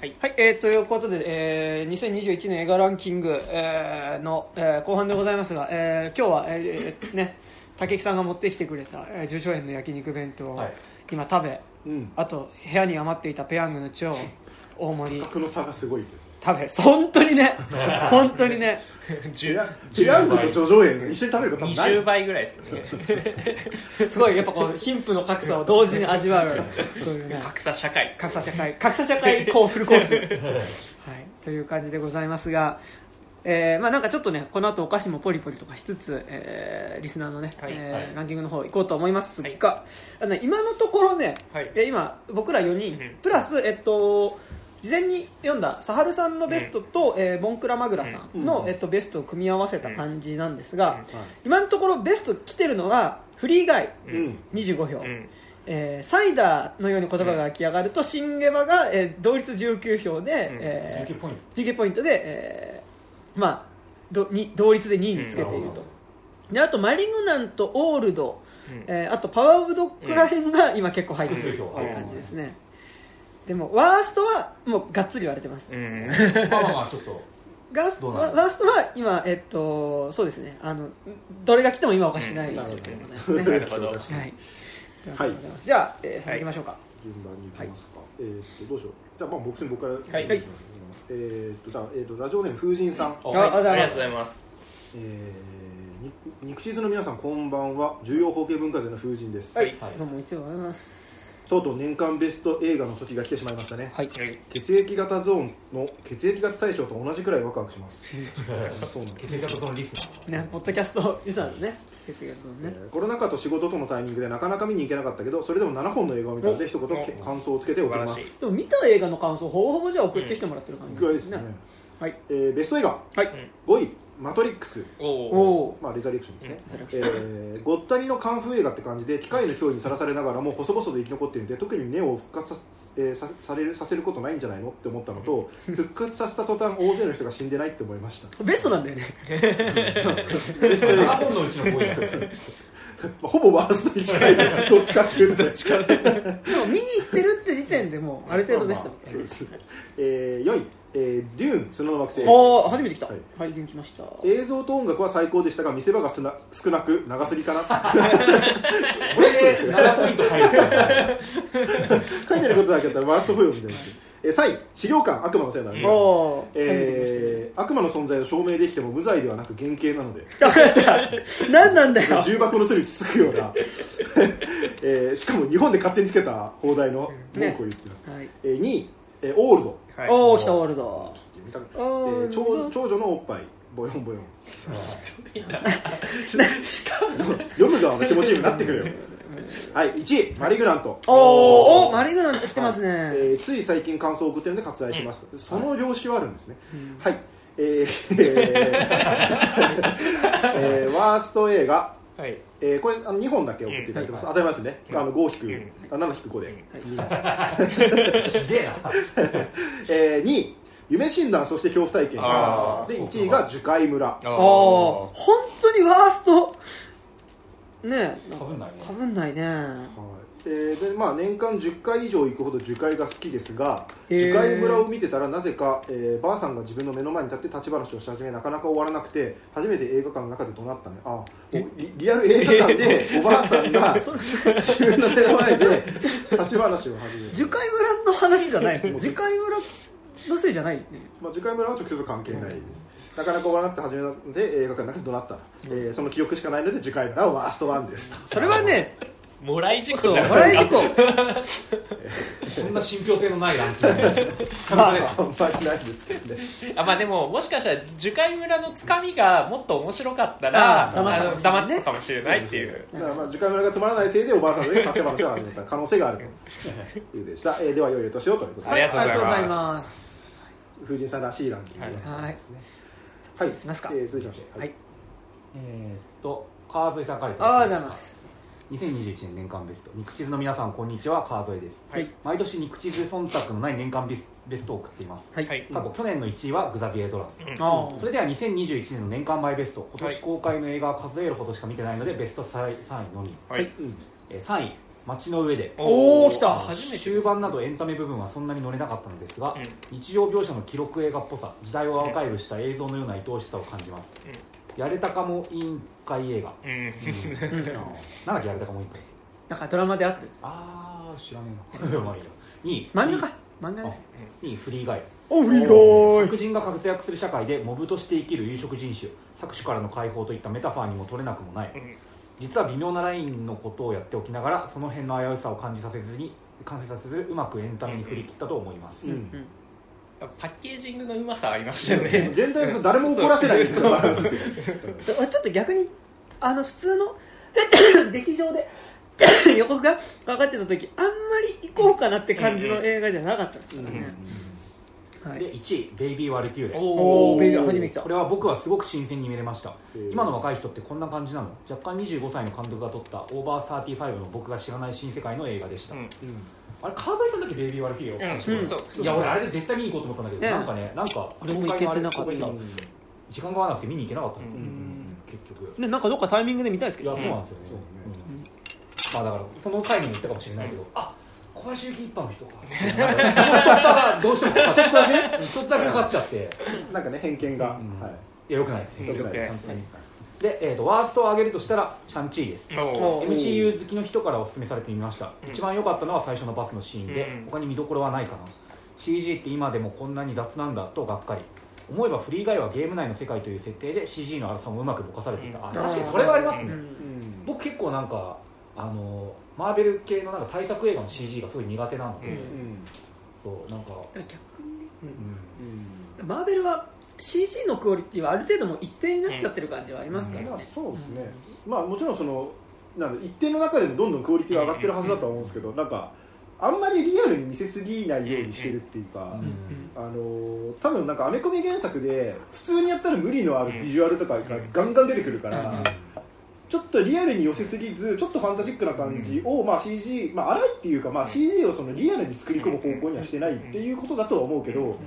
はい。はい、えーということで、えー、2021年映画ランキング、えーの、えー後半でございますが、えー今日は、えーね、竹木さんが持ってきてくれた、えー、十兆円の焼肉弁当をはい。今食べ、うん。あと部屋に余っていたペヤングの超大盛り。価格の差がすごい食べ本当にね。本当にね。ジェジェヤングとジョジョ園一緒に食べること多分ない。20倍ぐらいですね。すごいやっぱこう貧富の格差を同時に味わう。そういうね。格差社会。格差社会。格差社会こうフルコース、はい、という感じでございますが、えーまあ、なんかちょっとねこの後お菓子もポリポリとかしつつ、えーリスナーのね、はい。えーはい。ランキングの方行こうと思いますが、あのね今のところね、はい。えー今僕ら4人、うん。プラス、えっと、事前に読んだサハルさんのベストと、えーボンクラマグラさんの、うん。えっと、ベストを組み合わせた感じなんですが、うん。はい今のところベスト来てるのはフリーガイううんん25票、うん。えーサイダーのように言葉が湧き上がると、シンゲバが、えー同率19票で、うん。えー19ポイン19ポイントで、えーまあ、どに同率で2位につけていると、であとマリグナント、オールド、うん。えーあとパワーオブドッグらへんが今結構入ってる複数票。っていう感じですね、でもワーストはもうがっつり言われてます、うん。トまあまあまあちょっと。ガースどうなる？ワワーストは今、えっと、そうですね。あのどれが来ても今おかしくない状況でございますね、なるほど。はい、うことでございます。じゃあ、えー続きましょうか、順番に行きますか、えーっとどうしよう。じゃあまあ僕僕から。はい。はい。えーっとじゃあ、えーっとラジオネーム風神さん。あはいあありがとうございます。えーに肉地図の皆さんこんばんは。重要法系文化財の風神です、はい、はい。どうも一応ありがとうございますとうとう年間ベスト映画の時が来てしまいましたね、はい。はい血液型ゾーンの血液型大賞と同じくらいワクワクします。そうなんです血液型のリスナー。ね、ポッドキャストリスナーですね。血液型のね。えーコロナ禍と仕事とのタイミングでなかなか見に行けなかったけどそれでも7本の映画を見たので一言感想をつけておきます。でも見た映画の感想、ほぼほぼじゃあ送ってきてもらってる感じでね。ぐらいですすね、はい。えーベスト映画。はい。5位「マトリックスまあ、レザレクションですね、ー。えーごったにのカンフー映画って感じで機械の脅威にさらされながらも細々と生き残っているので特にネオを復活さ,、えーさされるさせることないんじゃないのって思ったのと復活させた途端大勢の人が死んでないって思いました。ベストなんだよね。ベスト映7画、本のうちの5位だまあ、ほぼワーストに近いどっちかっていうとどっちかで。も見に行ってるって時点でもうある程度ベストみたいな。そうです、えー4位、えーデューン砂の惑星。おお、初めて来た。ははいい、元気ました。映像と音楽は最高でしたが見せ場がすな少なく長すぎかな。ベストですよ7ポイント入る。書いてあることだけだったらワースト4みたいなえー3位資料館悪魔のせいなので。えー悪魔の存在を証明できても無罪ではなく原型なので。何なんだよ。重箱の巣につつくような、えーしかも日本で勝手につけた放題の文句を言ってます、はい。えー2位、えーオールド、はい。おお、来たワールド。見たえオールード長長女のおっぱい。ボヨンボヨン。しかも。読む側の気持ちになってくれよ。はい1位マリグラント。おお、おマリグナント来てますね。えーつい最近感想を送ってるので割愛します、その良識はあるんですね、うん。はい。えーえー ワースト映画、はいえーこれあの2本だけ送っていただいてます、当たり前ですね、あの5引く、あ7引く5で、ひで えな。えー2位夢診断そして恐怖体験。あで1位が樹海村。おお、本当にワースト。ねえ、かぶんないね。かぶんないね。はいえーでまあ、年間10回以上行くほど樹海が好きですが樹海村を見てたらなぜか、えーばあさんが自分の目の前に立って立ち話をし始めなかなか終わらなくて初めて映画館の中で怒鳴ったねあリリアル映画館で おばあさんが 自分の目の前で立ち話を始める。樹海村の話じゃない樹海村のせいじゃないね。まあ、樹海村は直接関係ないです、なかなか終わらなくて始めたので映画館の中で怒鳴った、えーその記憶しかないので樹海村はワーストワンですと。それはね、もらい事故じゃん。笑い事故。そんな信憑性のないランキング。まあ、あんまりないですけどね。あまあでももしかしたら樹海村のつかみがもっと面白かったらあーあの黙黙ってたたかもしれないっていう。だからまあ樹海村がつまらないせいでおばあさんで立ち話を始めた可能性があるという でした、えーでは良いお年をということで、ありがとうございます。ありがとうございます。風神さんらしいランキングはいですね。はい、いきますか。えー続きまして、はい。えーっと川添さんからいたありだきました。がとうございます。2021年年間ベスト。肉地図の皆さんこんにちは。川添です、はい。毎年肉地図忖度のない年間ベスベストを送っています。はい。はい。過去去年の1位はグザビエ・ドラン。うん。あそれでは2021年の年間バイベスト。今年公開の映画は数えるほどしか見てないのでベスト3位のみ、はい。うん。えー3位街の上で。おお来た。初めて終盤などエンタメ部分はそんなに乗れなかったのですが、日常描写の記録映画っぽさ時代をアーカイブした映像のような愛おしさを感じます、やれたかも委員会映画、うん。うん。なんだっけやれたかも委員会。なんかドラマであったやつ。ああ知らねえな。まあいいや。2漫画か。漫画です2フリーガイ。おフリー白人が活躍する社会でモブとして生きる有色人種。搾取からの解放といったメタファーにも取れなくもない。うん。実は微妙なラインのことをやっておきながらその辺の危うさを感じさせずに感じさせずうまくエンタメに振り切ったと思います、うんパッケージングのうまさありましたよね。全体を誰も怒らせないそうバランス俺ちょっと逆にあの普通の 劇場で 予告がかかってた時あんまり行こうかなって感じの映画じゃなかったですからね、はい。で1位「ベイビー・ワルキューレ」おおベイビー初めてこれは僕はすごく新鮮に見れました。今の若い人ってこんな感じなの？若干25歳の監督が撮ったオーバー35の僕が知らない新世界の映画でした、うんあれ川添さんだっけベイビー・ワルキューレをおすすめしてうん。そう。いや俺あれで絶対見に行こうと思ったんだけど、ねなんかねなんか俺も行けてなかった。公開のあれ時間が合わなくて見に行けなかったんですよ、ん。結局。ねなんかどっかタイミングで見たいですけいやどそうなんですよね、まあだからその回にも言ったかもしれないけど、あ小林幸一派の人かそのどうしてもかかっちゃってちょっとだけかかっちゃってなん。かね偏見が、うんはいいやよくないですね良くないですで、えー、とワーストを上げるとしたらシャンチーです。MCU 好きの人からお勧めされてみました、うん。一番良かったのは最初のバスのシーンで、うん。他に見どころはないかな。CG って今でもこんなに雑なんだとがっかり。思えばフリーガイはゲーム内の世界という設定で CG の荒さもうまくぼかされていた、あうん。確かにそれはありますね、うん。うん僕結構なんかあのマーベル系のなんか対策映画の CG がすごい苦手なので、うん。そうなんか、逆にね、うん。うん。マーベルは CG のクオリティはある程度もう一定になっちゃってる感じはありますからね、まあ、そうですね、まあもちろんそのなんだ一定の中でもどんどんクオリティは上がってるはずだとは思うんですけど、なんかあんまりリアルに見せすぎないようにしてるっていうか、うん。あのー多分なんかアメコミ原作で普通にやったら無理のあるビジュアルとかがガンガン出てくるから、ちょっとリアルに寄せすぎずちょっとファンタジックな感じを、まあ、CG、まあ、荒いっていうか、まあ、CG をそのリアルに作り込む方向にはしてないっていうことだとは思うけど、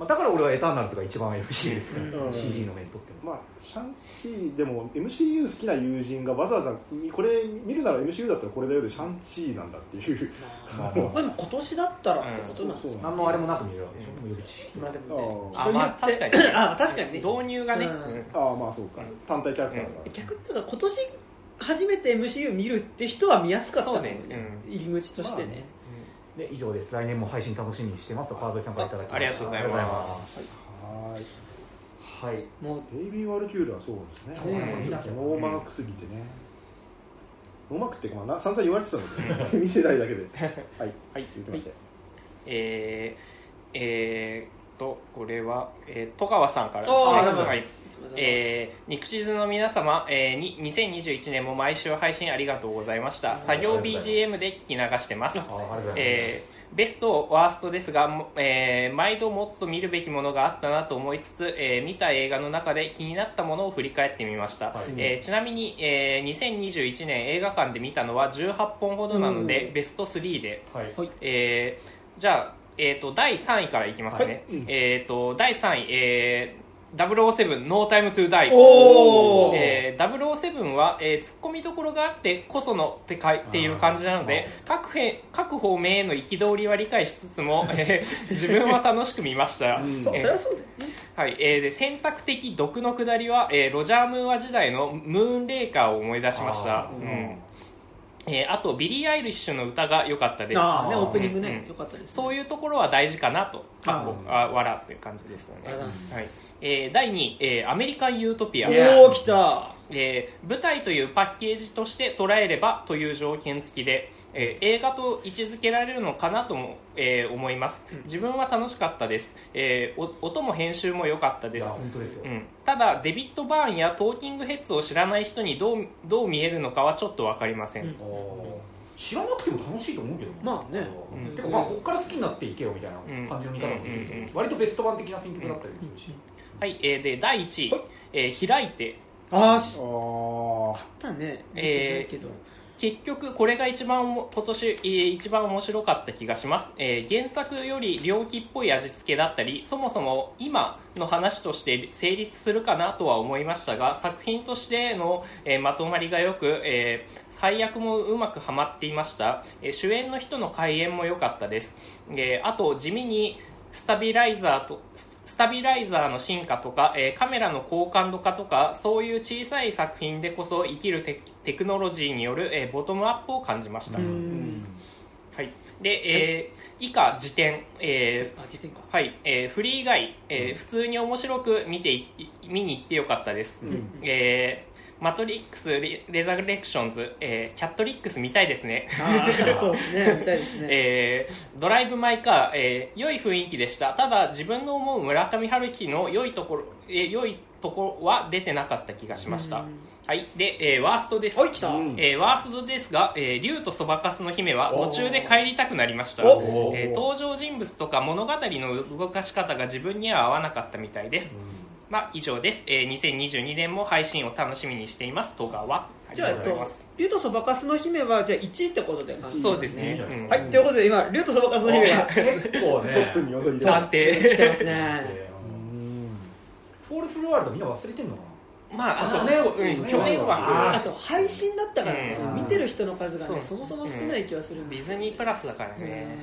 まあ、だから俺はエターナルズが一番 FC ですね、うん。CG の面とっても。まあ、シャンチーでも MCU 好きな友人がわざわざこれ見るなら MCU だったらこれだよでシャンチーなんだっていう。まあまあでも今年だったらってことなんですよ、そう何のあれもなく見れるわけでしょ、予備知識まあでもねあまあ確かに。あ確かにね。導入がね、うん。うんああまあそうか。単体キャラクターだから、逆に言うと今年初めて MCU 見るって人は見やすかったねね。うん。入り口としてね、で以上です。来年も配信楽しみにしてますと川添さんからいただきました。ありがとうございます。はーいはい。もうベイビー・ワルキューレはそうですね。そうなんだ見なきゃノーマークすぎてね。ノーマークっていうか、まあ、な散々言われてたので 見てないだけで。はい。はい。言ってましたよ。えー、えー、とこれは、えー、戸川さんからですね。はいえー、肉地図の皆様、えー、に2021年も毎週配信ありがとうございました。作業 BGM で聞き流してます。えーベストワーストですが、もえー毎度もっと見るべきものがあったなと思いつつ、えー見た映画の中で気になったものを振り返ってみました、はい。えーちなみに、えー2021年映画館で見たのは18本ほどなので、うん。ベスト3で、はいはい。えーじゃあ、えー、と第3位からいきますね、はい。うん。えー、と第3位、えー007 No Time to Die おー。えー、007は、えー、突っ込みどころがあってこそのってかいっていう感じなので各へ各方面への憤りは理解しつつも、えー自分は楽しく見ました、うん。そうそえーれはそうだよね。はい。えーで選択的毒の下りは、えーロジャー・ムーア時代のムーンレイカーを思い出しました。うん。えーあとビリー・アイリッシュの歌が良かったです。ああねオープニングね。うん。よかったですそういうところは大事かなと。ああ笑っていう感じですよね。ありがとうございます。はいえー第2位、えーアメリカン・ユートピア、おお来た。えー舞台というパッケージとして捉えればという条件付きで、えー映画と位置づけられるのかなとも、えー思います。自分は楽しかったです、えーお音も編集も良かったいやです本当ですよ、うん、ただデビッド・バーンやトーキングヘッズを知らない人にどうどう見えるのかはちょっと分かりません、うん。知らなくても楽しいと思うけどまあね。うん。てかまあここから好きになっていけよみたいな感じの見方もできるう。ん。うん。割とベスト版的な選曲だったりするし、はい、えーで第1位、えー開いて。あああったね。えー結局これが一番今年、えー一番面白かった気がします、えー原作より猟奇っぽい味付けだったりそもそも今の話として成立するかなとは思いましたが作品としての、えーまとまりがよく、えー配役もうまくはまっていました、えー主演の人の開演も良かったです、えーあと地味にスタビライザーとスタビライザーの進化とか、えーカメラの高感度化とかそういう小さい作品でこそ生きるテテクノロジーによる、えーボトムアップを感じました、うん。はい、で、えー以下辞典、えーはい。えーフリー以外、えー普通に面白く見てい見に行ってよかったです、うん。えーマトリックスレレザレクションズ、えーキャットリックス見たいですね。そうですね。見たいですね。えードライブ・マイ・カー、えー良い雰囲気でした。ただ自分の思う村上春樹の良いところ、えー良いところは出てなかった気がしました、うん。はい。で、えーワーストです。はい来た。うん。えーワーストですが、えー竜とそばかすの姫は途中で帰りたくなりました、おえー登場人物とか物語の動かし方が自分には合わなかったみたいです、まあ以上です、えー2022年も配信を楽しみにしています。戸川。ありじゃあ、がえっととうございます、、竜とそばかすの姫は、じゃあ1位ってことで、そうですね、うんうんはい、ということで、今、竜とそばかすの姫が。結構ねトップに躍り暫定来てますね。うんフォールフルワールドみんな忘れてんのかまあ、あとあね、去年は。あと、配信だったからね。う、ん。見てる人の数がね、そうそもそも少ない気がするんディズニープラスだからね。ね。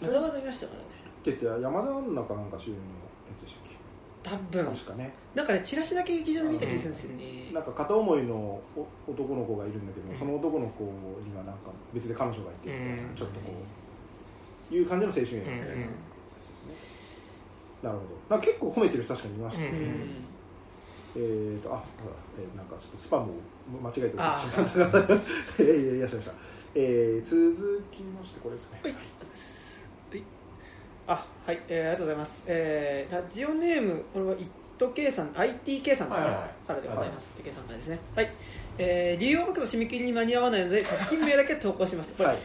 わざわざ見ましたからね。って言って山田杏奈かなんか主演の多分。け確かね。なんかね、チラシだけ劇場で見た気がするんですよね。なんか片思いのお男の子がいるんだけど、うん。その男の子にはなんか別で彼女がいてみたいな、うん。ちょっとこういう感じの青春映画みたいなうん。やつですね、なるほど。なんか結構褒めてる人確かにいましたね、うん。うんえーとあえーなんかちょっとスパムを間違えておまった。か らいやいやいやしました、えー、続きましてこれですねはい、はい、あ、はい、えー、ありがとうございます。えー、ラジオネーム、これは ITK さん、ITK さんですね、はいはいはい。からでございます。ITK さんからですね。はい、えー、理由を書くと締め切りに間に合わないので、作品名だけ投稿します。これ、はい。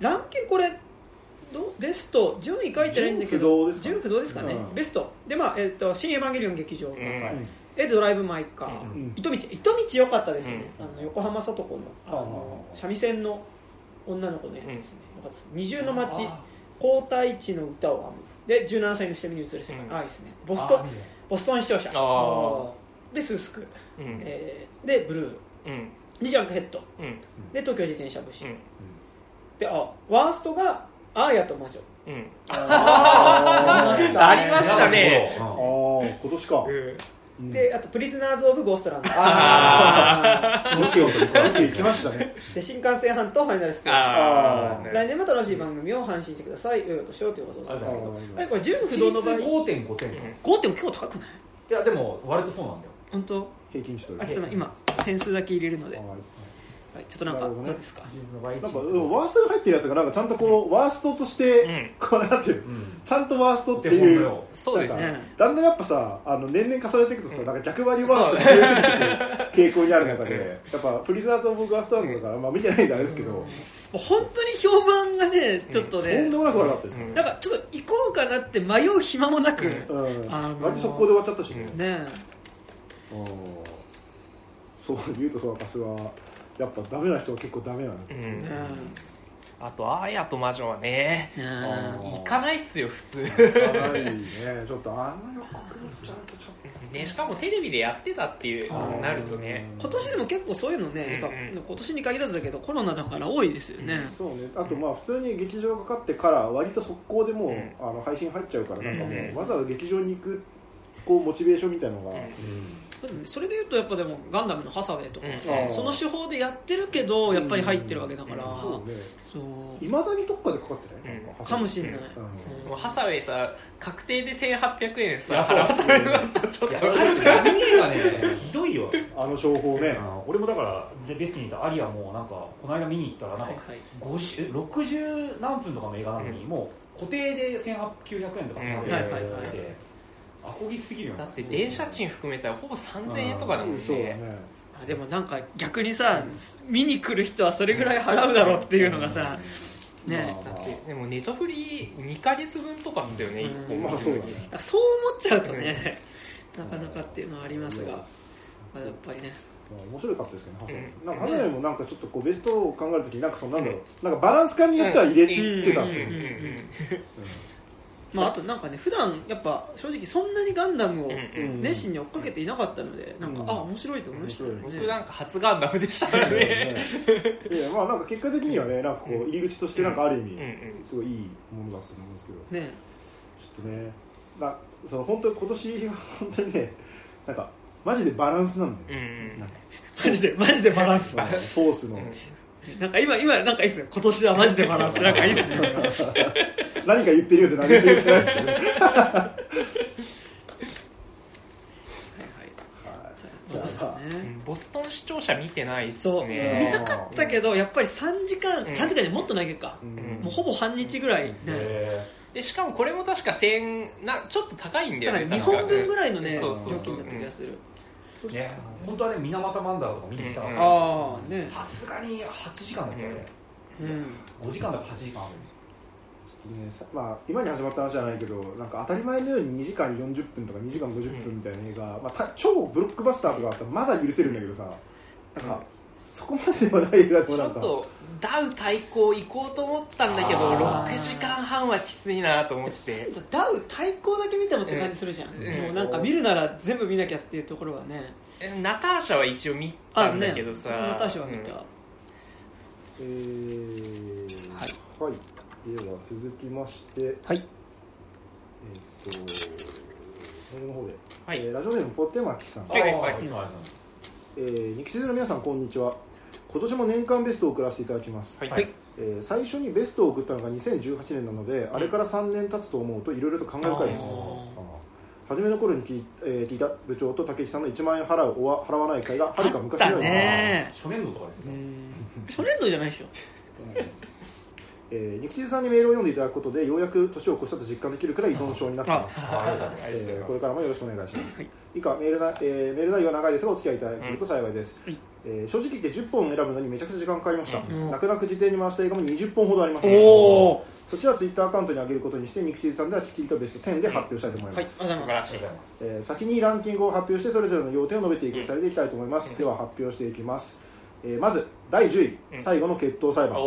ランキングこれどベスト順位書いてないんだけど順不動ですか順不動ですかね、うん。ベスト。でまあえっ、と新エヴァンゲリオン劇場。版、うん。えドライブ・マイ・カー、うん。糸道糸道良かったですね、うん。あの横浜聡子のあの三味線の女の子のやつですね、よかったです。二重の街。あ皇太子の歌を編む。で17歳の瞳に映る世界、うん。ああいいですね。ボストンボストン視聴者。でスースク、うん。えーでブルー。うん。でジャンクヘッド。うん。で東京自転車節、うん。であワーストがアーヤと魔女。うん。ありましたありましたね。今年か、うんうんであとプリズナー。ズ・オブ・ゴー。ストランドあ西尾とよく行きましたね。で新幹線半島ファイナルステージ。来年も楽しい番組を配信してください。よいよとしようということでございますけど。あれこれ純不動の場合？5.5点うん5点結構高くない？いやでも割とそうなんだよ。本当？平均値というあちょっと今点数だけ入れるので、ははいい、ちょっとなんかねどうですか？なんかうんワーストに入ってるやつがなんかちゃんとこうワーストとして、うん。こうなってる。うん。ちゃんとワーストっていう。そうですね。だんだんやっぱさあの年々重ねていくとさ、うん。なんか逆張りワーストが増えすぎて傾向にある中で やっぱプリズナーズ・オブ・ガーストランドだから、まあ見てないんであれですけど、もう本当に評判がねちょっとね、とんでもなく悪かったです。よ、うん。なんかちょっと行こうかなって迷う暇もなく、うん。うん。あのー速攻で終わっちゃったしね、うん。ねうんそう言うとそうパスはやっぱダメな人は結構ダメなんです、うん。ねあとアーヤと魔女はね行かないっすよ普通。かなりね。ちょっとあの予告見ちゃうとちょっねしかもテレビでやってたっていうとなるとね。今年でも結構そういうのね、やっぱ今年に限らずだけどコロナだから多いですよね、そうね。あとまあ普通に劇場がかかってから割と速攻でもう、うん。あの配信入っちゃうからなんかもう、うん。わざわざ劇場に行くこうモチベーションみたいなのが、うんそれでいうとやっぱでもガンダムのハサウェイとかはさ、うん。その手法でやってるけどやっぱり入ってるわけだから、うん。そうね。そう。いまだにどっかでかかってない、うん。かかもしれない、うん。ハサウェイさ確定で1800円さ払わされるのさちょっと。最近アニメ映画ねひどいよ。あの商法ね、うん。俺もだからでベストにいたアリアもなんかこの間見に行ったらなんかはいはい。50え60何分とかの映画なのに、うん。もう固定で1900円とか1800円うん。とかはいはいはい。でアホぎすぎるよねだって電車賃含めたらほぼ3000円とかだもん。ねそうだね。あでもなんか逆にさ見に来る人はそれぐらい払うだろうっていうのがさ、ね、まあだってでもネトフリ2ヶ月分とかっすよねうん。1本まあそうだね。そう思っちゃうとね、なかなかっていうのはありますが、まあ、やっぱりね。まあ面白かったですけどねうん。なんかハサウェイもなんかちょっとこうベストを考えるときになんかそのなんだろうなんかバランス感によっては入れてたう。ん。っていうまああとなんかね普段やっぱ正直そんなにガンダムを熱心に追っかけていなかったのでなんかうんあ面白いと思いましたよね。僕なんか初ガンダムでしたねね。いやまあなんか結果的にはねなんかこう入り口としてなんかある意味すごいいいものだと思うんですけど。ね。ちょっとねなその本当今年は本当にねなんかマジでバランスなんだよね、うんなんか。マジでマジでバランス。フォースの、なんか今今なんかいいっすね。今年はマジでバランス。なんかいいっすね何か言ってるようで何も言ってないですけどボストン視聴者見てないっすそう。ね見たかったけどやっぱり3時間うん。3時間でもっとないけどか。うん。もうほぼ半日ぐらい。ね。へでしかもこれも確か1000なちょっと高いんだよねだから2本分ぐらいの確ね料かそうそうそう。金だった気がする。ーね本当はね水俣マンダラとか見に来たさすがに8時間だったよね。うん。5時間だから8時間あるちょっとね。さまあ、今に始まった話じゃないけどなんか当たり前のように2時間40分とか2時間50分みたいな映画、まあ、た超ブロックバスターとかあったらまだ許せるんだけどさなんか、そこまででもない映画でちもなんか。ょっとダウ対抗行こうと思ったんだけどあー。6時間半はきついなと思って。ダウ対抗だけ見てもって感じするじゃん、うん。もうなんか見るなら全部見なきゃっていうところはね。えナターシャは一応見たんだけどさ、あねナターシャは見た、うん。えーはい、では続きましてはい。えっとメールの方で、はい。えーラジオネームポッテマキさん、はい。はい。はい。えー、ニキシズの皆さんこんにちは。今年も年間ベストを送らせていただきます、はい。はい。えー最初にベストを送ったのが2018年なので、あれから3年経つと思うといろいろと感慨深いです。初めの頃に聞い,、えー聞いた部長と武井さんの1万円払うおわ払わない会がはるか昔のように、あったね初年度とかですうねん。初年度じゃないでしょ えー、ニキチズさんにメールを読んでいただくことでようやく年を越したと実感できるくらい依存症になっていますえーこれからもよろしくお願いします、はい。以下メールな、えーメール内容は長いですがお付き合いいただけると幸いです、はいえー正直言って10本選ぶのにめちゃくちゃ時間かかりました、うん。泣く泣く辞典に回した映画も20本ほどあります。おおそっちはツイッターアカウントに上げることにしてニキチズさんではきっちりとベスト10で発表したいと思いはいます、ありがとうございますえー先にランキングを発表してそれぞれの要点を述べていくスタイルでいきたいと思います、では発表していきます、えーまず第10位、うん。最後の決闘裁判。お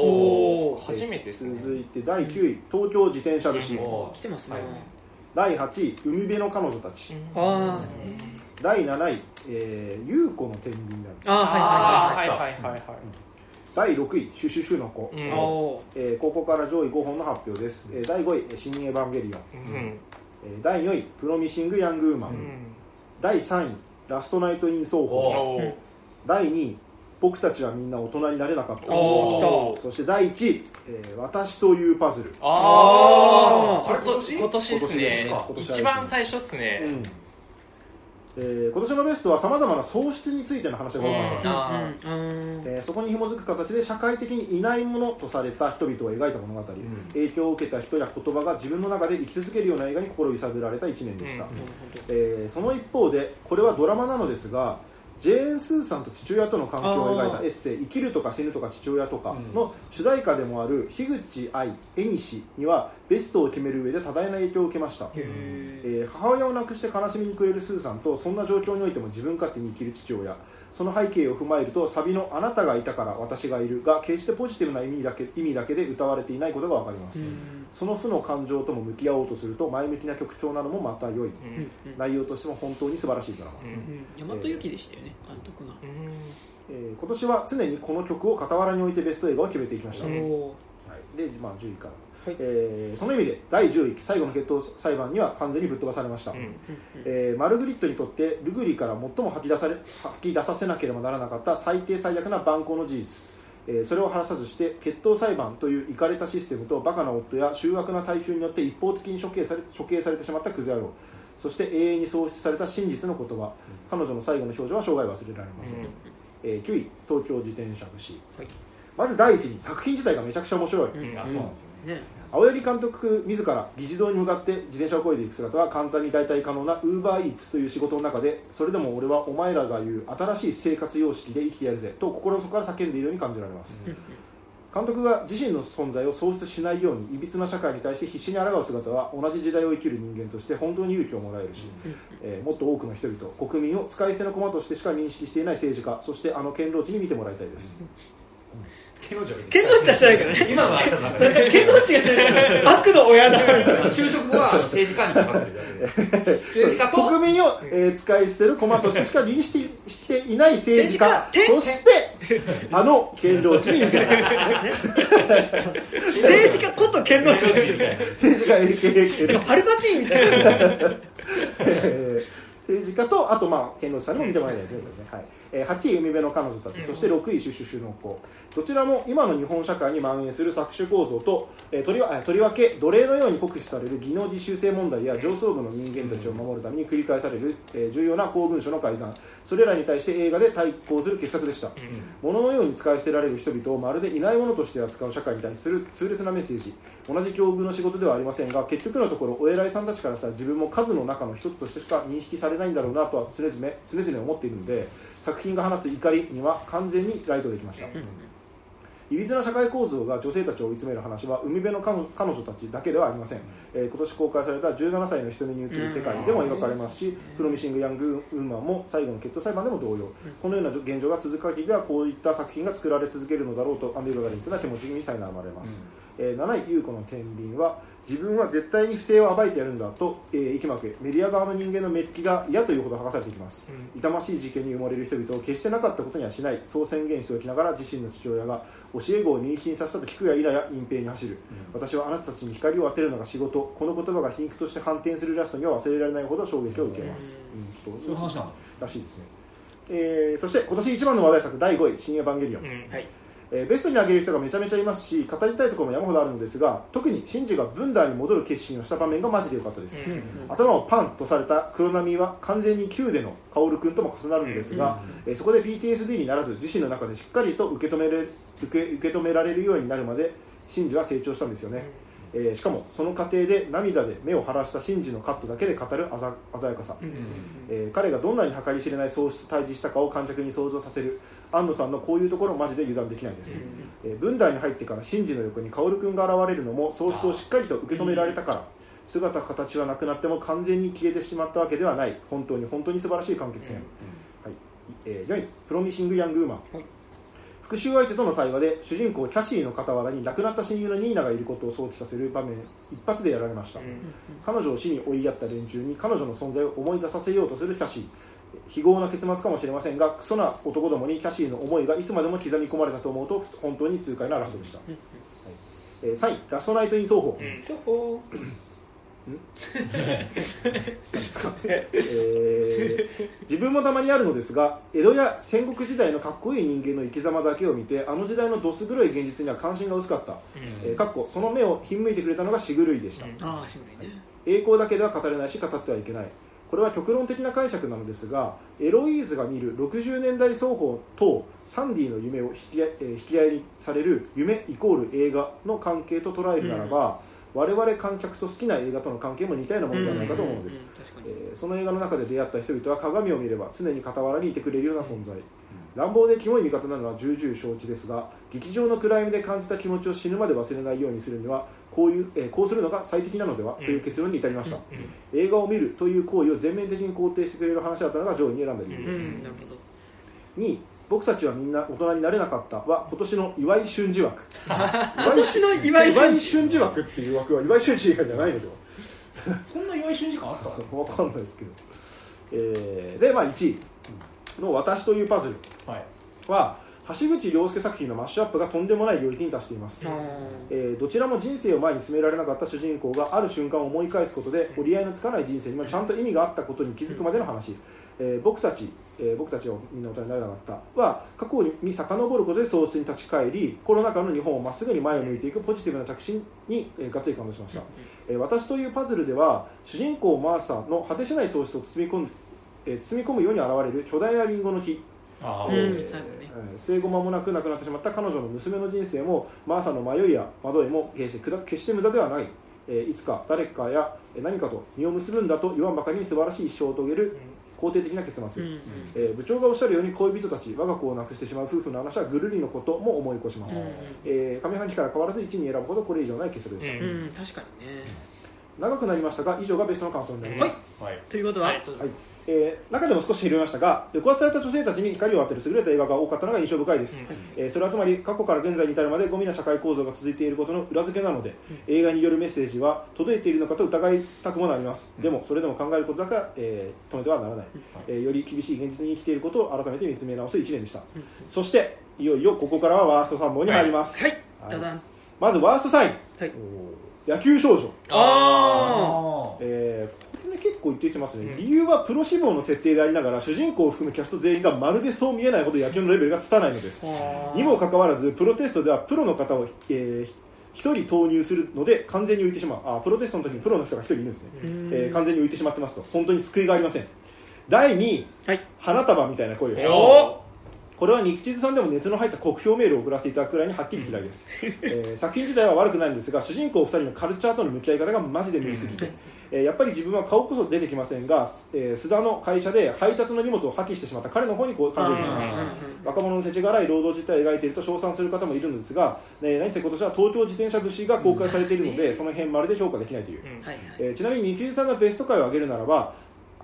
おー。お初めてですね。続いて第9位東京自転車節、うん。来てますね、はい。第8位海辺の彼女たち、あ第7位、えー、優子の天秤であるあああーはいははい。はいはいはい。第6位シュシュシュの子、えーここから上位5本の発表です、えー第5位新エヴァンゲリオン、うん。えー第4位プロミシング・ヤング・ウーマン、うん。第3位ラストナイト・イン・奏お法ー。第2位僕たちはみんな大人になれなかった。おーそして第1位、えー私というパズル。あああー今年？今年？です今年ですねか今年一。番最初っすね。うん。えー今年のベストはさまざまな喪失についての話が多かったです、あうん。うん。えーそこに紐づく形で社会的にいないものとされた人々を描いた物語、影響を受けた人や言葉が自分の中で生き続けるような映画に心揺さぶられた1年でした、うん。えーその一方でこれはドラマなのですがジェーン・スーさんと父親との関係を描いたエッセイ「生きるとか死ぬとか父親とか」の主題歌でもある樋口愛絵西にはベストを決める上で多大な影響を受けました。へえー母親を亡くして悲しみに暮れるスーさんとそんな状況においても自分勝手に生きる父親。その背景を踏まえるとサビの「あなたがいたから私がいる」が決してポジティブな意味だけ意味だけで歌われていないことが分かります、その負の感情とも向き合おうとすると前向きな曲調などもまた良い。ーうん。うん内容としても本当に素晴らしいドラマ、うん。大和由紀でしたよね監督がえー今年は常にこの曲を傍らに置いてベスト映画を決めていきました、うん。おはい、で、まあ、10位から、はい。えーその意味で第10位最後の決闘裁判には完全にぶっ飛ばされました、うん。えーマルグリットにとってルグリから最も吐き出され吐き出させなければならなかった最低最悪な蛮行の事実、えーそれを晴らさずして決闘裁判というイかれたシステムとバカな夫や醜悪な大衆によって一方的に処刑され処刑されてしまったクズ野郎。そして永遠に喪失された真実の言葉、彼女の最後の表情は生涯忘れられません、えー9位東京自転車節、はい。まず第一に作品自体がめちゃくちゃ面白い、うん。あそうなんですよねね青柳監督自ら議事堂に向かって自転車を漕いでいく姿は簡単に代替可能なウーバーイーツという仕事の中でそれでも俺はお前らが言う新しい生活様式で生きてやるぜと心の底から叫んでいるように感じられます、監督が自身の存在を喪失しないようにいびつな社会に対して必死に抗う姿は同じ時代を生きる人間として本当に勇気をもらえるし、えーもっと多くの人々国民を使い捨ての駒としてしか認識していない政治家そしてあの堅牢地に見てもらいたいです、剣道場剣道地はしてないからね。今の間の。中それから剣道地がしてない。から悪の親だ。就職は政治家にかかってるだけで政治家と国民を、えー使い捨てる駒としてしか認識していない政治家 そしてあの堅牢地に見てもらいたい 政治家こと剣道地ですよね政治家 AKA パルパティみたいな。えー政治家とあとまあ剣道さんにも見てもらいたいですね、はいえー8位海辺の彼女たちそして6位シュシュシュの子。どちらも今の日本社会に蔓延する搾取構造と、えーとりわえーとりわけ奴隷のように酷使される技能実習生問題や上層部の人間たちを守るために繰り返される、えー重要な公文書の改ざん。それらに対して映画で対抗する傑作でした、物のように使い捨てられる人々をまるでいないものとして扱う社会に対する痛烈なメッセージ。同じ境遇の仕事ではありませんが結局のところお偉いさんたちからしたら自分も数の中の一つとしてしか認識されないんだろうなとは常々常々思っているので作品が放つ怒りには完全にライトできました、いびつな社会構造が女性たちを追い詰める話は海辺の彼女たちだけではありません、えー今年公開された17歳の人に映る世界でも描かれますし、プロミシング・ヤング・ウーマンも最後の決闘裁判でも同様、このような現状が続く限りはこういった作品が作られ続けるのだろうとアンデル・ガリンツが気持ちに苛まれます、えー7位優子の天秤は自分は絶対に不正を暴いてやるんだと、えー息巻くメディア側の人間のメッキが嫌というほど剥がされていきます、痛ましい事件に埋もれる人々を決してなかったことにはしない。そう宣言しておきながら自身の父親が教え子を妊娠させたと聞くや否や隠蔽に走る、私はあなたたちに光を当てるのが仕事。この言葉が皮肉として反転するラストには忘れられないほど衝撃を受けます、うん。ちょっとそういう話らしいですね、えーそして今年一番の話題作第5位「新エヴァンゲリオン」はいえーベストに挙げる人がめちゃめちゃいますし語りたいところも山ほどあるのですが特にシンジがブンダーに戻る決心をした場面がマジで良かったです、頭をパンとされた黒波は完全に Q での薫君とも重なるのですが、えーそこで PTSD にならず自身の中でしっかりと受け止めれ受け受け止められるようになるまでシンジは成長したんですよね、えーしかもその過程で涙で目を晴らしたシンジのカットだけで語る鮮やかさ、えー彼がどんなに計り知れない喪失対峙したかを観客に想像させる安野さんのこういうところマジで油断できないです、えー、文台に入ってからシンジの横に薫君が現れるのも喪失をしっかりと受け止められたから姿形はなくなっても完全に消えてしまったわけではない。本当に本当に素晴らしい完結編、はい。えー4位「プロミシング・ヤング・ウーマン」復讐相手との対話で主人公キャシーの傍らに亡くなった親友のニーナがいることを想起させる場面一発でやられました、彼女を死に追いやった連中に彼女の存在を思い出させようとするキャシー非業な結末かもしれませんがクソな男どもにキャシーの思いがいつまでも刻み込まれたと思うと本当に痛快なラストでした、はい。えー3位「ラストナイト・イン・奏法」そこえー自分もたまにあるのですが江戸や戦国時代のかっこいい人間の生き様だけを見てあの時代のどす黒い現実には関心が薄かった、えーかっこその目をひんむいてくれたのがしぐるいでした、ああしぐれね。栄光だけでは語れないし語ってはいけないこれは極論的な解釈なのですがエロイーズが見る60年代双方とサンディの夢を引き,、えー引き合いにされる夢イコール映画の関係と捉えるならば、我々観客と好きな映画との関係も似たようなものではないかと思うのです、えーその映画の中で出会った人々は鏡を見れば常に傍らにいてくれるような存在、乱暴でキモい味方なのは重々承知ですが劇場の暗闇で感じた気持ちを死ぬまで忘れないようにするにはこういう、えーこうするのが最適なのでは、という結論に至りました、映画を見るという行為を全面的に肯定してくれる話だったのが上位に選んだ理由です、うんなるほど。2位僕たちはみんな大人になれなかった。は今年の岩井俊二枠。今年の岩井俊二。俊二枠っていう枠は岩井俊二以外じゃないのではこんな岩井俊二感あった？わかんないですけど、えーで、まあ、1位の「私というパズルはい」は橋口亮介作品のマッシュアップがとんでもない領域に達しています、えーどちらも人生を前に進められなかった主人公がある瞬間を思い返すことで折り合いのつかない人生にもちゃんと意味があったことに気づくまでの話、えー僕たち、えー僕たちをみんな大人になれなかった。は過去に遡ることで喪失に立ち返りコロナ禍の日本をまっすぐに前を向いていくポジティブな着信に、えーがっつり感動しました、えー私というパズルでは主人公マーサの果てしない喪失を包み込んえー包み込むように現れる巨大なリンゴの木。生後間もなく亡くなってしまった彼女の娘の人生もマーサの迷いや惑いも決して決して無駄ではない、えーいつか誰かやえー何かと実を結ぶんだと言わんばかりに素晴らしい一生を遂げる、肯定的な結末、うん。うんえー部長がおっしゃるように恋人たち我が子を亡くしてしまう夫婦の話はぐるりのことも思い起こします、うんえー上半期から変わらず1に選ぶほどこれ以上ない結論でした、うん。うん確かにね。長くなりましたが以上がベストの感想になります、はい。ということは、はい。はいえー中でも少し広めましたが抑圧された女性たちに光を当てる優れた映画が多かったのが印象深いです、えーそれはつまり過去から現在に至るまでゴミな社会構造が続いていることの裏付けなので、映画によるメッセージは届いているのかと疑いたくもなります、でもそれでも考えることだけは、えー止めてはならない、えーより厳しい現実に生きていることを改めて見つめ直す1年でした、そしていよいよここからはワースト3本に入ります、はい。まずワーストサイン。はい。野球少女。あえー結構言ってますね、理由はプロ志望の設定でありながら主人公を含むキャスト全員がまるでそう見えないほど野球のレベルがつたないのです。あにもかかわらずプロテストではプロの方を、えー1人投入するので完全に浮いてしまう。あプロテストの時にプロの人が1人いるんですね、ん。えー完全に浮いてしまってますと。本当に救いがありません。第2位はい。花束みたいな声をしたおこれはニキチズさんでも熱の入った酷評メールを送らせていただくくらいにはっきり嫌いです、えー作品自体は悪くないんですが主人公2人のカルチャーとの向き合い方がマジで無理すぎて、えーやっぱり自分は顔こそ出てきませんが、えー須田の会社で配達の荷物を破棄してしまった。彼の方にこう感情します。若者の世知辛い労働実態を描いていると称賛する方もいるのですが、えー何せ今年は東京自転車節が公開されているので、その辺まるで評価できないという、えーちなみにニキチズさんがベスト回を挙げるならば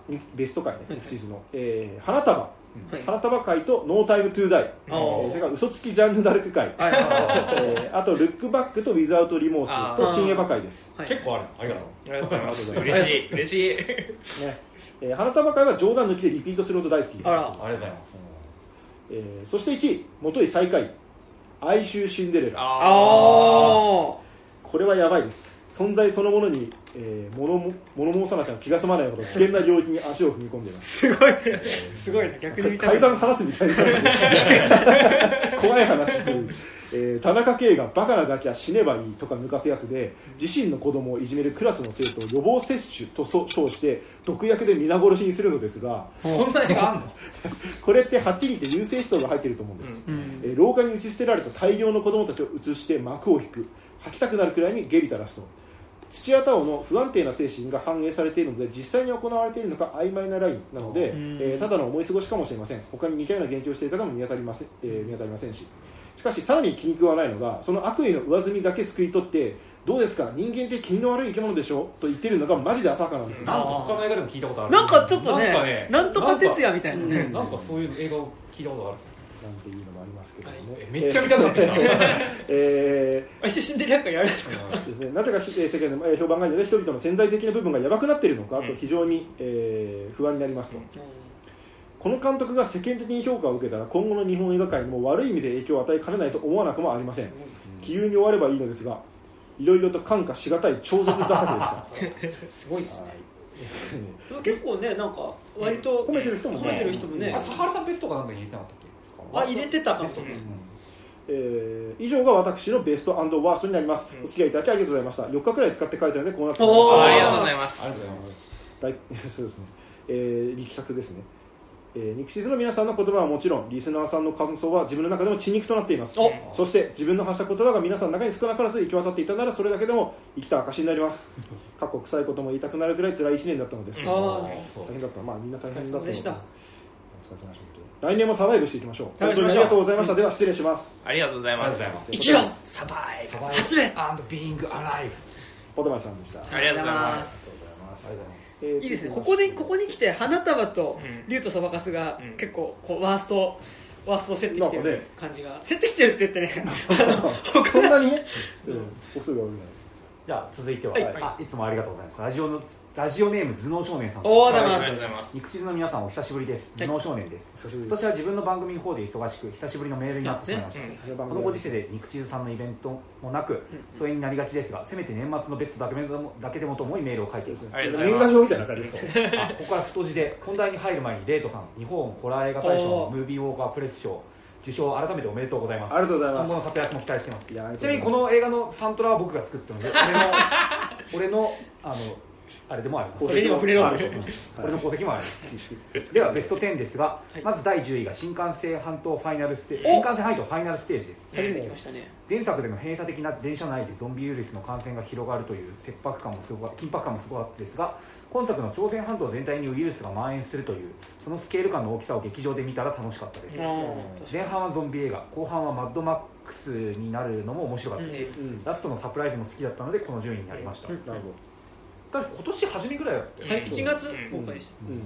にベスト回ねはいニキチズの、えー花束はい花束会とノータイムトゥーダイ、えそれから嘘つきジャンヌ・ダルク会、えーあとルックバックとウィザウトリモー。スと新エヴァ会です、はい。結構ある。ありがとう。ありがとうございます。嬉しい。嬉しい。ね。えー花束会は冗談抜きでリピートするほど大好きです。あら。ありがとうございます。えーそして1位元井最下位。哀愁シンデレラ。あこれはやばいです存在そのものに、えー、物も物申さなきゃ気が済まないほど危険な領域に足を踏み込んでいます。すごい。すごいね。逆に見た階段話すみたいにな怖い話する、えー田中圭がバカなガキは死ねばいいとか抜かすやつで自身の子供をいじめるクラスの生徒を予防接種とそ称して毒薬で皆殺しにするのですがそんな映画あんの？これってはっきり言って優性思想が入っていると思うんです、うん。えー廊下に打ち捨てられた大量の子供たちを移して幕を引く。吐きたくなるくらいにゲリタラスト土屋太鳳の不安定な精神が反映されているので実際に行われているのか曖昧なラインなので、うん。えーただの思い過ごしかもしれません。他に似たような言及をしている方も見当たりません,、えー見当たりませんし。しかしさらに気に食わないのがその悪意の上積みだけすくい取ってどうですか？人間って気味の悪い生き物でしょ？と言っているのがマジで浅はかなんですよ。なんか他の映画でも聞いたことある。なんかちょっとねなんかねなんとか哲也みたいなね。うん。なんかそういう映画を聞いたことがある。なんていうのますけれども。ね、えめっちゃ見たくなってきた。えー あ一瞬でなんかやるんですか？ですね、なぜかえー世間のえー評判がいいので人々の潜在的な部分がやばくなっているのかと非常に、えー不安になりますと、この監督が世間的に評価を受けたら今後の日本映画界にも悪い意味で影響を与えかねないと思わなくもありません。気流に終わればいいのですがいろいろと感化しがたい超絶打作でしたすごいですね。結構ねなんか割と褒めてる人も褒めてる人もね。あサハラさんベストかなんか入れてなかったあ入れてたかもしれない。えー以上が私のベストワーストになります、お付き合いいただきありがとうございました。4日くらい使って書いたのでこうなってしまいまありがとうございます。ありがとうございます。大 そうですね、えー力作ですね、えー、肉質の皆さんの言葉はもちろんリスナーさんの感想は自分の中でも血肉となっています。お。そして自分の発した言葉が皆さんの中に少なからず行き渡っていたならそれだけでも生きた証になります。過去臭いことも言いたくなるくらい辛い1年だったのです大変だった。まあみんな大変だった。お疲れ様でした来年もサバイブしていきましょう。本当にありがとうございますでは失礼します。ありがとうございます。ありがとうございます。生きろ survive survive 走れ and being alive。ポトマイさんでした。ありがとうございまありがす。とうございますありがとうございます。えーいいですね。ここでここに来て花束とうん。竜とそばかすがうん。結構こうワーストワーストを競ってきてる感じが。競ってきてるって言ってね。そんなに？ね、うん、個数が多いなじゃあ続いては、はい。あいつもありがとうございます。ラジオのラジオネーム頭脳少年さん。おーありがとうございありがとうござい。まますす肉汁の皆さんお久しぶりです。頭脳少年です。久しぶりです。私は自分の番組の方で忙しく久しぶりのメールになってしまいました、うん。このご時世で肉汁さんのイベントもなく疎遠になりがちですがせめて年末のベストだけでもだけでもと思いメールを書いています。ありがとうございます。年賀状みたいな感じですかあここから太字で本題に入る前にレイトさん日本ホラー映画大賞のムービーウォーカープレス賞受賞改めておめでとうございます。ありがとうございます。今後の活躍も期待しています。いやありがちとうございます。なみにこの映画のサントラは僕が作ったので俺の俺のあのあれでもありますこれにも。触れろ。ある俺の功績もありますではベスト10ですが、まず第10位が新幹線半島ファイナルステージ。お。新幹線半島ファイナルステージです。前作での閉鎖的な電車内でゾンビウイルスの感染が広がるという切迫感もすごか緊迫感もすごかったですが今作の朝鮮半島全体にウイルスが蔓延するというそのスケール感の大きさを劇場で見たら楽しかったです。前半はゾンビ映画後半はマッドマックスになるのも面白かったし、うん。ラストのサプライズも好きだったのでこの順位になりました、うん。なるほだ今年初めぐらいだったよね。はい7月公開でした。どうんうん。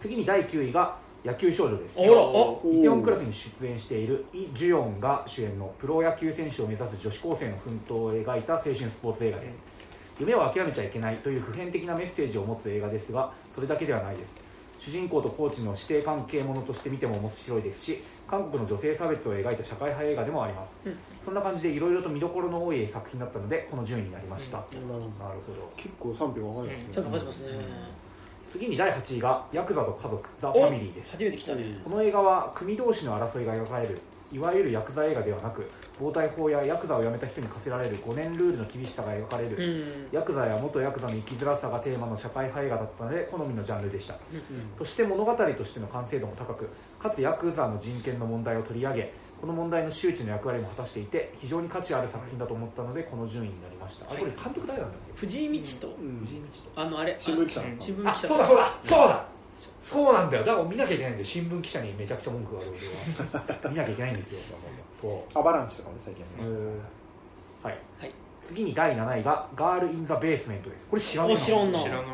次に第9位が野球少女です。あらあ。イテウォンクラスに出演しているイ・ジュヨンが主演のプロ野球選手を目指す女子高生の奮闘を描いた青春スポーツ映画です。夢を諦めちゃいけないという普遍的なメッセージを持つ映画ですがそれだけではないです。主人公とコーチの師弟関係ものとして見ても面白いですし韓国の女性差別を描いた社会派映画でもあります、うん。そんな感じでいろいろと見どころの多い作品だったのでこの順位になりました、うん。なるほど。結構賛否分かれますね。ちゃん。ますね次に第8位が「ヤクザと家族ザ・ファミリー」です。初めて来たね。この映画は組同士の争いが描かれるいわゆるヤクザ映画ではなく暴対法やヤクザを辞めた人に課せられる5年ルールの厳しさが描かれる、うん。ヤクザや元ヤクザの生きづらさがテーマの社会派映画だったので好みのジャンルでした。そして物語としての完成度も高くかつヤクザの人権の問題を取り上げこの問題の周知の役割も果たしていて非常に価値ある作品だと思ったのでこの順位になりました、あこれ監督誰なんだっけ？藤井道とうん藤井道あのあれ。新聞記者新聞記者。そうだそうだそうだ。そう。なんだよ。だから見なきゃいけないんで新聞記者にめちゃくちゃ文句がある俺は。見なきゃいけないんですよ。そう。アバランチとかもね最近えー。はい、はい。次に第7位が「ガール・イン・ザ・ベースメント」です。これ知らないお知らんな。知らない。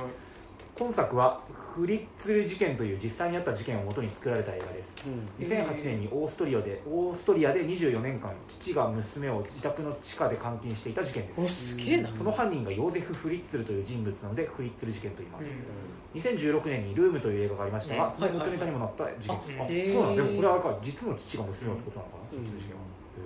今作はフリッツル事件という実際にあった事件をもとに作られた映画です。うん。2008年にオーストリアでオーストリアで24年間父が娘を自宅の地下で監禁していた事件です。おすげえな。その犯人がヨーゼフ・フリッツルという人物なのでフリッツル事件と言います、うん。2016年に「ルーム」という映画がありましたが、うんその元ネタにもなった事件、はいそうなんだ。でもこれはあれか実の父が娘をってことなのかな、うん。フリッツル事件は。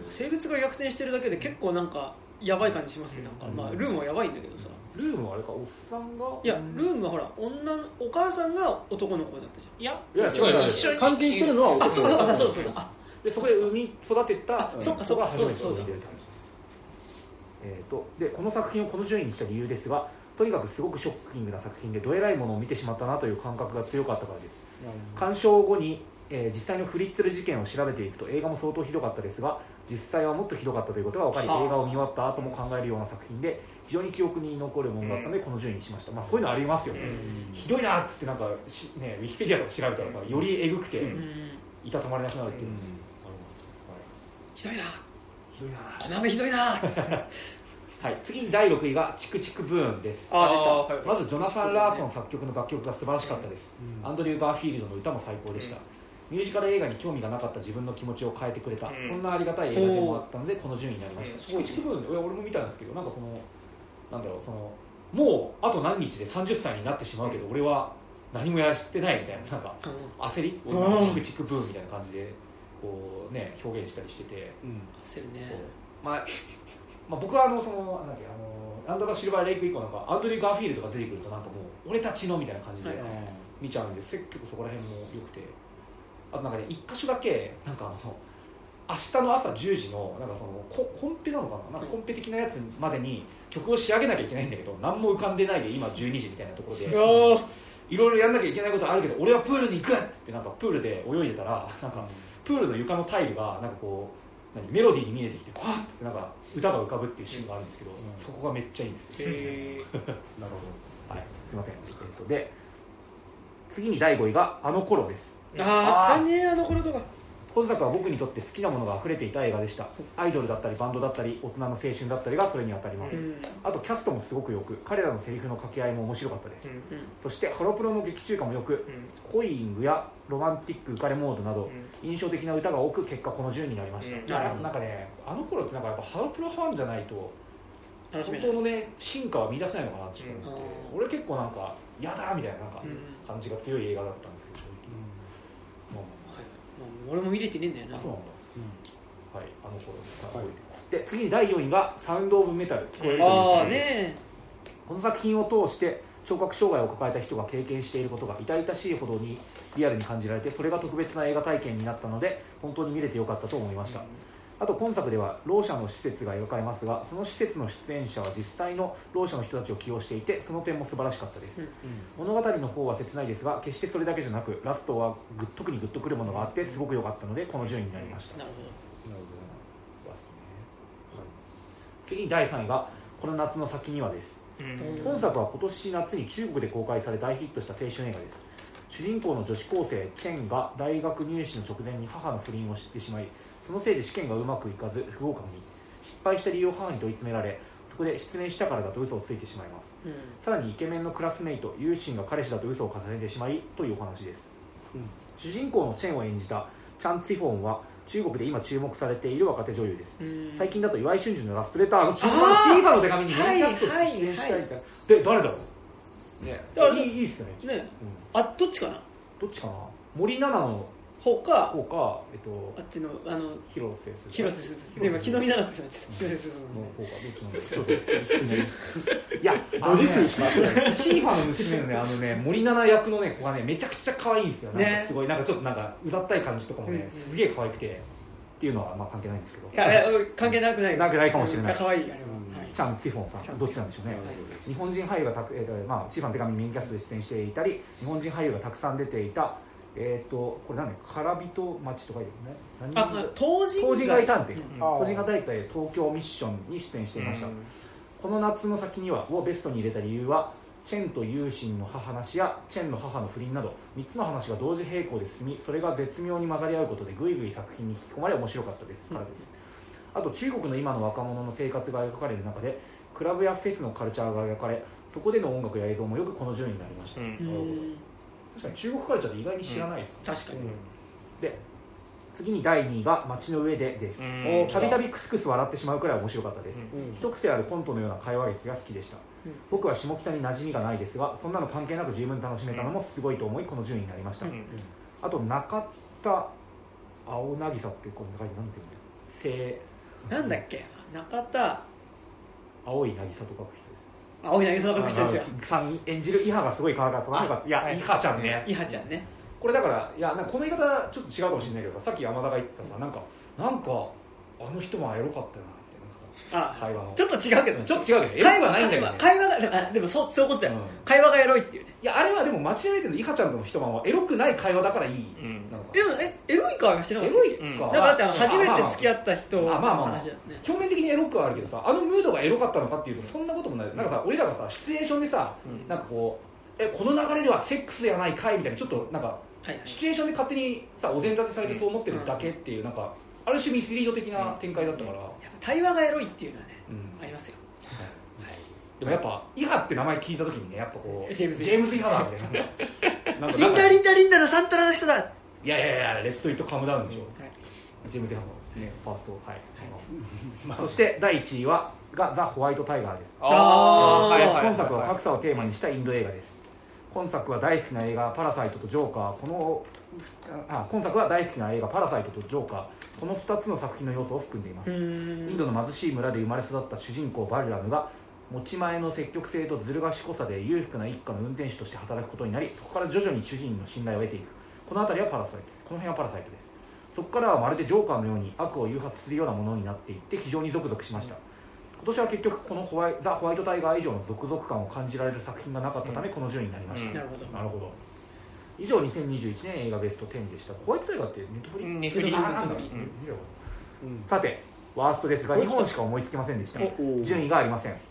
へー。性別が逆転してるだけで結構なんかやばい感じしますね。なんか、うん。まあ、ルームはやばいんだけどさルームはあれかおっさんが？いやルームはほら女のお母さんが男の子だったじいやいや違う違う。一緒に。監禁してるのはゃんあ男そうかそうかそうかそう。でそこで産み育てたあそっかそっか初めてそうだ生んでるって感じえー、とでこの作品をこの順位にした理由ですがとにかくすごくショッキングな作品でどえらいものを見てしまったなという感覚が強かったからです。鑑賞後に、えー実際のフリッツル事件を調べていくと映画も相当ひどかったですが実際はもっとひどかったということが分かりはあ。映画を見終わった後も考えるような作品で非常に記憶に残るものだったのでこの順位にしました、まあ、そういうのありますよね、ひどいなっつってなんかし、ね、ウィキペディアとか調べたらさよりえぐくて、うん。うんいたたまれなくなるっていう。のがひどいなひどいなこの雨ひどいな はい、次に第6位が「チクチクブーン」です。あーはい。まずジョナサン・ラーソン作曲の楽曲が素晴らしかったです、うん。アンドリュー・ガーフィールドの歌も最高でした、ミュージカル映画に興味がなかった自分の気持ちを変えてくれた、うん。そんなありがたい映画でもあったのでこの順位になりました、うん。チクチクブーン俺も見たんですけどなんかそのなんだろうそのもうあと何日で30歳になってしまうけど俺は何もやらしてないみたいななんか焦り？うん。俺チクチクブーンみたいな感じでこうね表現したりしてて。うん。焦るね。まあ、まあ僕はあのそのなんだっけあのアンダーザ・シルバーレイク以降なんかアンドリュー・ガーフィールドが出てくるとなんかもう俺たちのみたいな感じではい見ちゃうんで結構そこら辺も良くて。あとなんかね一箇所だけなんかあの明日の朝10時のなんかそのココンペなのかな？なんかコンペ的なやつまでに曲を仕上げなきゃいけないんだけど何も浮かんでないで今12時みたいなところで。いろいろやんなきゃいけないことあるけど俺はプールに行くってなんかプールで泳いでたらなんかプールの床のタイルがなんかこう何メロディーに見えてきてパーッってなんか歌が浮かぶっていうシーンがあるんですけど、ん。そこがめっちゃいいんですよ、え なるはい、すいません、えっと、で次に第5位が「あの頃です。あーあったねあの頃とか今作は僕にとって好きなものが溢れていた映画でした。アイドルだったりバンドだったり大人の青春だったりがそれに当たります、うん。あとキャストもすごくよく彼らのセリフの掛け合いも面白かったです、うん。うんそしてハロプロの劇中歌もよくうん。コイングやロマンティック浮かれモードなど印象的な歌が多く結果この順位になりました、うん。なんかねあの頃ってなんかやっぱハロプロファンじゃないと本当のね進化は見出せないのかなって思って、うん。俺結構なんかやだみたいななんかうん。感じが強い映画だったんですけど正直、まはいまあ俺も見れてねえんだよな。そうなんだ。ほどはいあの頃はい。で次に第4位が「サウンド・オブ・メタル」聞こえるというねこの作品を通して聴覚障害を抱えた人が経験していることが痛々しいほどにリアルに感じられてそれが特別な映画体験になったので本当に見れてよかったと思いました、あと今作ではろう者の施設が描かれますがその施設の出演者は実際のろう者の人たちを起用していてその点も素晴らしかったです、うん物語の方は切ないですが決してそれだけじゃなくラストはグッ特にグッとくるものがあってすごく良かったのでこの順位になりました、なるほなるほラストね次に第3位が「この夏の先には」です。うん。本作は今年夏に中国で公開され大ヒットした青春映画です。主人公の女子高生チェンが大学入試の直前に母の不倫を知ってしまいそのせいで試験がうまくいかず不合格に失敗した理由を母に問い詰められそこで失明したからだと嘘をついてしまいます。さらにイケメンのクラスメイトユーシンが彼氏だと嘘を重ねてしまいというお話です、うん。主人公のチェンを演じたチャン・ツィフォンは中国で今注目されている若手女優です。最近だと岩井俊二のラストレターのチーフあーァの手紙にメインキャストとして出演したいはいみたいなで誰だろう？ね。いいいいっすよね、ね。うんあどっちかな？どっちかな？森七菜の方か方かえっとあっちのあの広瀬すず。広瀬すず。今昨日見なかったですよちょっと広瀬すず。のの方かどっちなんだちょっといや文字数しか合ってない。チーファの娘のねあのね森七菜役のね子がねめちゃくちゃ可愛いんですよ。なんかねすごいなんかちょっとなんかうざったい感じとかもね、うん。うんすげえ可愛くてっていうのはまあ関係ないんですけど。いやいや関係なくない。なくないかもしれない。可愛いあれは。チャン・ツィフォンさんどっちなんでしょうね。はい。日本人俳優がたく、えーとまあ、チーファの手紙メインキャストで出演していたり日本人俳優がたくさん出ていたえっ、とこれ何？ねからびと町と書いてるね。何？あ当人当人街探偵うん。あー。当人街探偵東京ミッションに出演していました、この夏の先にはをベストに入れた理由はチェンとユーシンの話やチェンの母の不倫など3つの話が同時並行で進みそれが絶妙に混ざり合うことでぐいぐい作品に引き込まれ面白かったです。からです、あと中国の今の若者の生活が描かれる中でクラブやフェスのカルチャーが描かれそこでの音楽や映像もよくこの順位になりました、うん。うん確かに中国カルチャーって意外に知らないです、確かに。で次に第2位が「街の上で」です。うん。たびたびクスクス笑ってしまうくらい面白かったです、うん。一癖あるコントのような会話劇が好きでした、うん。僕は下北に馴染みがないですがそんなの関係なく十分楽しめたのもすごいと思いこの順位になりました、うん。あと中田青渚ってこれ中に何て言うんだよ。なんだっけ？中田青い渚と書く人青柳さんの書く人ですよ。さん演じるイハがすごい可愛かった。ない。や、はいイハちゃんね。イハちゃんね。これだからいやなんかこの言い方ちょっと違うかもしれないけどささっき山田が言ってたさなんかなんかあの人もエロかったよなって会話の。ちょっと違うけどちょっと違うけどエロくはないんだよね。会話があでもそうそういうことだよ、うん。会話がエロいっていうねいやあれはでも間違えてるのイハちゃんとの一晩はエロくない会話だからいい、うん。なんか。でもえエロい会話してなかったエロいか、うんだからだって初めて付き合合った人のあまあまあ表面的にエロくはあるけどさあのムードがエロかったのかっていうとそんなこともない。なんかさ俺らがさシチュエーションでさうん。なんかこうえこの流れではセックスやないかいみたいなちょっとなんかはい。はいシチュエーションで勝手にさお膳立てされてそう思ってるだけっていうなんかある種ミスリード的な展開だったから、やっぱ対話がエロいっていうのはねうん。ありますよでもやっぱイハって名前聞いた時にねやっぱこうジェームズジェームズ・イハだみたいな。リンダリンダリンダのサンタナの人だ、はいやいやいやレッド・イット・カムダウンでしょ、い、ジェームズ・イハの、ね、ファーストはい、あのそして第1位はがザ・ホワイト・タイガーです。あーはいはいはい今作は格差をテーマにしたインド映画です。今作は大好きな映画「パラサイト」と「ジョーカー」このあ今作は大好きな映画「パラサイト」と「ジョーカー」この2つの作品の要素を含んでいます。インドの貧しい村で生まれ育った主人公バルラムが持ち前の積極性とずる賢さで裕福な一家の運転手として働くことになりそこから徐々に主人の信頼を得ていく。この辺りはパラサイト。この辺はパラサイトです。そこからはまるでジョーカーのように悪を誘発するようなものになっていって非常にゾクゾクしました。今年は結局このホワイザ・ホワイトタイガー以上の続々感を感じられる作品がなかったためこの順位になりました、うん。なるほど。なるほど。以上2021年映画ベスト10でした。ホワイトタイガーってネットフリネットフリさてワーストですが2本しか思いつきませんでした。お。順位がありません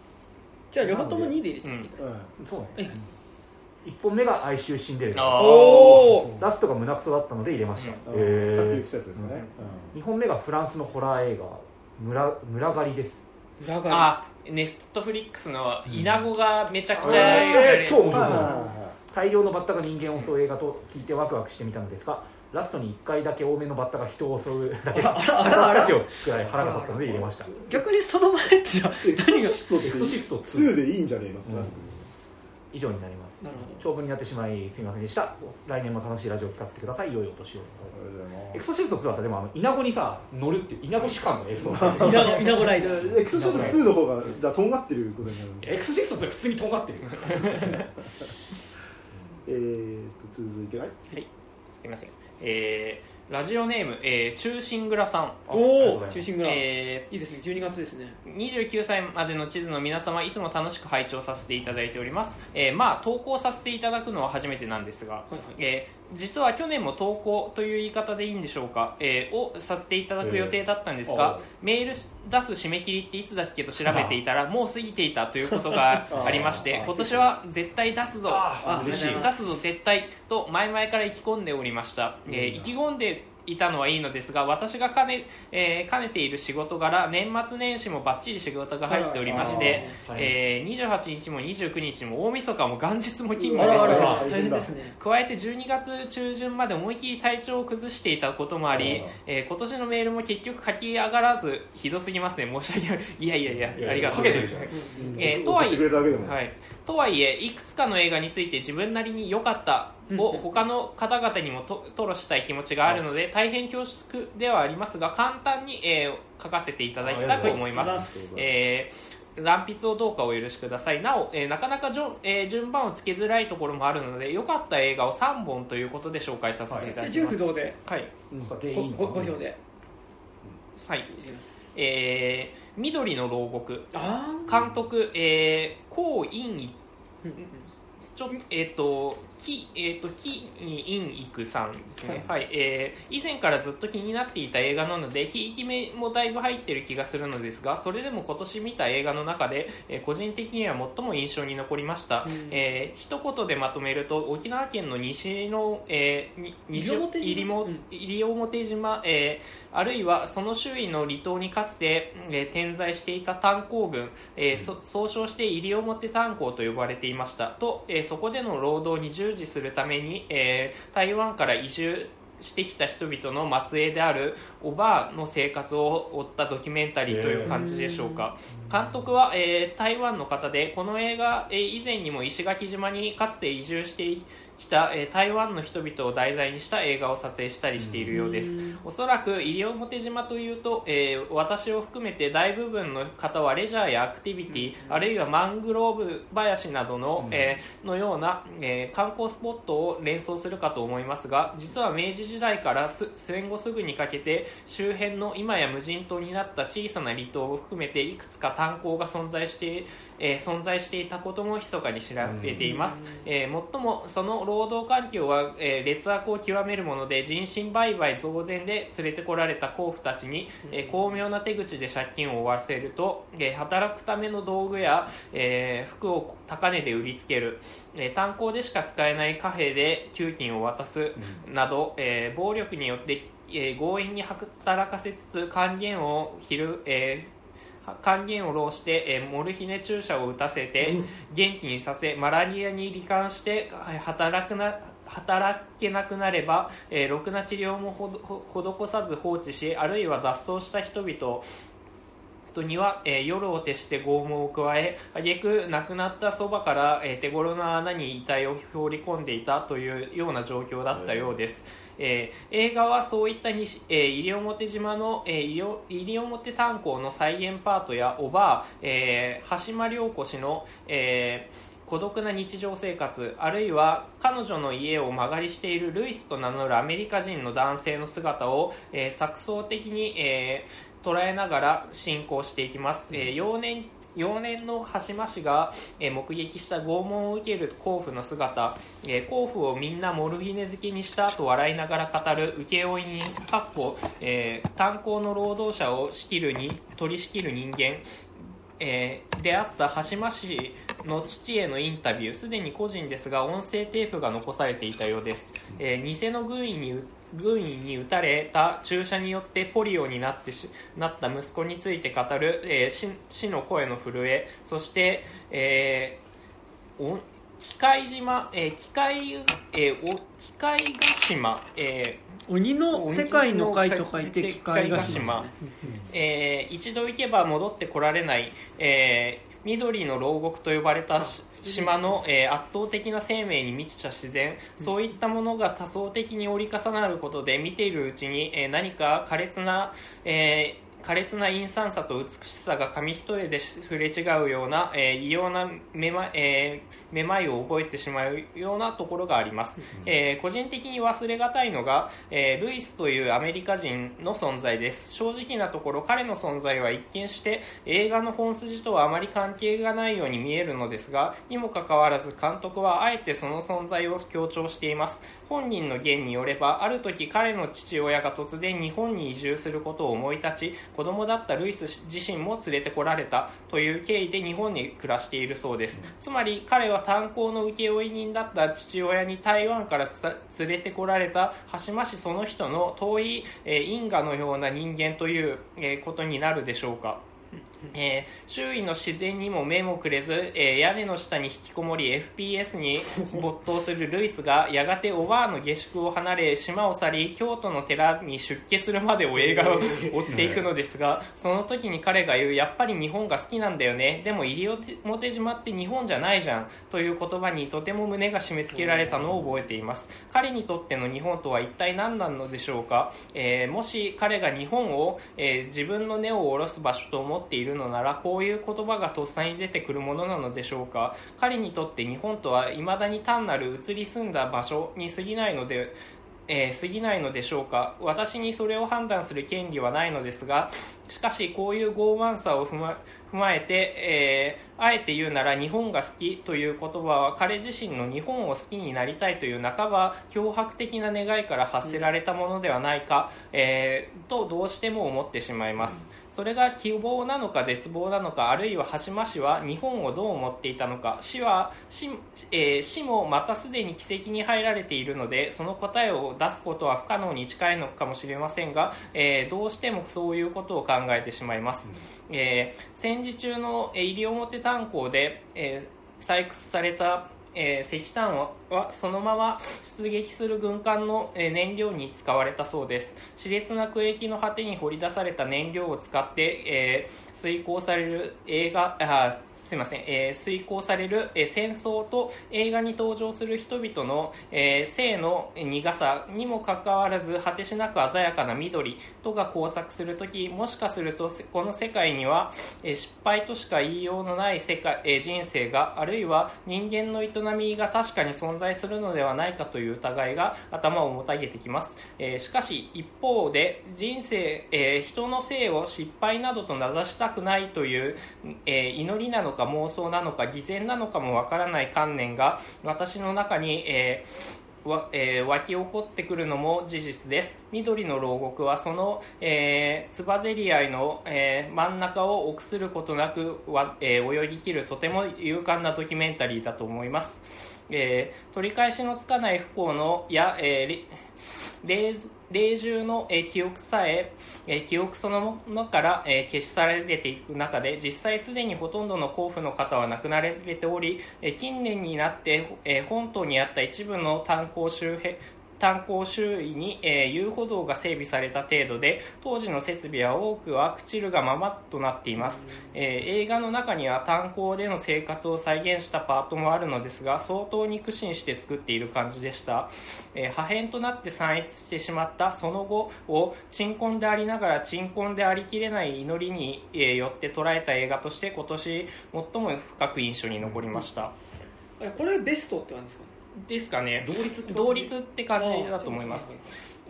じゃあ両方とも2で入れちゃっていいかうん。そう。え。ね1本目が哀愁シンデレラ。おおラストが胸クソだったので入れました、うん。へー。さっき言ってたやつですよね。2本目がフランスのホラー映画村村狩りです。あネットフリックスのイナゴがめちゃくちゃ、えー超面う。ん。白い。大量のバッタが人間を襲う映画と聞いてワクワクしてみたのですがラストに1回だけ多めのバッタが人を襲うだけあらあらあら。をくらい腹が立ったので入れました。逆にその前ってじゃあエクソシストってエクソシスト2でいいんじゃねえの？ってなってくる以上になります。なるほど。長文になってしまいすみませんでした。来年も楽しいラジオを聞かせてください。良いお年をエクソシスト2はさでもあのイナゴにさ乗るっていうイナゴ主観の映像。なんですよイナゴイナゴライドエクソシスト2の方がじゃあとんがってることになるんですエクソシストって普通にとんがってる。えーと続いては？いはい、すみません、えーラジオネーム、えー、中心蔵さん、おお中心蔵、えいいですね。12月ですね。ー29歳までの地図の皆様いつも楽しく拝聴させていただいております、えーまあ投稿させていただくのは初めてなんですが、はいはい。えー実は去年も投稿という言い方でいいんでしょうか、えーをさせていただく予定だったんですが、えーメールし出す締め切りっていつだっけと調べていたらもう過ぎていたということがありまして 今年は絶対出すぞ。出すぞ絶対と前々から意気込んでおりました、えー意気込んでいたのはいいのですが私が兼ね,、えー兼ねている仕事柄年末年始もバッチリ仕事が入っておりまして、えー28日も29日も大晦日も元日も勤務あですらあらあら大変だ大変ですね。加えて12月中旬まで思い切り体調を崩していたこともありえー今年のメールも結局書き上がらずひどすぎますね。申し訳ない。いやいやいやありがとう。えーとはいえはい、とはいえいくつかの映画について自分なりに良かったをうん他の方々にもと吐露したい気持ちがあるので大変恐縮ではありますが簡単に、えー書かせていただきたいと思います、はいえー乱筆をどうかお許しください。なお、えーなかなかじょ、えー順番をつけづらいところもあるので良かった映画を3本ということで紹介させていただき重ます、不動ではい。ごごご票ではいいきますえー緑の牢獄あ監督、えー、コウ・インイうんうんちょえっ、とキえっ、とキインイクさんですね、はい。えー以前からずっと気になっていた映画なのでひいき目もだいぶ入ってる気がするのですがそれでも今年見た映画の中で、えー個人的には最も印象に残りました、うん。えー一言でまとめると沖縄県の西の、えーに西西表島？えーあるいはその周囲の離島にかつて、えー点在していた炭鉱群、えーそ総称して西表炭鉱と呼ばれていました。と、えーそこでの労働に従事するために、えー台湾から移住してきた人々の末裔であるおばあの生活を追ったドキュメンタリーという感じでしょうか、監督は、えー台湾の方でこの映画、えー以前にも石垣島にかつて移住してきた、えー台湾の人々を題材にした映画を撮影したりしているようです、おそらく西表島というと、えー私を含めて大部分の方はレジャーやアクティビティ、あるいはマングローブ林などの,、うん。えーのような、えー観光スポットを連想するかと思いますが実は明治時代からす戦後すぐにかけて周辺の今や無人島になった小さな離島を含めていくつか炭鉱が存在して、えー存在していたことも密かに調べています、えーもっともその労働環境は、えー劣悪を極めるもので人身売買同然で連れてこられた甲府たちに、えー巧妙な手口で借金を負わせると、えー働くための道具や、えー服を高値で売りつける、えー炭鉱でしか使えない貨幣で給金を渡すなど、えー暴力によって、えー強引に働かせつつ還元を昼、えー還元を浪して、えーモルヒネ注射を打たせて元気にさせマラリアに罹患してはい働くな働けなくなれば、えーろくな治療もほどほ施さず放置しあるいは脱走した人々人には、えー夜を徹して拷問を加え挙句亡くなったそばから、えー手頃な穴に遺体を放り込んでいたというような状況だったようです、えー映画はそういった西、えー西表島の、えー西表炭鉱の再現パートやおばあ、えー橋間涼子氏の、えー孤独な日常生活あるいは彼女の家を間借りしているルイスと名乗るアメリカ人の男性の姿を、えー錯綜的に、えー捉えながら進行していきます、えー幼年幼年の橋間氏が、え目撃した拷問を受ける甲府の姿、え甲府をみんなモルヒネ漬けにしたと笑いながら語る請負人かっこ、えー炭鉱の労働者を仕切るに取り仕切る人間えー出会った橋間氏の父へのインタビューすでに個人ですが音声テープが残されていたようです、えー偽の軍医に軍医に撃たれた注射によってポリオになってしなった息子について語る、えー死死の声の震えそして、えーお機械島、えー機械、えーお機械ヶ島、えー鬼の世界の会と書いて機械がしまえー一度行けば戻ってこられない、えー緑の牢獄と呼ばれたし島の、えー圧倒的な生命に満ちた自然、そういったものが多層的に折り重なることで見ているうちに、えー何か苛烈な、えー苛烈な陰惨さと美しさが紙一重ですれ違うような、えー、異様なめま,、えー、めまいを覚えてしまうようなところがあります、えー、個人的に忘れがたいのが、えー、ルイスというアメリカ人の存在です。正直なところ彼の存在は一見して映画の本筋とはあまり関係がないように見えるのですがにもかかわらず監督はあえてその存在を強調しています本人の言によればある時彼の父親が突然日本に移住することを思い立ち子供だったルイス自身も連れてこられたという経緯で日本に暮らしているそうです。つまり彼は炭鉱の請負人だった父親に台湾から連れてこられた橋間氏その人の遠い、えー、因果のような人間という、えー、ことになるでしょうかえー、周囲の自然にも目もくれず、えー、屋根の下に引きこもり FPS に没頭するルイスが やがておばあの下宿を離れ島を去り京都の寺に出家するまでを映画を追っていくのですがその時に彼が言うやっぱり日本が好きなんだよね。でも西表島って日本じゃないじゃんという言葉にとても胸が締め付けられたのを覚えています。彼にとっての日本とは一体何なのでしょうか、えー、もし彼が日本を、え自分の根を下ろす場所と思っているるのならこういう言葉がとっさに出てくるものなのでしょうか彼にとって日本とは未だに単なる移り住んだ場所に過ぎないのでえー、過ぎないのでしょうか私にそれを判断する権利はないのですがしかしこういう傲慢さを踏ま踏まえて、えー、あえて言うなら日本が好きという言葉は彼自身の日本を好きになりたいという半ば脅迫的な願いから発せられたものではないか、えー、とどうしても思ってしまいます。それが希望なのか絶望なのかあるいは橋間氏は日本をどう思っていたのか死は死,、えー、死もまたすでに奇跡に入られているのでその答えを出すことは不可能に近いのかもしれませんが、えー、どうしてもそういうことを考えてしまいます、えー、戦時中の西表炭鉱で、え採掘されたえー、石炭はそのまま出撃する軍艦の、え、燃料に使われたそうです。熾烈な区域の果てに掘り出された燃料を使って、えー、遂行される映画あすいません、えー、遂行される、えー、戦争と映画に登場する人々の、えー、性の苦さにもかかわらず果てしなく鮮やかな緑とが交錯するときもしかするとこの世界には、えー、失敗としか言いようのない世界、えー、人生があるいは人間の営みが確かに存在するのではないかという疑いが頭をもたげてきます、えー、しかし一方で人生、えー、人の性を失敗などと名指したくないという、えー、祈りなのかか妄想なのか偽善なのかもわからない観念が私の中に、えーわえー、湧き起こってくるのも事実です。緑の牢獄はその、えー、つばぜり合いの、えー、真ん中を臆することなくわ、えー、泳ぎきるとても勇敢なドキュメンタリーだと思います、えー、取り返しのつかない不幸のや、えー、霊獣の、え記憶さええ記憶そのものから、え消し去られていく中で実際すでにほとんどの甲府の方は亡くなられており、え近年になって、え本島にあった一部の炭鉱周辺炭鉱周囲に、えー、遊歩道が整備された程度で当時の設備は多くは朽ちるがままとなっています、えー、映画の中には炭鉱での生活を再現したパートもあるのですが相当に苦心して作っている感じでした、えー、破片となって散逸してしまったその後を鎮魂でありながら鎮魂でありきれない祈りに、え、よって捉えた映画として今年最も深く印象に残りました、これベストって感じですか？ですかね。同率って同率って感じだと思います。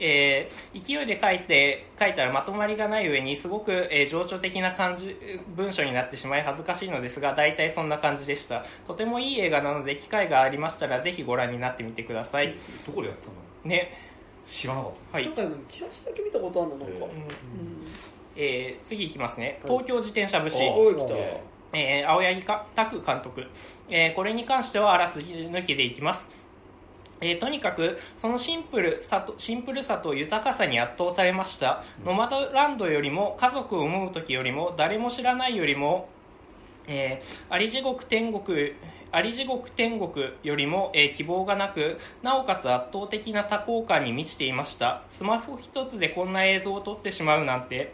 えー、勢いで書いて書いたらまとまりがない上にすごく、えー、情緒的な感じ文章になってしまい恥ずかしいのですが大体そんな感じでした。とてもいい映画なので機会がありましたらぜひご覧になってみてください。どこでやったの？ね。知らなかった、はい、なんかチラシだけ見たことあるのなんか、えー、えー、次いきますね。東京自転車節、おい来た。えー、青柳拓監督、えー、これに関してはあらすじ抜けでいきますえー、とにかくそのシンプルさとシンプルさと豊かさに圧倒されました、うん、ノマドランドよりも家族を思う時よりも誰も知らないよりも、えー、あり地獄天国あり地獄天国よりも、えー、希望がなくなおかつ圧倒的な多幸感に満ちていました。スマホ一つでこんな映像を撮ってしまうなんて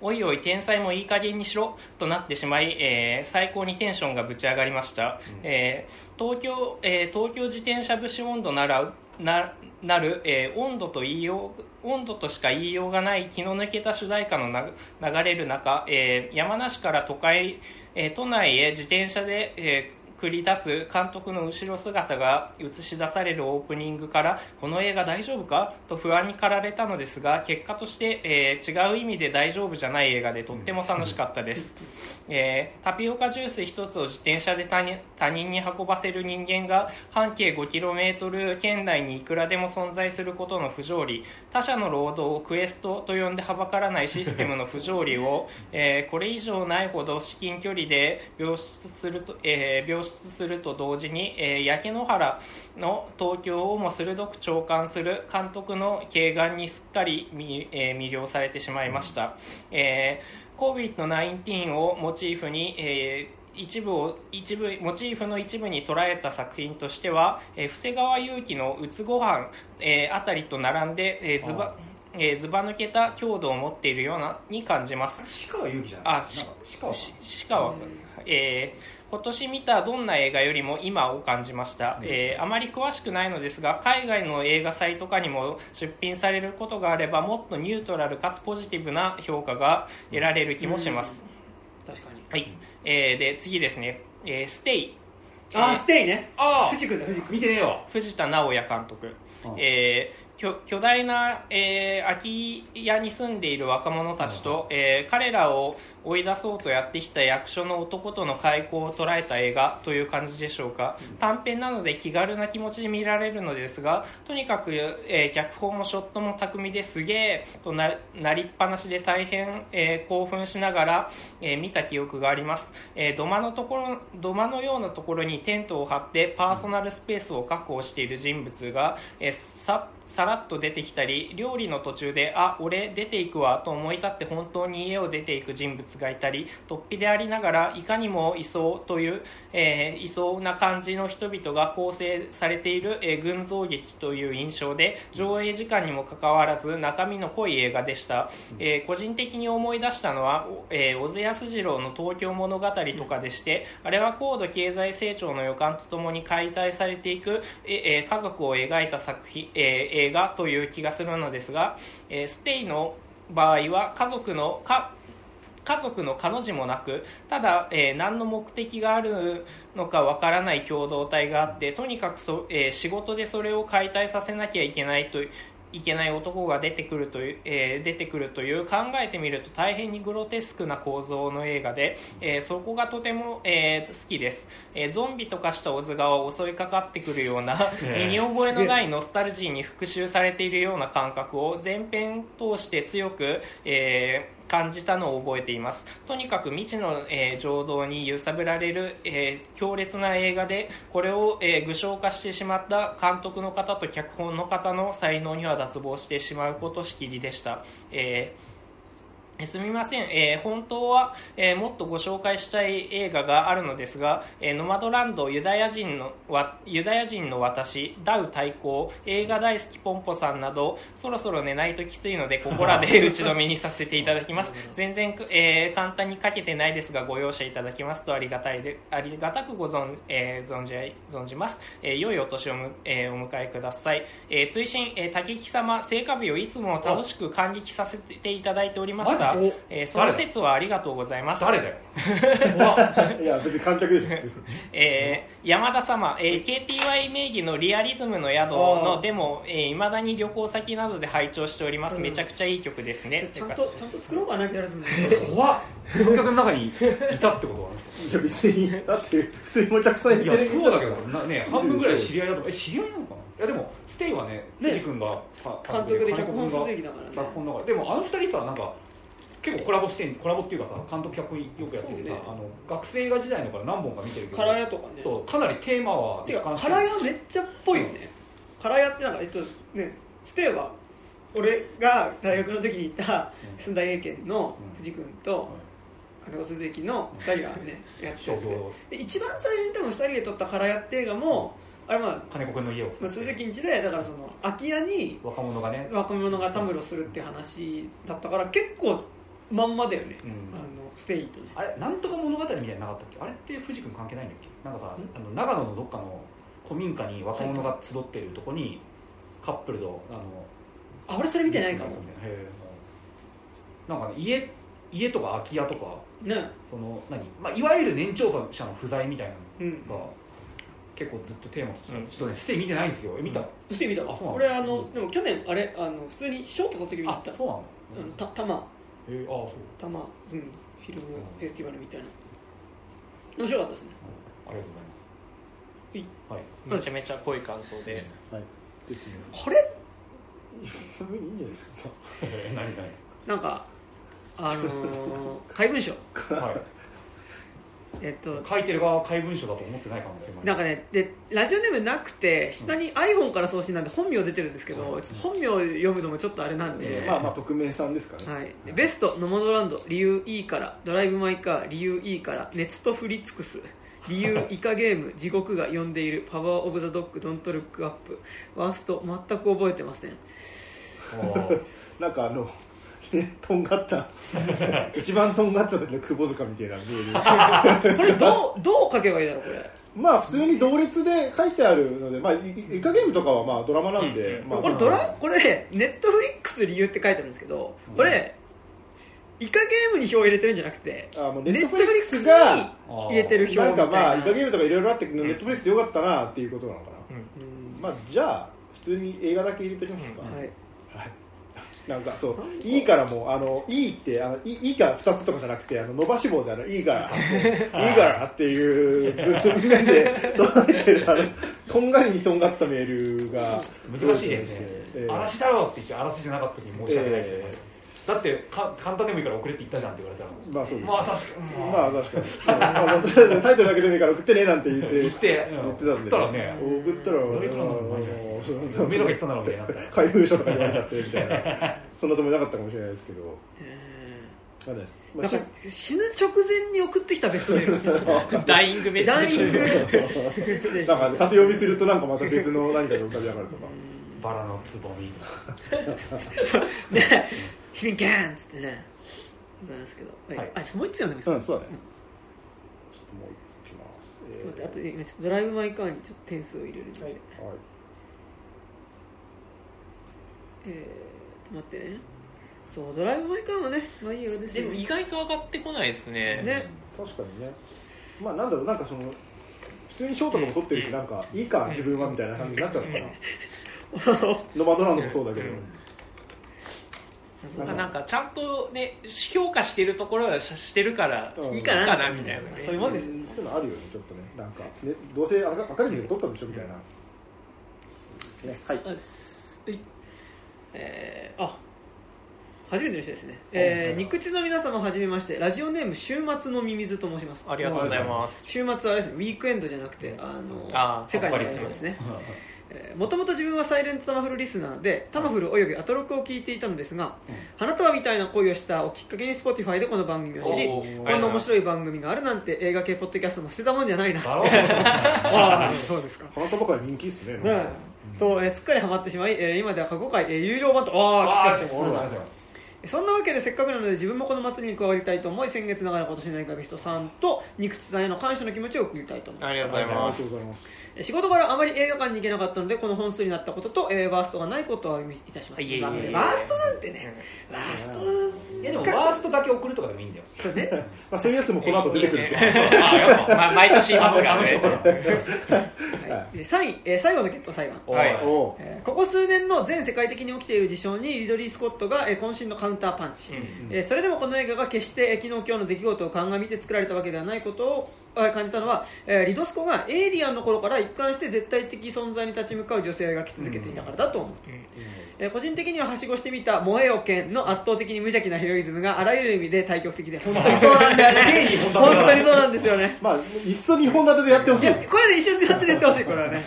おいおい天才もいい加減にしろとなってしまい、えー最高にテンションがぶち上がりました、えー東京えー東京自転車節温度ならななる、えー温度と言いよう温度としか言いようがない気の抜けた主題歌のな流れる中、えー山梨から都会、えー都内へ自転車で、えー繰り出す監督の後ろ姿が映し出されるオープニングからこの映画大丈夫かと不安に駆られたのですが結果として、えー違う意味で大丈夫じゃない映画でとっても楽しかったです、えータピオカジュース一つを自転車で他人他人に運ばせる人間が半径 5km 圏内にいくらでも存在することの不条理。他者の労働をクエストと呼んではばからないシステムの不条理を、えーこれ以上ないほど至近距離で描出すると,、えー描出すると同時に、えー焼け野原の東京をも鋭く長官する監督の軽眼にすっかりみ、えー魅了されてしまいました、えー COVID-19 をモチーフに、えー一部を一部モチーフの一部に捉えた作品としては、えー布施川祐希の「うつごはん」えーあたりと並んで、えーずばえーずば抜けた強度を持っているようなに感じます。鹿川じゃない。あ鹿。川し鹿は、えー今年見たどんな映画よりも今を感じました、えーあまり詳しくないのですが海外の映画祭とかにも出品されることがあればもっとニュートラルかつポジティブな評価が得られる気もします、確かに。はい、えーで次ですね、えーステイあーえーステイね。あ藤君だ藤君。見てねえわ藤田直也監督、うん。えー巨巨大な、えー空き家に住んでいる若者たちと、えー彼らを追い出そうとやってきた役所の男との開口を捉えた映画という感じでしょうか、短編なので気軽な気持ちで見られるのですがとにかく、えー脚本もショットも巧みですげえとななりっぱなしで大変、えー興奮しながら、えー見た記憶があります、えー土間のところ土間のようなところにテントを張ってパーソナルスペースを確保している人物が、えーささらっと出てきたり料理の途中であ俺出ていくわと思い立って本当に家を出ていく人物がいたり突飛でありながらいかにもいそうという、えーいそうな感じの人々が構成されている、えー群像劇という印象で上映時間にもかかわらず中身の濃い映画でした、えー個人的に思い出したのは、えー小津安二郎の東京物語とかでして、あれは高度経済成長の予感とともに解体されていく、えー家族を描いた作品、えー映画という気がするのですが、えーステイの場合は家族のか家族の彼女もなくただ、えー何の目的があるのかわからない共同体があってとにかくそ、えー仕事でそれを解体させなきゃいけないといけない男が出てくるという、えー出てくるという考えてみると大変にグロテスクな構造の映画で、えーそこがとても、えー好きです、えーゾンビと化したオズガを襲いかかってくるような 身に覚えのないノスタルジーに復讐されているような感覚を全編通して強く、えー感じたのを覚えています。とにかく未知の、えー情動に揺さぶられる、えー強烈な映画でこれを、えー具象化してしまった監督の方と脚本の方の才能には脱帽してしまうことしきりでした、えーすみません、えー本当は、えーもっとご紹介したい映画があるのですが、えーノマドランドユダヤ人のわユダヤ人の私ダウ対抗映画大好きポンポさんなどそろそろ寝ないときついのでここらで 打ち止めにさせていただきます。全然、えー簡単にかけてないですがご容赦いただきます。とありがたいでありがたくご存,、えー存じ存じます、えー良いお年をむ、えーお迎えください、えー追伸、えー竹木様聖火日をいつも楽しく感激させていただいておりましたマジえーその説はありがとうございます。誰だよ。いや別に観客でしょ。えー山田様、えー KTY 名義のリアリズムの宿のデモ、いま、未だに旅行先などで拝聴しております、うん。めちゃくちゃいい曲ですね。ちゃんとちゃんと作ろうかなギャラズム。怖っ。観客の中にいたってことは いや別にだって普通にお客さんいやそうだけどさなね半分ぐらい知り合いだとえ知り合いなのかな？いやでもステイはねね。藤君がか監督で脚本金子鈴木だからね。脚本だから。でもあの二人さなんか結構コラボしてんコラボっていうかさ監督脚本よくやっててさ、ね。あの学生映画時代のから何本か見てるけど。カラヤとかね。そうかなりテーマはてか一貫してカラヤめっちゃっぽいよね。カラヤってなんかえっとねステイは俺が大学の時に行ったうん。駿台英検のうん。藤君と金子鈴木の2人がね やってて。一番最初に多分2人で撮ったカラヤって映画もあれまあ金子君の家をまあ鈴木ん家でだからその空き家に若者がね。若者がたむろするって話だったから結構まんまだよね、うん。あのステイとねあれなんとか物語みたいなのなかったっけ？あれって藤君関係ないんだっけ？なんかさあの長野のどっかの古民家に若者が集ってるとこにカップルとあのあ俺それ見てないかも。へえなんかね家家とか空き家とかね。その何、まあ、いわゆる年長者の不在みたいなうん。のが結構ずっとテーマとして、ちょっとねステイ見てないんですよ。え見た、ステイ見た。あそうなの？俺あのでも去年あれ？あの普通にショート撮った時見た。あそうなの、うんたたまえー、あそう。たま、うん、フィルムフェスティバルみたいな。面白かったですね。ありがとうございます。はい。めちゃめちゃ濃い感想で。はい。ですね。これ？いいんじゃないですか。え 何何なんかあのー、怪文書。はいえっと書いてる側は怪文書だと思ってない可能性もあるなんかねでラジオネームなくて下に iPhone から送信なんで本名出てるんですけど、うん。本名を読むのもちょっとあれなんで、まあまあ匿名さんですからね。はい、でベストノモドランド理由いいからドライブ・マイ・カー理由いいから熱と振り尽くす。理由イカゲーム地獄が呼んでいるパワー・オブ・ザ・ドッグドント・ルック・アップ。ワースト全く覚えてません。なんかあのねとんがった一番とんがった時の窪塚みたいな見える。これどうどう書けばいいだろうこれ。まあ普通に同列で書いてあるので、まあ、イイカゲームとかはまあドラマなんで、うん。まあ、これドラこれネットフリックス理由って書いてあるんですけどこれイカゲームに票を入れてるんじゃなくてあもうネットフリックスが入れてる票な。んかまあイカゲームとかいろいろあってネットフリックスよかったなっていうことなのかうん。な、まあじゃあ普通に映画だけ入れときますか、うん。はいはいなんかそういいからもあのいいってあのいいいから2つとかじゃなくてあの伸ばし棒であのいいから いいからっていう文面で捉えてるあのとんがりにとんがったメールが難しいですね、ええ。嵐だろうって言って嵐じゃなかった時に申し訳ないです、えだってか簡単でもいいから送れって言ったじゃんって言われたらまあそうです。まあ確かに。まあ確かに、タイトルだけでもいいから送ってねなんて言って。言って。言ってたんで、送ったらね。送ったらどういうことなのあのそう目のが言ったんだろうみたいにな。ったら怪文書とか言われちゃってみたいなそんなつもりなかったかもしれないですけど。死ぬ直前に送ってきたベストメールダイイングメッセダイージ。か、ね、縦読みするとなんかまた別の何かが浮かび上がるとかバラのつぼみ。ね真剣っつってね。ございますけど、はい。はい。あもう一つ読んでみますか、うんそうだね、ちょっともう一ついきます、えちょっと待ってあと今ちょっとドライブ・マイ・カーにちょっと点数を入れるんで、はい。はいえー、待ってね。そうドライブ・マイ・カーもねまあいい映画ですよでも意外と上がってこないですね。ね。確かにね。まあなんだろうなんかその普通にショートとかも撮ってるしなんかいいか自分はみたいな感じになっちゃうのかな ノマドランドもそうだけど、なんかちゃんとね評価してるところはししてるからうん。いいかなみたいなね。そういうもんです。よそういうのあるよねちょっとね。なんかねどうせアカデミーで撮ったんでしょみたいな、ね、はい。えー、あ初めての人ですね、えー、肉地の皆様はじめましてラジオネーム週末のミミズと申します。ありがとうございます。週末はあれですねウィークエンドじゃなくてあの世界の映画ですね もともと自分はサイレントタマフルリスナーでタマフルおよびアトロクを聞いていたのですが、花束みたいな恋をしたをきっかけに Spotify でこの番組を知りこんな面白い番組があるなんて映画系ポッドキャストも捨てたもんじゃないな そうですか。花束界人気っすね。ねと、えーすっかりハマってしまい、えー今では過去回、えー有料版とああ来てまそんなわけでせっかくなので自分もこの祭りに加わりたいと思い先月ながら今年の映画ベストさんと肉地さんへの感謝の気持ちを送りたいと思います。ありがとうございます仕事柄あまり映画館に行けなかったのでこの本数になったことと、えーバーストがないことをお詫びいたします。いえいえいえ。まあねバーストなんてねバーストいやでもワーストだけ送るとかでもいいんだよ。そうね。まあ、そういうやつもこの後出てくるんで、ね。ま毎年いますからね。はい、で3位、えー最後の決闘裁判。はい。えーここ数年の全世界的に起きている事象にリドリー・スコットが、えー渾身のカウンターパンチ、うん。えーそれでもこの映画が決して、えー昨日今日の出来事を鑑みて作られたわけではないことを感じたのは、えーリドスコがエイリアンの頃から一貫して絶対的存在に立ち向かう女性を描き続けていたからだと思う、えー個人的にははしごしてみた「萌えよ剣」の圧倒的に無邪気なヘロイズムがあらゆる意味で対極的で本当にそうなんだよね。本当にそうなんですよね。まあいっそ日本立てでやってほしい。これで一緒にやってやってほしいこれはね、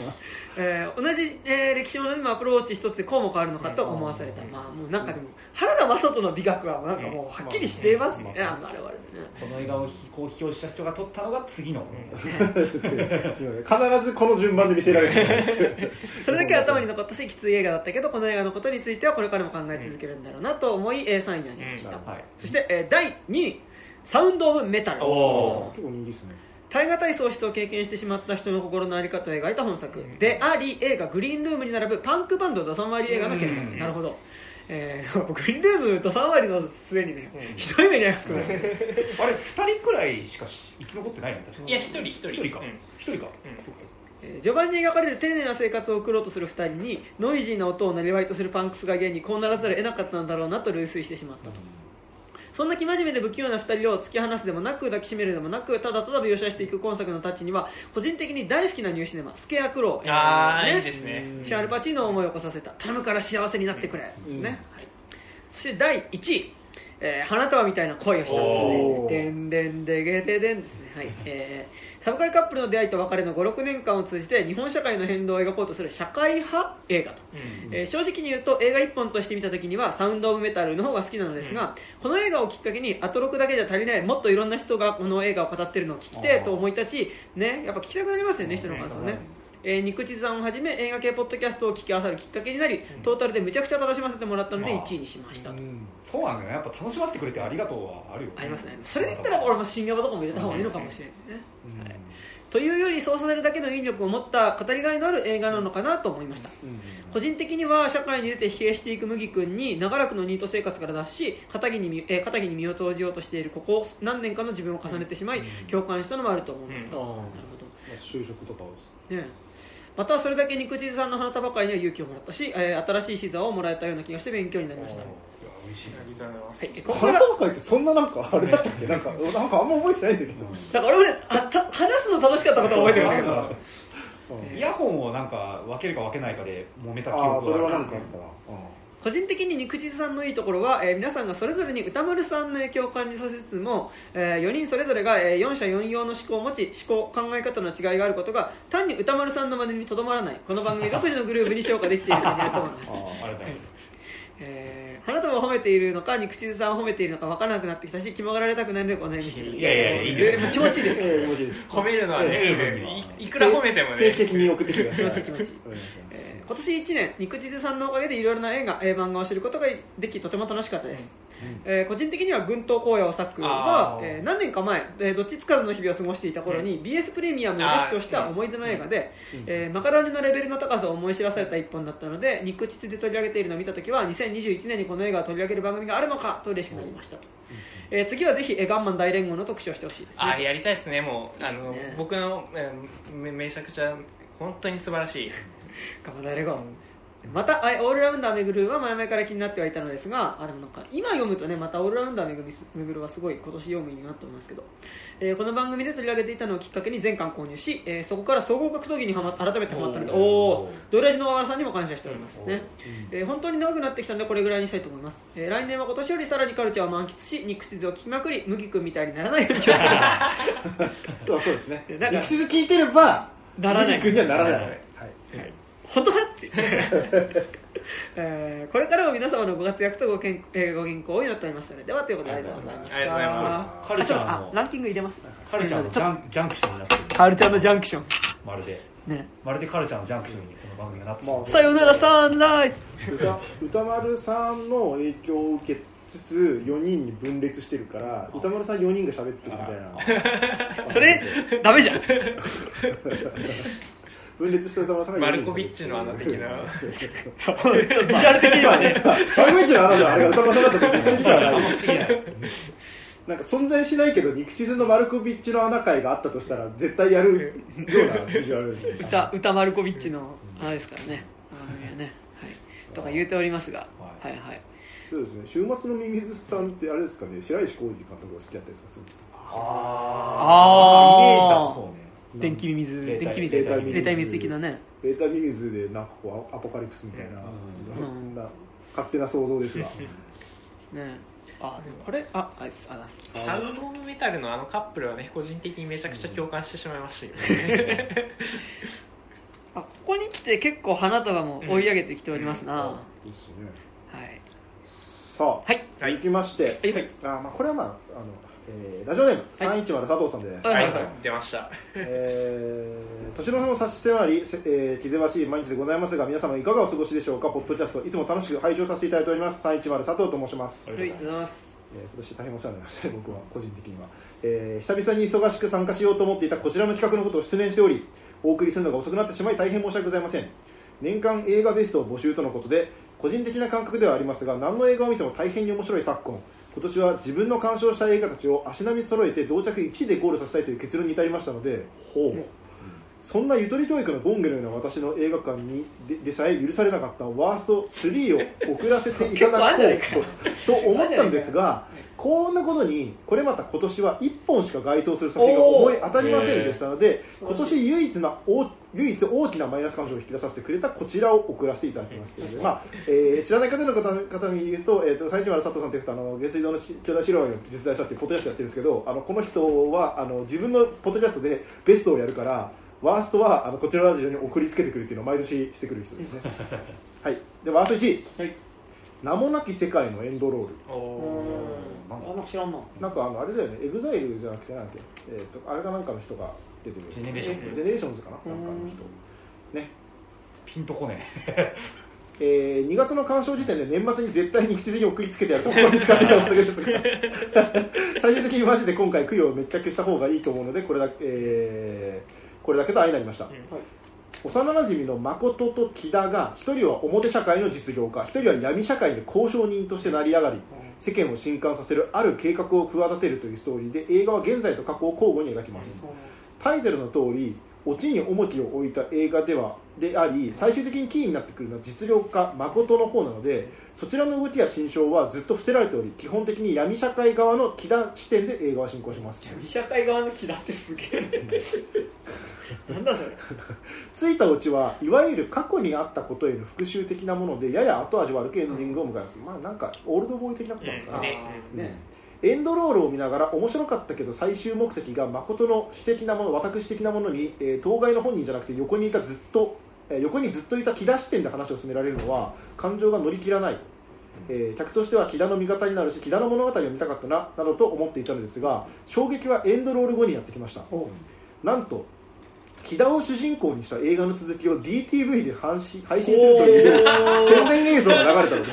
えー同じ、えー歴史ものでもアプローチ一つでこうも変わるのかと思わされた、まあもうなんかでも原田雅人の美学はなんかもうはっきりしています。ね、あのあれはね。この映画をこう批評した人が撮ったのが次の、必ずこの順番で見せられる。それだけ頭に残ったしきつい映画だったけどこの映画のことについてはこれからも考え続けるんだろうなと思い、えー3位になりました、うん。はい。そして、えー第2位サウンド・オブ・メタル。お結構人気っすね対画体喪失を経験してしまった人の心の在り方を描いた本作であり映画「グリーンルーム」に並ぶパンクバンドドサンワリ映画の傑作。うん。なるほど、えー、グリーンルームドサンワリの末にねうん。ひどい目に遭いますけどね。あれ2人くらいしかし生き残ってないの？確かいや一人一人。一人か。うん。一人か。えー序盤に描かれる丁寧な生活を送ろうとする2人にノイジーな音をなりわいとするパンクスが現にこうならざるを得なかったのだろうなと類推してしまったと、そんな生真面目で不器用な2人を突き放すでもなく抱きしめるでもなくただただ描写していく今作のタッチには個人的に大好きなニューシネマスケアクローえーああいいですね。シャールパチーノを思い起こさせた頼むから幸せになってくれ、うん。ね。はい、そして第1位、えー花束みたいな恋をしたおー。でんでんでげででんですね、はい。えーサブカルカップルの出会いと別れの56年間を通じて日本社会の変動を描こうとする社会派映画と、うん。えー正直に言うと映画1本として見た時にはサウンド・オブ・メタルの方が好きなのですが、この映画をきっかけにアトロクだけじゃ足りないもっといろん。な人がこの映画を語ってるのを聞きてえと思い立ち、ね、やっぱ聞きたくなりますよね人の感想ね、えー、肉地さんをはじめ映画系ポッドキャストを聞き合わさるきっかけになり、トータルでむちゃくちゃ楽しませてもらったのであ。ー1位にしましたと、そうなんだよ。ねやっぱ楽しませてくれてありがとうはあるよありますね。それで言ったら俺も新型とかも入れた方がいいのかもしれないね、はい。というよりそうさせるだけの引力を持った語りがいのある映画なのかなと思いました。個人的には社会に出て疲弊していく麦君に長らくのニート生活から脱し片木に身,、えー片木に身を投じようとしているここ何年かの自分を重ねてしまい、共感したのもあると思います、うん。なるほ就職とかねまたそれだけ肉汁さんの花束会には勇気をもらったし、えー新しい視座をもらえたような気がして勉強になりました、はい美味しい。ありがとうございます花束会ってそんななんかあれだったっけ？なんかなんかあんま覚えてないんだけど。だから俺もねあた話すの楽しかったことは覚えてるんだけどイヤホンをなんか分けるか分けないかで揉めた記憶ああそれはなんかかあったな個人的に肉汁さんのいいところは、えー皆さんがそれぞれに歌丸さんの影響を感じさせつつも、え4人それぞれが、え4者4様の思考を持ち思考考え方の違いがあることが単に歌丸さんの真似にとどまらない。この番組独自のグループに消化できている点にあると思います。ああありがとうございます。えー花束を褒めているのか肉汁さんを褒めているのか分からなくなってきたし肝がられたくないのでお悩みしていやいやいやいいでも気持ちいいです。ええ気持ちいいです。褒めるのはね、ええいいくら褒めてもね。定期的に送ってきてください。気持ちいい気持ちいい。お願いしますえー今年1年肉汁さんのおかげでいろいろな映画、えー漫画を知ることができとても楽しかったです、えー個人的には軍闘荒野を作はえー何年か前、えーどっちつかずの日々を過ごしていた頃に、BS プレミアムで視聴した思い出の映画で、えーマカロニのレベルの高さを思い知らされた一本だったので肉質で取り上げているのを見た時は2021年にこの映画を取り上げる番組があるのかと嬉しくなりました。と、えー次はぜひ、えーガンマン大連合の特集をしてほしいですね。あやりたいですねもう。あのね。僕のえーめめちゃくちゃ本当に素晴らしいガンマン大連合またあオールラウンダーめぐるは前々から気になってはいたのですがあでもなんか今読むとねまたオールラウンダーめぐみめぐるはすごい今年読む意味があると思いますけど、えーこの番組で取り上げていたのをきっかけに全巻購入し、えーそこから総合格闘技にはま改めてハマったのでおおドラジの和原さんにも感謝しております。ね、えー本当に長くなってきたのでこれぐらいにしたいと思います、えー来年は今年よりさらにカルチャーを満喫し肉地図を聞きまくり麦君みたいにならないように気をつけてます。あそうですね。なんか力士聞いてればならない。麦君にはならない本当かって、えーこれからも皆様のご活躍とごけん、えーご健康を祈っておりますのでではということでありがとうございました。ありがとうございます。カルちょっとあランキング入れます？カルチャーのジャンジャンクションになってる。カルチャーのジャンクション。まるで。ね。まるでカルチャーのジャンクションにこの番組がなってしまう。まあさよならサンライズ。歌歌丸さんの影響を受けつつ4人に分裂してるから歌丸さん4人が喋ってるみたいな。それダメじゃん 分裂した歌丸さんがマ4人ルコビッチの穴的な。ビジュアル的にはね。マルコビッチの穴であれが歌丸さんだったなんか存在しないけど肉地図のマルコビッチの穴会があったとしたら絶対やるようなビジュアル。歌歌マルコビッチのあれですからね。あのね、はい、とか言うておりますが、はい。はいそうですね。週末のミミズさんってあれですかね。白石浩二監督が好きだったですかそうですか？あー。イメージだとそうね電気ミミズ気ミミズ。霊体ミミズ。霊体ミミズ的なね。ベータミミズでなんかこうアポカリプスみたいな、うん。そんな勝手な想像ですが ね。あでもこれあああれですサウンド・メタルのあのカップルはね個人的にめちゃくちゃ共感してしまいましたよね。あここに来て結構花束も追い上げてきておりますな、はいいいっすね。はい。さあ、はい。続きまして、はいはい。あまあこれはまああの、えーラジオネーム310佐藤さんです、はいはい、出ました。えー年の瀬も差し迫り、せえー、気ぜわしい毎日でございますが皆様いかがお過ごしでしょうか？ポッドキャストいつも楽しく拝聴させていただいております。310佐藤と申します、はいありがとうございます。えー今年大変お世話になりましたね僕は個人的には、えー久々に忙しく参加しようと思っていたこちらの企画のことを失念しておりお送りするのが遅くなってしまい大変申し訳ございません。年間映画ベストを募集とのことで個人的な感覚ではありますが何の映画を見ても大変に面白い昨今今年は自分の鑑賞した映画たちを足並み揃えて同着1位でゴールさせたいという結論に至りましたのでほう。そんなゆとり教育のゴンゲのような私の映画館にででさえ許されなかったワースト3を 送らせていただこうとと思ったんですがこんなことにこれまた今年は1本しか該当する作品が思い当たりませんでしたので今年唯一な大唯一大きなマイナス感情を引き出させてくれたこちらを送らせていただきます。とい。うので、まあえー知らない方の方方に言うと,、えー、と最近は佐藤さんという人あの下水道の兄弟資料を実在したっていうポッドキャストやってるんですけどあのこの人はあの自分のポッドキャストでベストをやるからワーストはあのこちらのラジオに送りつけてくるっていうのを毎年してくる人ですね。はい。でワースト1位、はい。名もなき世界のエンドロール。おあなんか知らんな。なんかあのあれだよね、エグザイルじゃなくてなんだっけ、えー、とあれかなんかの人が出てるジェネレーションズジェネレーションズかな、なんかの人。ね。ピンとこね。えー、2月の鑑賞時点で年末に絶対に口に送りつけてやると心に誓っていたお告げですが。最終的にマジで今回記憶を滅却した方がいいと思うのでこれだけ、えーこれだけと相になりました、幼なじみの誠と木田が一人は表社会の実業家一人は闇社会で交渉人として成り上がり世間を震撼させるある計画を企てるというストーリーで映画は現在と過去を交互に描きます、タイトルの通りオチに重きを置いた映画ではであり最終的にキーになってくるのは実力家誠の方なのでそちらの動きや心象はずっと伏せられており基本的に闇社会側の木田視点で映画は進行します。闇社会側の木だってすげえ。なんだそれ。ついたオチはいわゆる過去にあったことへの復讐的なものでやや後味悪くエンディングを迎えます、まあなんかオールドボーイ的なことなんですかね、ね。ねエンドロールを見ながら面白かったけど最終目的が誠の私的なもの私的なものに、えー当該の本人じゃなくて横にいたずっと、えー横にずっといた木田視点で話を進められるのは感情が乗り切らない、えー客としては木田の味方になるし木田の物語を見たかったななどと思っていたのですが衝撃はエンドロール後にやってきました。なんと木田を主人公にした映画の続きを DTV で配信配信するという宣伝映像が流れたので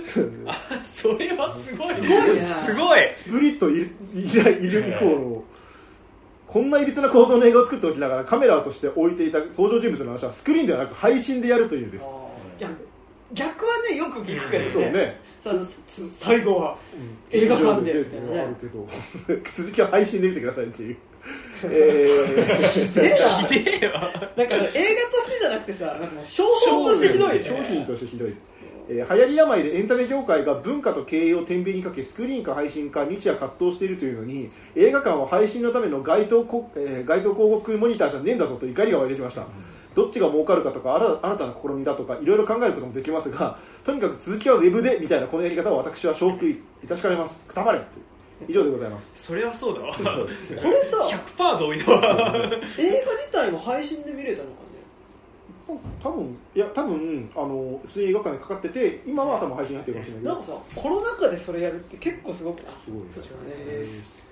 すすごいな。それはすごいすごいね。すごい。スプリットいるいらいる以降のこんないびつな構造の映画を作っておきながらカメラとして置いていた登場人物の話はスクリーンではなく配信でやるというです逆はねよく聞くけどねそうねそのす最後は映画館でっていうのはあるけど続きは配信で見てくださいっていうえひでえなひでえわ。なんか映画としてじゃなくてさなんかもう商品としてひどいね。商品としてひどい、えー流行り病でエンタメ業界が文化と経営を天秤にかけスクリーンか配信か日夜葛藤しているというのに映画館は配信のための街頭こ、えー街頭広告モニターじゃねえんだぞと怒りが湧いてきました、どっちが儲かるかとか新新たな試みだとかいろいろ考えることもできますがとにかく続きはウェブでみたいなこのやり方を私は承服いたしかねますくたばれ以上でございます。それはそうだわ。これさ100%同意だわ。映画自体も配信で見れたのかね？多分いや多分あの普通に映画館でかかってて今は多分配信に入ってるかもしれない。けどなんかさコロナ禍でそれやるって結構すごくない？すごいですそうです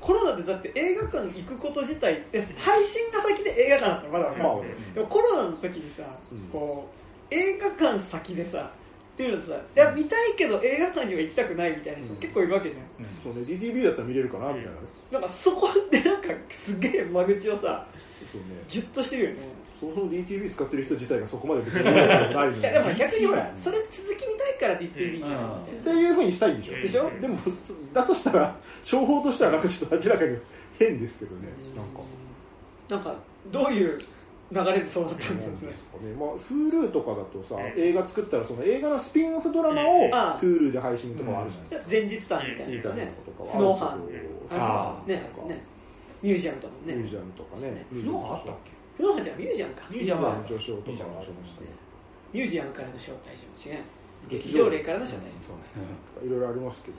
コロナでだって映画館行くこと自体え配信が先で映画館だったらまだ分かる、まあでもコロナの時にさ、うん。こう映画館先でさっていうのさいや見たいけど映画館には行きたくないみたいな人うん。結構いるわけじゃん、そうね DTV だったら見れるかなみたいなね。なんかそこでなんかすげえ間口をさそうね。ギュッとしてるよね。そもそも DTV 使ってる人自体がそこまで別にないのにいやでも逆にほらそれ続き見たいから DTV やみたいなっていうふうにしたいんでしょでしょでもそだとしたら商法としてはなんかちょっと明らかに変ですけどねなんかなんかどういう流れでそうなったんだろうねね。まあ、Hulu とかだとさ、うん映画作ったらその映画のスピンオフドラマを Hulu で配信とかもあるじゃないですか、前日談みたいみたいなねこととか不能犯はあるけど。ああ。るねなね。ミュージアムとかもね。ミュージアムとかね。不能犯あったっけ？じゃんミュージアムか。ミュージアム。は序章とかもありましたね。ミュージアム。からの招待状。違う。劇場例からの招待状。そうねいろいろありますけど。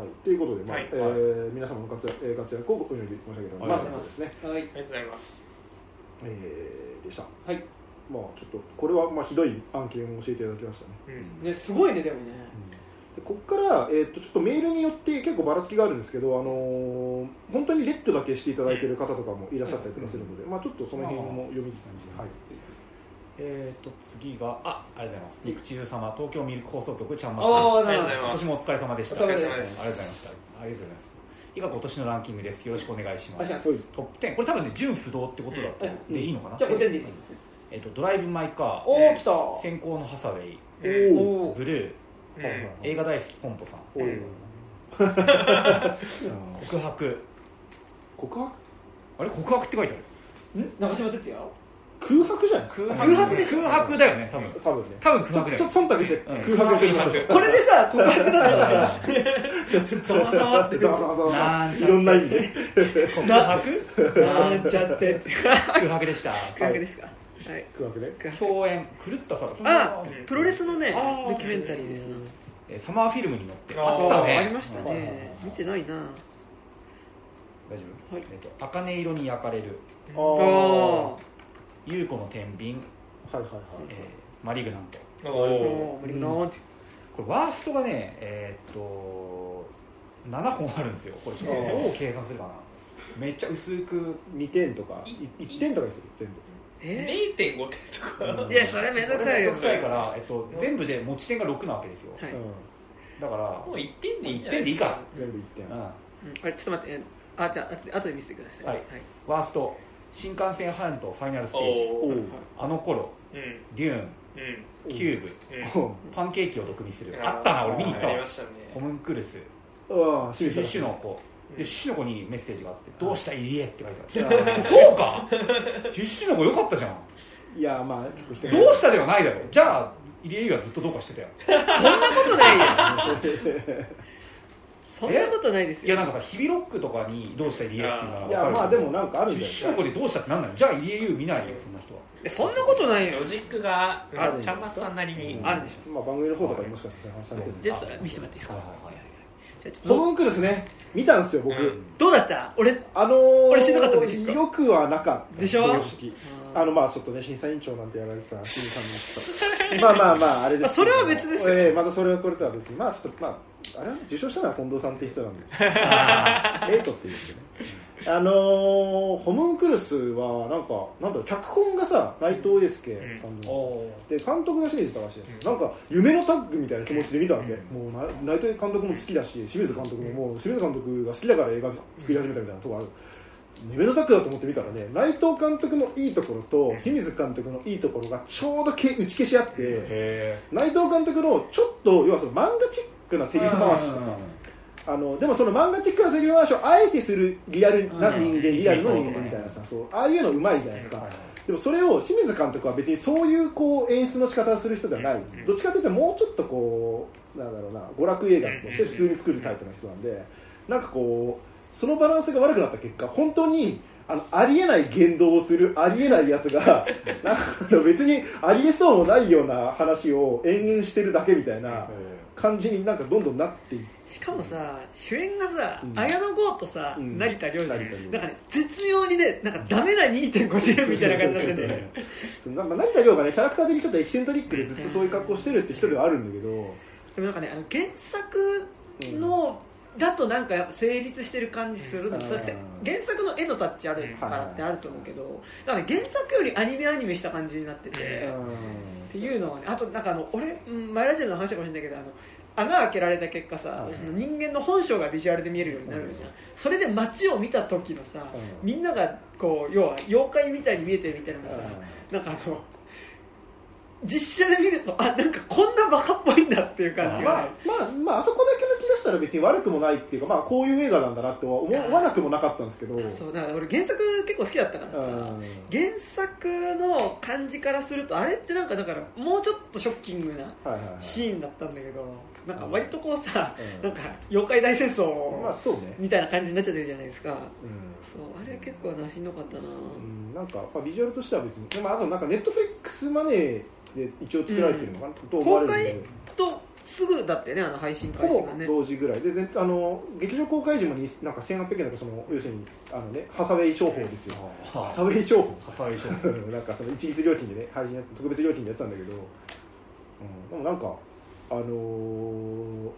はい。ということで、まあはい。えー皆様の活躍えー活躍をお祈り申し上げております、はいそうですね。はい。ありがとうございますえーでした。はい。まあちょっとこれはまあひどい案件を教えていただきましたね。ねすごいねでもね。でここから、えー、とちょっとメールによって結構ばらつきがあるんですけど、あのー本当にレッドだけしていただいている方とかもいらっしゃったりとかするので、まあ、ちょっとその辺も読みつつですね、はい、えー、と次があありがとうございます。肉チーズ様東京ミルク放送局ちゃんまああつです。なるほどありがとうございます。今年もお疲れ様でした。お疲れ様です。ありがとうございました。ありがとうございます以下今年のランキングです。よろしくお願いします。トップ10これ多分ね純不動ってことだとうんでいいのかな、じゃあ5点でいいですね。えー、とドライブ・マイ・カおーお来た。先行のハサウェイ。うんおおブルー。映画大好きポンポさん。告白。告白？あれ？告白って書いてある。ん？長嶋哲也？空白じゃないですか。空白でしょ。空白だよね多分。多分ね。多分空白ちょっと忖度してうん。空白してみましょう。空白これでさ告白だったら。さざわざわって。ざわざわざわざわなんちゃっていろんな意味で告白なんちゃって空白でした告白ですかはい空白ね共演狂ったさあプロレスのねあードキュメンタリーですなえーサマーフィルムに乗ってあったありねましたね見てないな大丈夫はいえっと茜色に焼かれるああ優子の天秤。いはいはい。えーマリグナント。おおー。無理なーってこれワーストがねえーっと7本あるんですよ。これどう計算するかな。めっちゃ薄く2点とかい1点とかにする全部。え0.5点とか。いやそれめんどくさいよめんどくさいから、えっと、全部で持ち点が6なわけですよ。はいうん。だからもう1点でいいん1じゃないですか。点でいいか。全部1点。うん。うんあれちょっと待って。あじゃあ後で後で見せてください。はい。ワースト新幹線半島ファイナルステージ。あの頃うん。デューンうん。キューブうん。パンケーキを毒味する。あったな俺見に行ったわ。ありましたね。ホムンクルス。ああシュシュの子。うん。でシュの子にメッセージがあって「どうした入江」って書いてあるそうか。シュシュの子よかったじゃん。いやまあ結構してどうしたではないだろ。じゃあ入江がずっとどうかしてたよ。そんなことないよ そんなことないですよ。いやなんかさ日々ロックとかにどうした入江っていうのはい分かるやまあでもなんかあるんじゃシュの子でどうした？ってなんないじゃあ入江優見ないよそんな人は。えそんなことないよ。ロジックがあるんちゃんまつさんなりに。あるでしょ。まあ番組の方とかにもしかしたら話されてるんでじゃあちょっと見せてもらっていいですか？はいはいはい。ホムンクルスね見たんですよ僕、うんどうだった？俺あのー、俺しんどかったよくはなかった。でしょ？正直あのまあちょっとね審査委員長なんてやられてた清水さんもちょっとまあまあまああれですけど。あそれは別ですよ。ええまたそれはこれとは別に。まあちょっとまああれは受賞したのは近藤さんって人なんで。エイトっていうんですけどね。あのー、ホムンクルスはなんかなんだろう脚本がさ内藤英介監督、おで監督が清水隆です、なんか夢のタッグみたいな気持ちで見たわけ、もうな内藤監督も好きだし清水監督ももう清水監督が好きだから映画作り始めたみたいなとこある。夢のタッグだと思って見たらね内藤監督のいいところと清水監督のいいところがちょうどけ打ち消し合ってへ内藤監督のちょっと要はその漫画チックなセリフ回しとか。あのでもその漫画チックなセリフ回しをあえてするリアルな人間、うん。リアルの人間みたいなさそう。ああいうのうまいじゃないですか、はいでもそれを清水監督は別にそういうこう演出の仕方をする人ではない、うん。どっちかというともうちょっとこうなんだろうな娯楽映画として普通に作るタイプの人なんでなんかこうそのバランスが悪くなった結果本当にあのありえない言動をするありえないやつが なんか別にありえそうもないような話を延々してるだけみたいな感じになんかどんどんなっていって。しかもさ主演がさ、うん。綾野剛とさ、うん。成田凌じゃん。成田凌なん。かね絶妙にねなんかダメな2.5次元みたいな感じになっててそのまあ成田凌がねキャラクター的にちょっとエキセントリックでずっとそういう格好してるって人ではあるんだけど、でもなんかねあの原作の、だとなんかやっぱ成立してる感じするの、うん。そして原作の絵のタッチあるからってあると思うけど、だから原作よりアニメアニメした感じになってて、っていうのはねあとなんかあの俺、うん、前ラジオの話かもしれないけどあの穴開けられた結果さ、はいその人間の本性がビジュアルで見えるようになるじゃん、それで街を見た時のさ、うん。みんながこう要は妖怪みたいに見えてるみたいなのがさ、なんかあの実写で見るとあなんかこんなバカっぽいんだっていう感じまあがね、まあまああそこだけ抜き出したら別に悪くもないっていうかまあこういう映画なんだなとは思わなくもなかったんですけど。そうだから俺原作結構好きだったからさ、うん。原作の感じからするとあれってなんかだからもうちょっとショッキングなはいはいはい。シーンだったんだけどなんか割とこうさ、うん。なんか妖怪大戦争みたいな感じになっちゃってるじゃないですか、うん。そうあれ結構なしんどかったな、うん。なんか、まあ、ビジュアルとしては別にでもあとなんかネットフリックスマネーで一応作られてるのかな、と思われるんで。公開とすぐだったよねあの配信ほぼ開始がね。同時ぐらい。でであの劇場公開時もになんか1800円だかその要するにあの、ね、ハサウェイ商法ですよ。ハサウェイ商法。ハサウェイショーなんかその一律料金でね配信や特別料金でやってたんだけど、うん、でもなんかあのー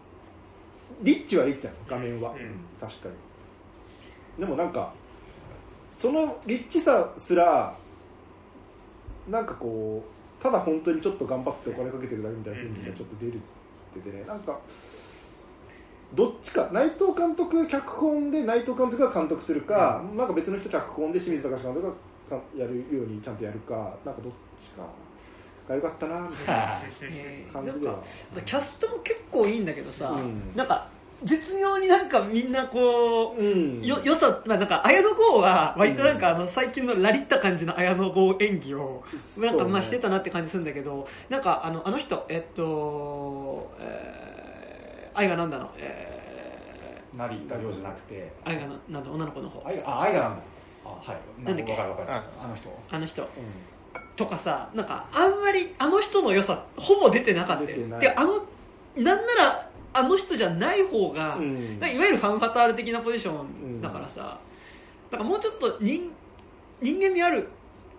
リッチはリッチなの画面は、うん。確かに。でもなんかそのリッチさすらなんかこうただ本当にちょっと頑張ってお金かけてるだけみたいな雰囲気がちょっと出るっててねなんかどっちか内藤監督脚本で内藤監督が監督するか、なんか別の人脚本で清水隆監督がかやるようにちゃんとやるかなんかどっちかが良かったなみたいなね感じでは。キャストも結構いいんだけどさ、うん。なんか絶妙になんかみんなこう、うん。よよさ、まあ、なんか綾野剛は割となんかあの最近のラリった感じの綾野剛演技をなんかまあしてたなって感じするんだけどなんかあのあの人えっと、えー愛がなんだの、え成田凌じゃなくて。ー、愛がななんだ女の子の方。愛があ愛がなんだ。あはい。なんだっけ？わかるわかる。ああの人。あの人。うとかさなんかあんまりあの人の良さほぼ出てなかったよ。出てない。であのなんならあの人じゃない方が、ん。うんいわゆるファンファタール的なポジションだからさ、なんかもうちょっと人人間味あるうん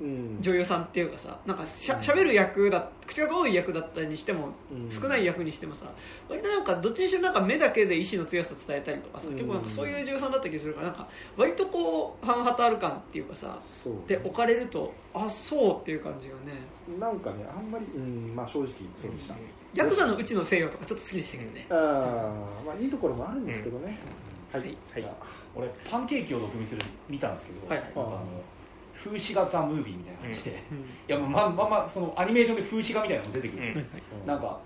女優さんっていうかさなんかしゃしゃべる役だ口数多い役だったにしても、うん。少ない役にしてもさ割となんかどっちにしろなんか目だけで意志の強さ伝えたりとかさ、うん。結構なんかそういう女優さんだった気がするからなんか割とこうファンハタール感っていうかさで置かれるとあそうっていう感じがね。なんかねあんまり、うんまあ、正直そうでした、ヤクザのうちの西洋とかちょっと好きでしたけどね、あーまあいいところもあるんですけどね、はい、はい。はい、俺パンケーキを毒味する見たんですけど、はい。なんかあの風刺画ザ・ムービーみたいな感じで、うん。いやまあまあまあそのアニメーションで風刺画みたいなのも出てくる、うん。なんか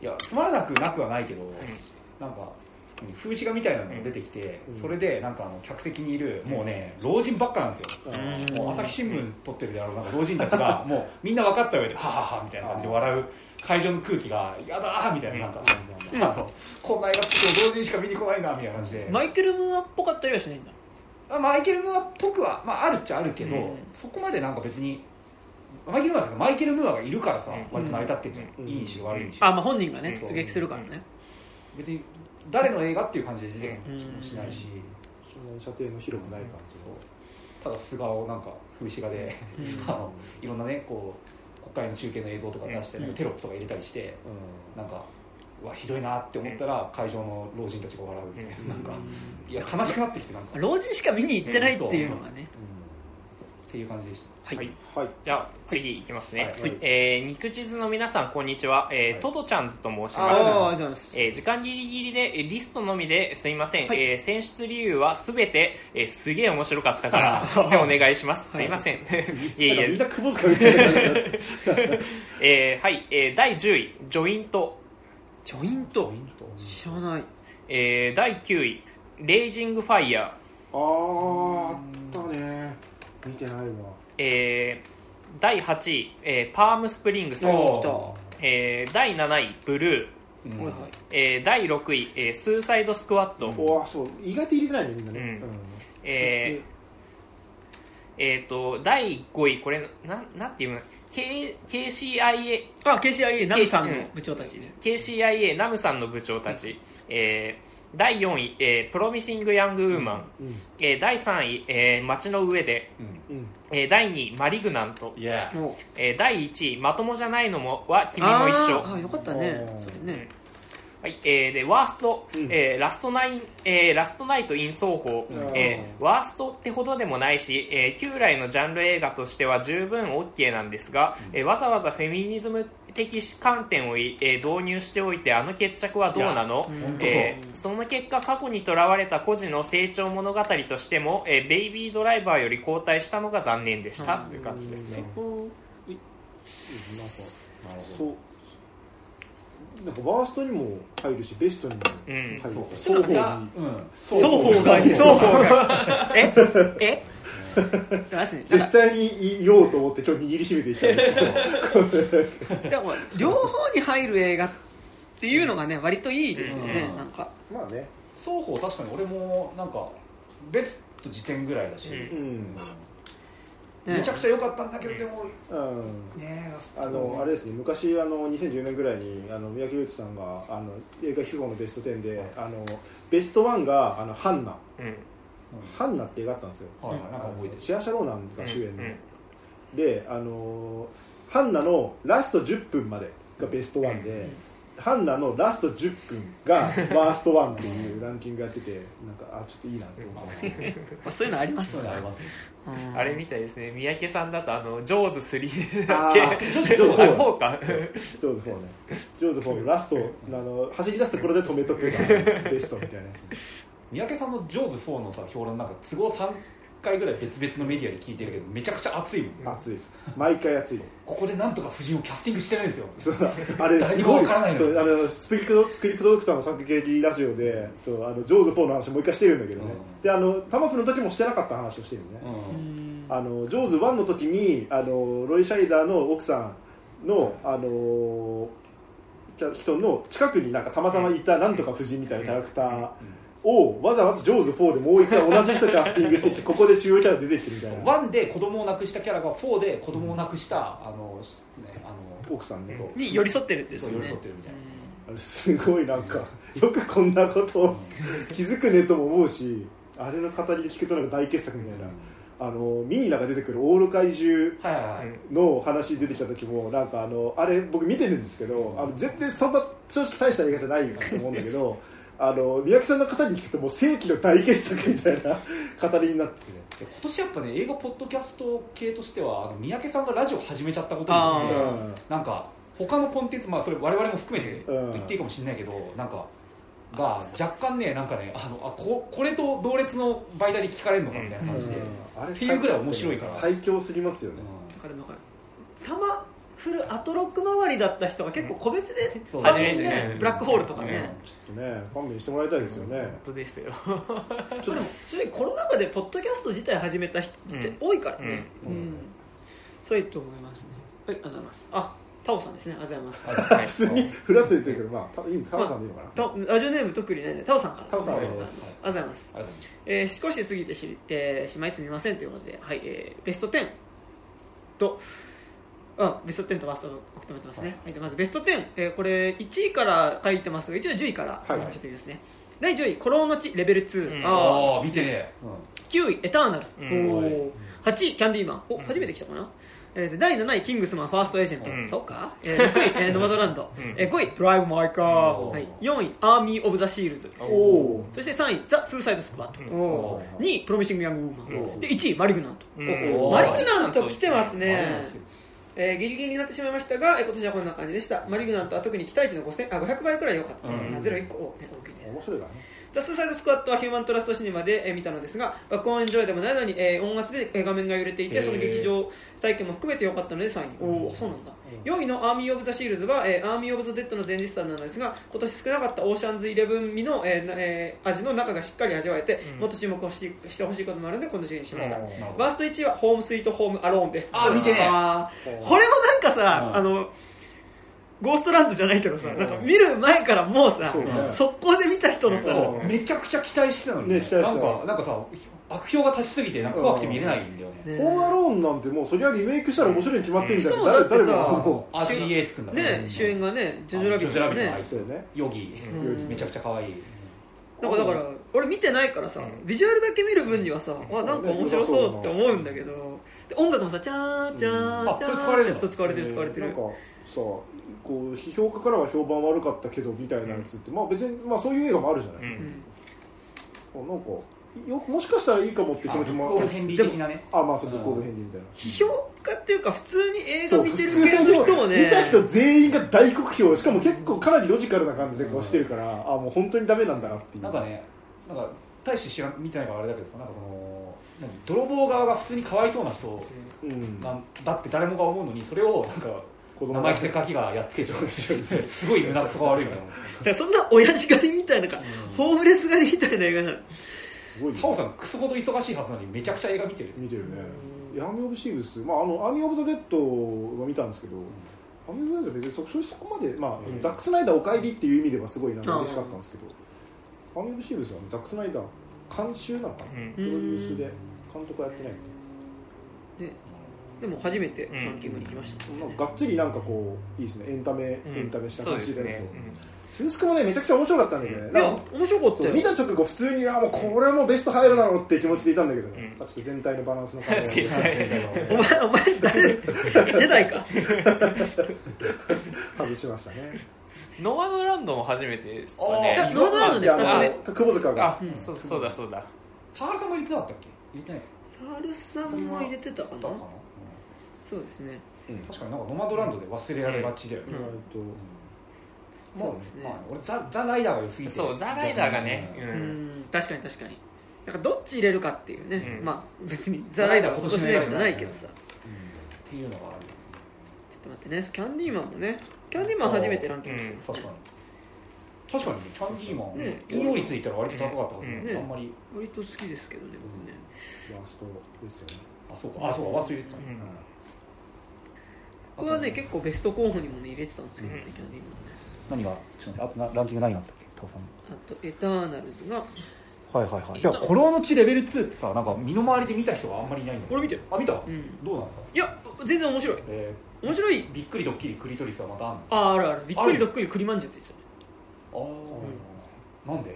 いやつまらなくなくはないけど、なんかうん風刺画みたいなのが出てきて、うん。それでなんかあの客席にいるもうね老人ばっかなんですよ、うん。もう朝日新聞撮ってるであろうなんか老人たちが もうみんな分かった上でははははみたいな感じで笑う会場の空気がやだーみたいななんか、あのこんな映画作っても同時にしか見に来ないなみたいな感じで、マイケル・ムーアっぽかったりはしないんだあマイケル・ムーアっぽくは、まあ、あるっちゃあるけど、うん。そこまでなんか別にマイケル・ムーアマイケル・ムーアがいるからさ、うん。割と成り立ってるじゃん、うん。いいにしろ悪いにしろ、あ、まあ、本人がねうん。出撃するからね、別に誰の映画っていう感じで出てる気もしないし、そんなに射程の広くない感じの、ただ素顔なんか風刺画で、うん。あのいろんなねこう国会の中継の映像とか出して、テロップとか入れたりしてうなんかうわひどいなって思ったら、会場の老人たちが笑うみたいな,、うん。なんかいや悲しくなってきてなんか、っ老人しか見に行ってないっていうのがね、ていう感じでした。はい、はい。んはいじゃあ次いきますね、はい。えー肉地図の皆さんこんにちは、えーはいトドちゃんずと申しああます。りがとうござい。ますえー時間ギリギリでえーリストのみですいません、はい。えー選出理由はすべて、えーすげえ面白かったからでお願いします、すいません。い。えいなんかみんえ、な窪塚みたいな えーはい、えー第10位ジョイント、ジョイント。知らない。えー第9位。レイジングファイヤーあーあったね。見てないわ。えー第8位、えーパームスプリングス、おえー第7位。ブルー、うん。はいはいえー第6位、えースーサイドスクワット、おわそう。意外と入れてないねみんなね、うん。うん。えーえーと第5位。これなんなんていうの？K KCIA あ KCIA ナムさんの部長たちね。KCIA ナムさんの部長たち、えー第4位、えープロミシング・ヤング・ウーマン、うん。えー第3位、えー街の上で、うん。うん。えー第2位マリグナント、いや。もうえー第1位まともじゃないのもは君も一緒。あーあよかったね。それねはい、えーでワースト、うん。えーラストナイン、えーラストナイト・イン・奏法、うん。えーワーストってほどでもないし、えー旧来のジャンル映画としては十分 OK なんですが、えーわざわざフェミニズム的観点をい、えー導入しておいてあの決着はどうなの？えーその結果過去にとらわれた孤児の成長物語としても、えーベイビードライバーより後退したのが残念でした、うん。という感じですね、こなんかなるほそうなんかワーストにも入るしベストにもうん。入るど双方に双方が。双方が。え？え？絶対に言おうと思ってちょっと握りしめてきたんですけど。いやもう両方に入る映画っていうのがね割といいですよね、うん。なんか。まあね。双方確かに俺もなんかベスト時点ぐらいだし、うん。うんねめちゃくちゃ良かったんだけどでもうん。ねあのあれですね昔あの2010年ぐらいにあの三宅裕司さんがあの映画秘宝のベスト10であのベストワンがあのハンナ。うん。ハンナって映画あったんですよ。はいなんか覚えてる。シアシャローナンが主演の、うんであのハンナのラスト10分までがベストワンで、ハンナのラスト10分がワーストワンっていうランキングやっててなんかあちょっといいなって思ってます。ね まあ、そういうのありますよね。ありますようん。あれみたいですね。三宅さんだとあのジョーズ3あだっけー。ジョーズジョーズあ4か。ジョーズ4ね。ジョーズ4のラストあの走り出すところで止めとけばベストみたいなや三宅さんの「ジョーズ4」のさ評論なんか都合3回ぐらい別々のメディアで聞いてるけどめちゃくちゃ熱いもんつ熱い毎回熱い。ここでなんとか夫人をキャスティングしてないんですよ。そう。あれすごい。もわからないのそうあのスクリプトスクリプトドクターの作劇ラジオでそうあのジョーズ4の話もう一回してるんだけどね、うん。であのタマフの時もしてなかった話をしてるのね、うん。あのジョーズ1の時にあのロイ・シャイダーの奥さんの、あのじゃ人の近くになんかたまたまいたなんとか夫人みたいなキャラクターをわざわざジョーズ4でもう一回同じ人キャスティングしてきて ここで中央キャラ出てきてみたいな。1で子供を亡くしたキャラが4で子供を亡くしたあの、ね、あの奥さんに寄り添ってるってそう寄りですよね添ってるみたいな。あれすごいなんかよくこんなこと 気づくねとも思うしあれの語りで聞くとなんか大傑作みたいな、あのミニラが出てくるオール怪獣の話出てきた時もなんかあのあれ僕見てるんですけどあの全然そんな正直大した映画じゃないなと思うんだけどあの三宅さんの語り聞くともう世紀の大傑作みたいな語りになって今年やっぱね映画ポッドキャスト系としてはあの三宅さんがラジオ始めちゃったことによってあなんか他のコンテンツまあそれ我々も含めてうん。言っていいかもしれないけど、なんかが若干ねなんかねあのあここれと同列の媒体で聞かれるのかみたいな感じで、あれっていうぐらい面白いから。最強すぎますよね、わかるわかる。タマフルアトロック周りだった人が結構個別で初めてね。ブラックホールとかね、ちょっとね勘弁してもらいたいですよね、本当ですよ。ちょっと正直コロナ禍でポッドキャスト自体始めた人って多いからね。ううん。ん、そういいと思いますね。はいありがとうございます。あタオさんですね。ありがとうございます。はい。普通にフラッと言ってるけどまあたいいタオさんでいいのかな、ラジオネーム特にねタオさんからタオさんありありがとうございますがとうございます。ありがとうございます。えー少し過ぎてし,、えーしまいすみませんということで、はいえーベスト10とあベスト10とワーストを送ってますね、はい。でまずベスト10、えーこれ1位から書いてますが一応10位からはい。ちょっと言いますね、第10位「孤狼の血レベル2」うん。あああ見てね、9位「エターナルズ」うん。おー。8位「キャンディーマン」お初めて来たかな、えーで第7位「キングスマンファーストエージェント」うん。そうか、えー6位、えーノマドランド」うん。えー5位「ドライブ・マイ・カー」はい、4位「アーミー・オブ・ザ・シーブス」おおそして3位、ザ・スーサイド・スクワット。うん。おー。2位、プロミシング・ヤング・ウーマン。うん。で、1位、マリグナント。うん。おマリグナント来てますね。うん。えーギリギリになってしまいましたが、えー今年はこんな感じでした。マリグナントは特に期待値の5000あ500倍くらい良かったです。うんあゼロ1個を、ね、大きいで面白いからねザ・スーサイド・スクワットはヒューマントラストシネマで、えー見たのですが、爆音エンジョイでもないのに、えー音圧でえー画面が揺れていて、その劇場体験も含めて良かったので3位。おお、そうなんだ。4位のアーミー・オブ・ザ・シーブスは、えーアーミー・オブ・ザ・デッドの前日譚なのですが、今年少なかったオーシャンズイレブン味の、えーなえー味の中がしっかり味わえて、うん。もっと注目をししてほしいこともあるので、この順位にしました。うん。バースト1位はホームスイートホームアローンです。あ見てねこれもなんかさ、うん。あの、ゴーストランドじゃないけどさ、うん。なんか見る前からもうさ速攻で見た人のさ、そう。めちゃくちゃ期待してたのに、ね。期待してた。なんかなんかさ悪評が立ちすぎてなんか怖くて見れないんだよね、ねホームアローンなんてもうそりゃリメイクしたら面白いに決まってんじゃん、うん誰誰も。だってさもも RGA 作るんだね、主演がね、ジョジョラビットのねあい。つそうよね。ヨギ、うん。めちゃくちゃ可愛い。なんかだから、俺見てないからさ、ビジュアルだけ見る分にはさ、あ、なんか面白そうって思うんだけど、で音楽もさ、チャーチャうんあーチャーそれ使われるの？そう使われてる使われてる。なんか。さこう批評家からは評判悪かったけどみたいなやつって、まあ別に、まあ、そういう映画もあるじゃない、うん。なんかよもしかしたらいいかもって気持ちもあブックオフヘンリー的なね。あまあそうブックオフヘンリーみたいな、批評家っていうか、普通に映画見てる系の人をね、見た人全員が大酷評。しかも結構かなりロジカルな感じでこうしてるから、あもう本当にダメなんだなっていう。なんかねなんか大して知らん見てないからあれだけどさなんかその何泥棒側が普通にかわいそうな人うん。なんだって誰もが思うのにそれをなんか生意気で。ガキがやってちょ すごい胸くそが悪いのよだからそんな親父狩りみたいな、なん。かホームレス狩りみたいな映画なの。すごいね。タオさんクソほど忙しいはずなのにめちゃくちゃ映画見てる。見てるね。アーミー・オブ・シーブス、まあ、あのアーミー・オブ・ザ・デッドは見たんですけど、アーミー・オブ・ザ・デッドは別にそそそこまで、まあうん。ザック・スナイダーお帰りっていう意味ではすごいな嬉しかったんですけどアーミー・オブ・シーブスはザック・スナイダー監修なのかな、うん。プロデュースで監督はやってないんでねでも初めてランキングに来ました。もんねなんかがっつりなんかこういいですね。エンタメ、うん。エンタメした感じでねスースクもねめちゃくちゃ面白かったんだけどね、いや面白かった見た直後普通にあもうこれはもうベスト入るだろうって気持ちでいたんだけどね、うんあちょっと全体のバランスの考え絶対お前お前誰ジェダイか外しましたねノマドランドも初めてですかねノマドランドですかねの窪塚があそうそうだそうだサハラさんも入れてなかったっけ入れてないかサルさんも入れてたかな、そうですね。うん。確かになんかノマドランドで忘れられがちだよね、うん。えっとまあそうですね。まあ俺ザ・ザライダーが良すぎて。そうザ・ライダーがね。うん。ううん。ん確かに確かに。なんかどっち入れるかっていうね、うん。まあ別にザ・ライダーは今年の映画じゃないけどさ。ちょっていうのがあるっと待ってね。キャンディーマンもね。キャンディーマン初めてランキングしてる確かに。確かにねキャンディーマン、ね引用率いったら割と高かったはずね、うんあんまり。割と好きですけどね僕ね。ワーストですよね、あそうか。あそうか。忘れてた、うん僕はね結構ベスト候補にもね入れてたんですけどね、うん何がちょっとあなランキング何位だったっけタオさんあとエターナルズが。はいはいはい。じゃあ「コロの地レベル2」ってさなんか身の回りで見た人があんまりいないんだよ俺見てる。あ見た、うん。どうなんですか？いや全然面白い。え面白い。ー、びっくりドッキリクリトリスはまたあんの？あある。ある？びっくりドックリ栗まんじゅうって言ってああ、なんで？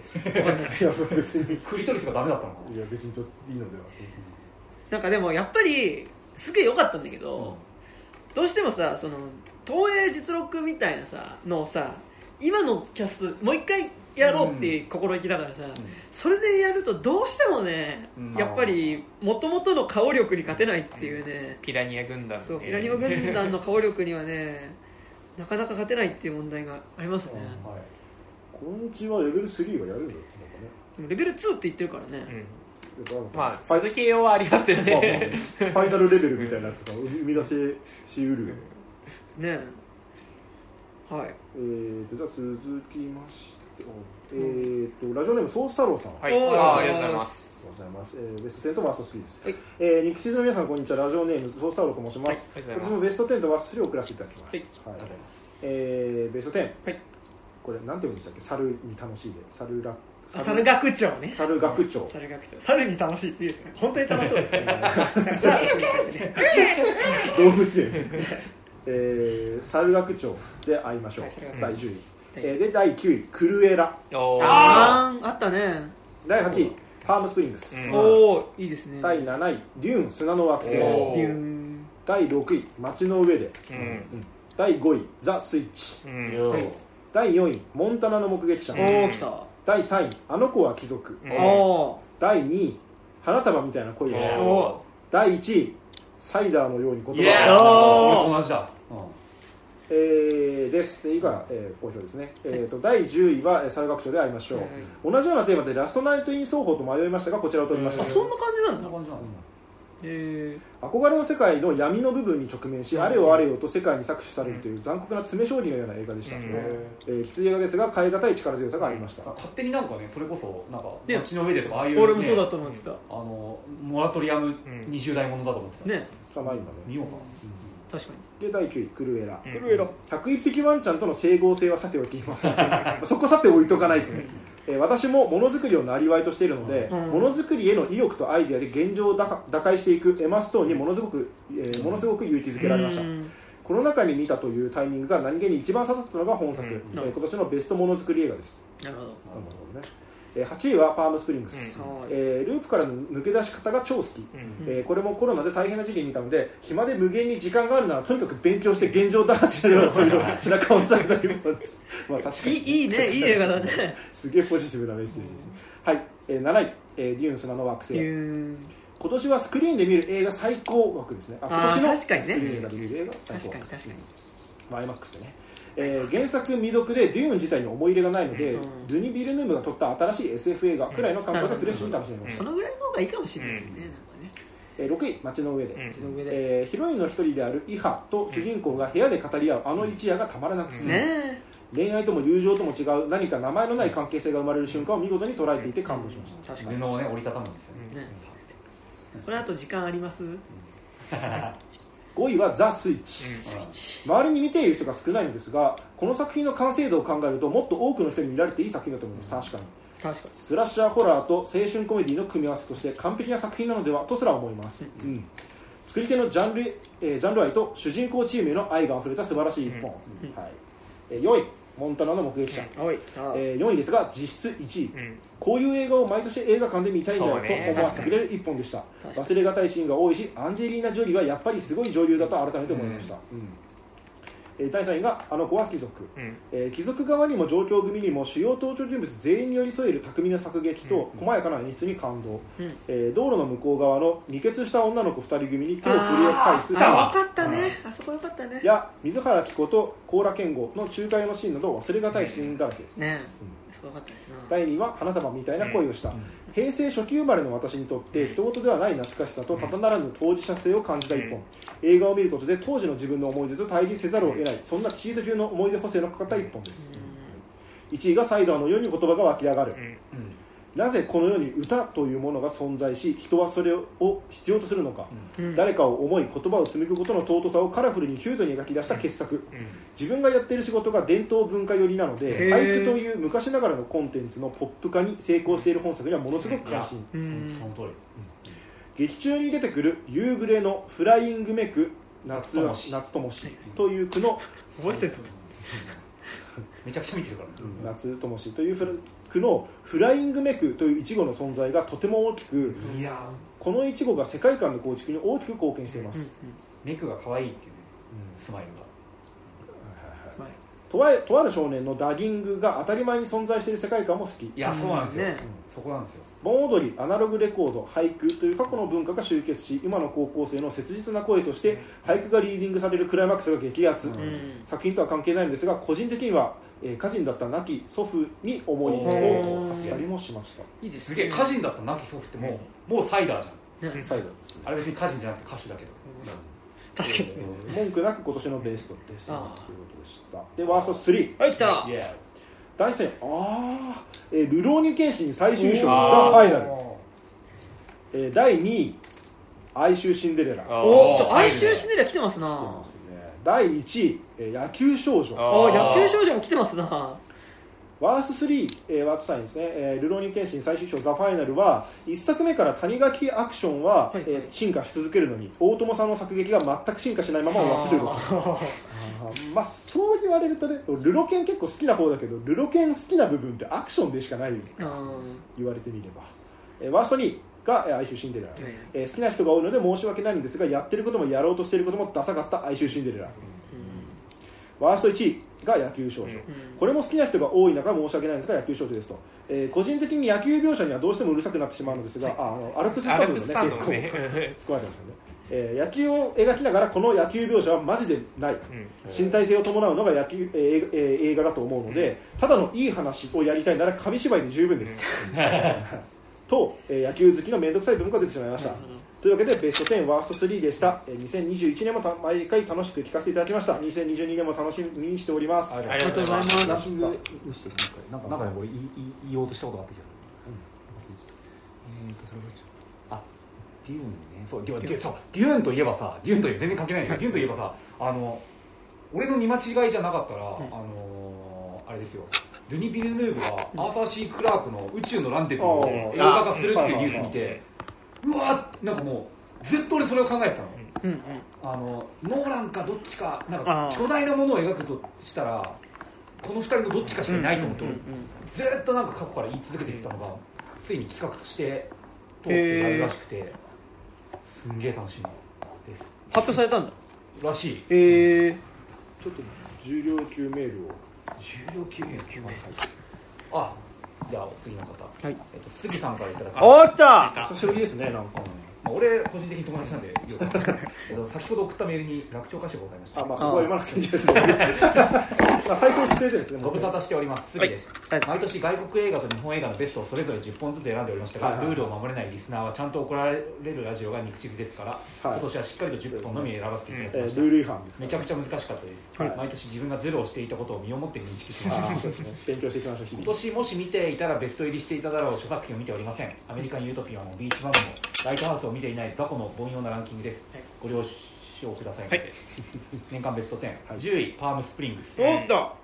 い。や別に。クリトリスがダメだったのかいや別にといいのではたなんかでもやっぱりすげえ良かったんだけど、どうしてもさその東映実録みたいなさのをさ今のキャストもう一回やろうっていう心意気だからさ、それでやるとどうしてもね、うん。やっぱりもともとの顔力に勝てないっていうね、ピラニア軍団そうピラニオ軍団の顔力にはね なかなか勝てないっていう問題がありますね、はい。このうちはレベル3はやるんだよな。んかねでもレベル2って言ってるからね、うんまあ続けようはありますよまあまあねファイナルレベルみたいなやつが生み出せしうるね。はい。えーとじゃあ続きましておえーとラジオネームソース太郎さん。はい。あありがとうございます。ございます、えーベスト10とワースト3です、はい。えー、ニックシーズの皆さんこんにちは。ラジオネームソース太郎と申します、はいありがとうございます。私もベスト10とワースト3を送らせていただきます、はい。はい。えーベスト10、はい。これなんて読むんでしたっけ？猿に楽しいで。猿らあ猿学長ね。猿学長。猿学長。猿に楽しいっていいですね。本当に楽しそうですね。動物園。えー、猿学長。で会いましょう、第10位、えーで第9位。クルエラ。あーあったね、第8位。パームスプリングス、うん。おおいいですね。第7位。デューン砂の惑星。第6位。街の上で、うん。うん。第5位。ザ・スイッチ。第4位。モンタナの目撃者、うんおお来た第3位あの子は貴族、第2位花束みたいな恋をした。第1位サイダーのように言葉お俺と同じだ、えー、です。で以下、えー、好評ですね、えー、と第10位はえー猿学長で会いましょう、はい同じようなテーマでラストナイト・イン奏法と迷いましたがこちらを取りました、あそんな感じなんだ。こんな感じなの、へ憧れの世界の闇の部分に直面し、あれよあれよと世界に搾取されるという残酷な詰め将棋のような映画でした、うん。えーきつい映画ですが変え難い力強さがありました、勝手になんかねそれこそなんかね。街の上でとかああいう、ね、俺もそうだと思ってた。あのモラトリアム20代ものだと思ってた、ね。じゃないんだね見ようか。確かで第9位クルエラ。うん。にクルエラ。101匹ワンちゃんとの整合性はさておき。ま あそこさて置いとかないと、えー私もものづくりをなりわいとしているので、うん。ものづくりへの意欲とアイデアで現状を打開していくエマ・ストーンにものすごく、えーものすごく勇気づけられました。うん。この中に見たというタイミングが何気に一番刺さったのが本作、うん。えー今年のベストものづくり映画です、なるほど。なるほどね。えー8位はパームスプリングス、うん。はい。えーループからの抜け出し方が超好き、うん。えーこれもコロナで大変な時期にいたので暇で無限に時間があるならとにかく勉強して現状打破しようという背中を押された一方でしたまあ確かに。いいね いい映画だね。すげえポジティブなメッセージです。ね、はい、えー7位、えーデューン砂の惑星。今年はスクリーンで見る映画最高枠ですね。あ今年の確かにね。スクリーン映画で見る映画最高確かに確かに。まあ、IMAX でね、えー原作未読でデューン自体に思い入れがないので、うん。ドゥニ・ビルヌーブが撮った新しい SF 映画くらいの感覚でフレッシュに楽しめました、そのぐらいの方がいいかもしれないですねなんかね。えー6位街の上で、うん。その上で。えーヒロインの一人であるイハと主人公が部屋で語り合うあの一夜がたまらなくする、ね恋愛とも友情とも違う何か名前のない関係性が生まれる瞬間を見事に捉えていて感動しました、確かに。布をね折りたたむんですよね、ねこの後時間あります？5位はザ・スイッチ、周りに見ている人が少ないのですがこの作品の完成度を考えるともっと多くの人に見られていい作品だと思います。確かに。スラッシャーホラーと青春コメディの組み合わせとして完璧な作品なのではとすら思います、うん。作り手のジャンル,、えージャンル愛と主人公チームへの愛があふれた素晴らしい一本、はい。えー4位モンタナの目撃者、おい来た。えー4位ですが実質1位、うんこういう映画を毎年映画館で見たいんだよと思わせてくれる一本でした。忘れがたいシーンが多いしアンジェリーナ・ジョリーはやっぱりすごい女優だと改めて思いました、うん。えー第3位があの子は貴族、うん。えー貴族側にも状況組にも主要登場人物全員に寄り添える巧みな作劇と細やかな演出に感動、うん。えー道路の向こう側の二血した女の子2人組に手を振り返すシーン。あよかったね。あそこよかったね。や水原希子と高良健吾の仲介のシーンなど忘れがたいシーンだらけ、ね。そこよかったですな第2位は花束みたいな恋をした、平成初期生まれの私にとって人事ではない懐かしさとただならぬ当事者性を感じた一本、映画を見ることで当時の自分の思い出と対峙せざるを得ないそんなチーズ級の思い出補正のかかった一本です、1位がサイダーのように言葉が湧き上がる、うんなぜこの世に歌というものが存在し人はそれを必要とするのか、うん。誰かを思い言葉を紡ぐことの尊さをカラフルにキュートに描き出した傑作、うん。自分がやっている仕事が伝統文化寄りなので俳句という昔ながらのコンテンツのポップ化に成功している本作にはものす。ごく関心ううん。んその通り劇中に出てくる夕暮れのフライングメク夏夏ともし。夏ともしという句の覚えてるめちゃくちゃ見てるから。夏ともしというフラ句のフライングメクというイチゴの存在がとても大きくいや。このイチゴが世界観の構築に大きく貢献しています、メイクが可愛いっていうね。スマイルが。とあとある少年のダギングが当たり前に存在している世界観も好き。いやそうなんですよ、ね。そこなんですよ。盆踊りアナログレコード俳句という過去の文化が集結し今の高校生の切実な声として俳句がリーディングされるクライマックスが激アツ、うんうん。作品とは関係ないんですが個人的には、えー歌人だった亡き祖父に思いを馳せたりもしました。いいですすげえ歌人だった亡き祖父ってもうもうサイダーじゃんね。サイダーですね。あれ別に歌人じゃなくて歌手だけど。確かに。えー文句なく今年のベストですということでした。でワースト3はい来た。イエーイ大戦。ああ、えールローニケンシン最終章ザ・ファイナル、えー第2位。哀愁シンデレラ。おっとー哀愁シネラ来てますな。ますね。第1位、えー野球少女。ああ野球少女も来てますな。ワースト3、えー、ワースト3ですね、えールローニケンシン最終章ザ・ファイナルは1作目から谷垣アクションは、はいえー進化し続けるのに大友さんの作劇が全く進化しないまま終わってると。まあそう言われるとねルロケン結構好きな方だけどルロケン好きな部分ってアクションでしかないあ言われてみれば、えーワースト2が、えー哀愁シンデレラ、はい。えー好きな人が多いので申し訳ないんですがやってることもやろうとしていることもダサかった哀愁シンデレラ、ワースト1位が野球少女、うん。これも好きな人が多い中申し訳ないんですが野球少女ですと、えー個人的に野球描写にはどうしてもうるさくなってしまうのですが、ああのアルプススアタンドでね結構れてまね、えー野球を描きながらこの野球描写はマジでない。うん。身体性を伴うのが野球、えー映画えー映画だと思うのでただのいい話をやりたいなら紙芝居で十分です。と、えー野球好きの面倒くさい文化が出てしまいましたというわけでベスト10ワースト3でした、えー2021年もた毎回楽しく聞かせていただきました。2022年も楽しみにしております。ありがとうございます。ランキングにしてなんかなんかね俺言い言い言おうとしたことがあったけど、えーとそれがあデューンねそうデュデュそうデューンといえばさデューンといえば全然関係ないけどデューンといえばさあの俺の見間違いじゃなかったら、あのーあれですよドゥニ・ビルヌーブがアーサー・シー・クラークの宇宙のランデブーを映画化するっていうニュース見てうわなんかもうずっと俺それを考えてたの。うんうん。あのノーランかどっちかなんあかー。巨大なものを描くとしたらこの2人のどっちかしかいないと思って、うんうんうん。ずっとなんか過去から言い続けてきたのがついに企画として通ってなるらしくてすんげえ楽しみです。発表されたんだ。らしい。ええちょっと重量級メールを。重量級名あじゃあ次の方、はい。えっと、杉さんからいただきおー来た。久しぶりですねなんかまあ、俺個人的に友達なんでよく 先ほど送ったメールに楽勝歌詞がございました。あまあそこは読 まなくていいんじゃないですかまあ再生してですねご無沙汰しております。杉です、はい。毎年外国映画と日本映画のベストをそれぞれ10本ずつ選んでおりましたが、はいはいはい。ルールを守れないリスナーはちゃんと怒られるラジオが肉地図ですから、はい。今年はしっかりと10本のみ選ばせていただきました、えールール違反ですめちゃくちゃ難しかったです、はい。毎年自分がゼロをしていたことを身をもって認識しましたね勉強していきましょう日今々年もし見ていたらベスト入りしていただろう諸作品を見ておりません。アメリカン・ユートピアもビーチバムもライトハウスを見ていない雑魚の凡庸なランキングです、ご了承くださいませ、はい。年間ベスト10、はい。10位パームスプリングス。おっと。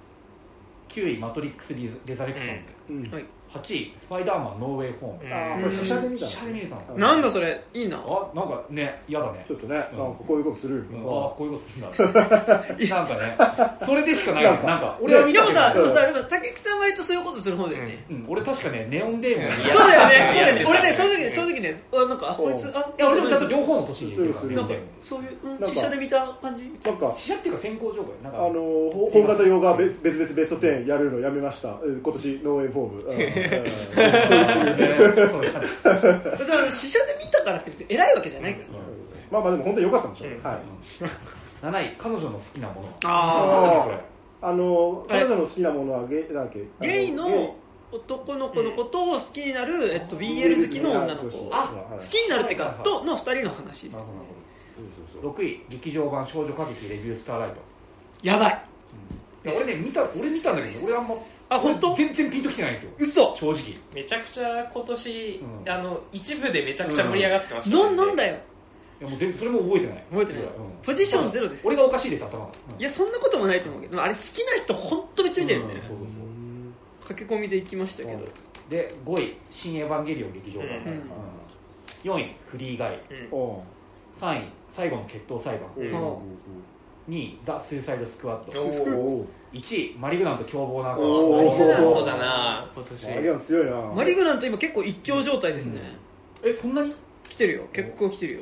9位マトリックスリレザレクションズ、うん。はい8位スパイダーマンノーウェイホーム。うん。ああこれ試写で見たの試写で見れたの。なんだそれいいな。あなんかね嫌だね。ちょっとねなんかこういうことする。うん。ああこういうことするんだ。なんかねそれでしかないなんか。なんか俺は見でもたけど。さでもさでも竹内さん割とそういうことする方だよね。うん、俺確かねネオンデーモンいそうだよね。そうだよね俺ねその時その時ねあなんかあこいつあいや俺でもちゃんと両方の年にするするなんかネオンデーモンそういううんなんか。試写で見た感じ？なんか。試写っていうか先行上映なんかあのほ本型用が別別々ベスト10やるのやめました。えー今年ノーエンフォームうん。うんそういうするえーそういう感じだから試写で見たからって別に偉いわけじゃないからまあまあでも本当に良かったんでしょうねうんはい7位彼女の好きなもの。あこれあの彼女の好きなものはゲイなんだっけ？あゲイ。の男の子のことを好きになる、えっと、BL 好きの女の子。あ好きになるってかとの2人の話です。なるほど。そうそうそう6位劇場版少女歌劇レビュースターライト。やばい。俺ね見た俺見たんだけど俺あんまあ本当？全然ピンときてないんですよ。嘘。正直。めちゃくちゃ今年、うん。あの一部でめちゃくちゃ盛り上がってましたななんだよ。いやもう全それも覚えてない。覚えてないうん。ポジションゼロです俺がおかしいです頭が。うん。いやそんなこともないと思うけどあれ好きな人本当めっちゃ見てるよね。うんそうそう駆け込みで行きましたけど。そう。で5位「新エヴァンゲリオン劇場版」うん。うん。4位「フリーガイ。うん。おう」3位「最後の決闘裁判」うんう。ん2位「ザ・スーサイド・スクワット」おー1位「マリグナント凶暴な赤」おー。マリグナントだな。今年。マリアン強いな。マリグナント今結構一強状態ですね、えそんなに？来てるよ。結構来てるよ。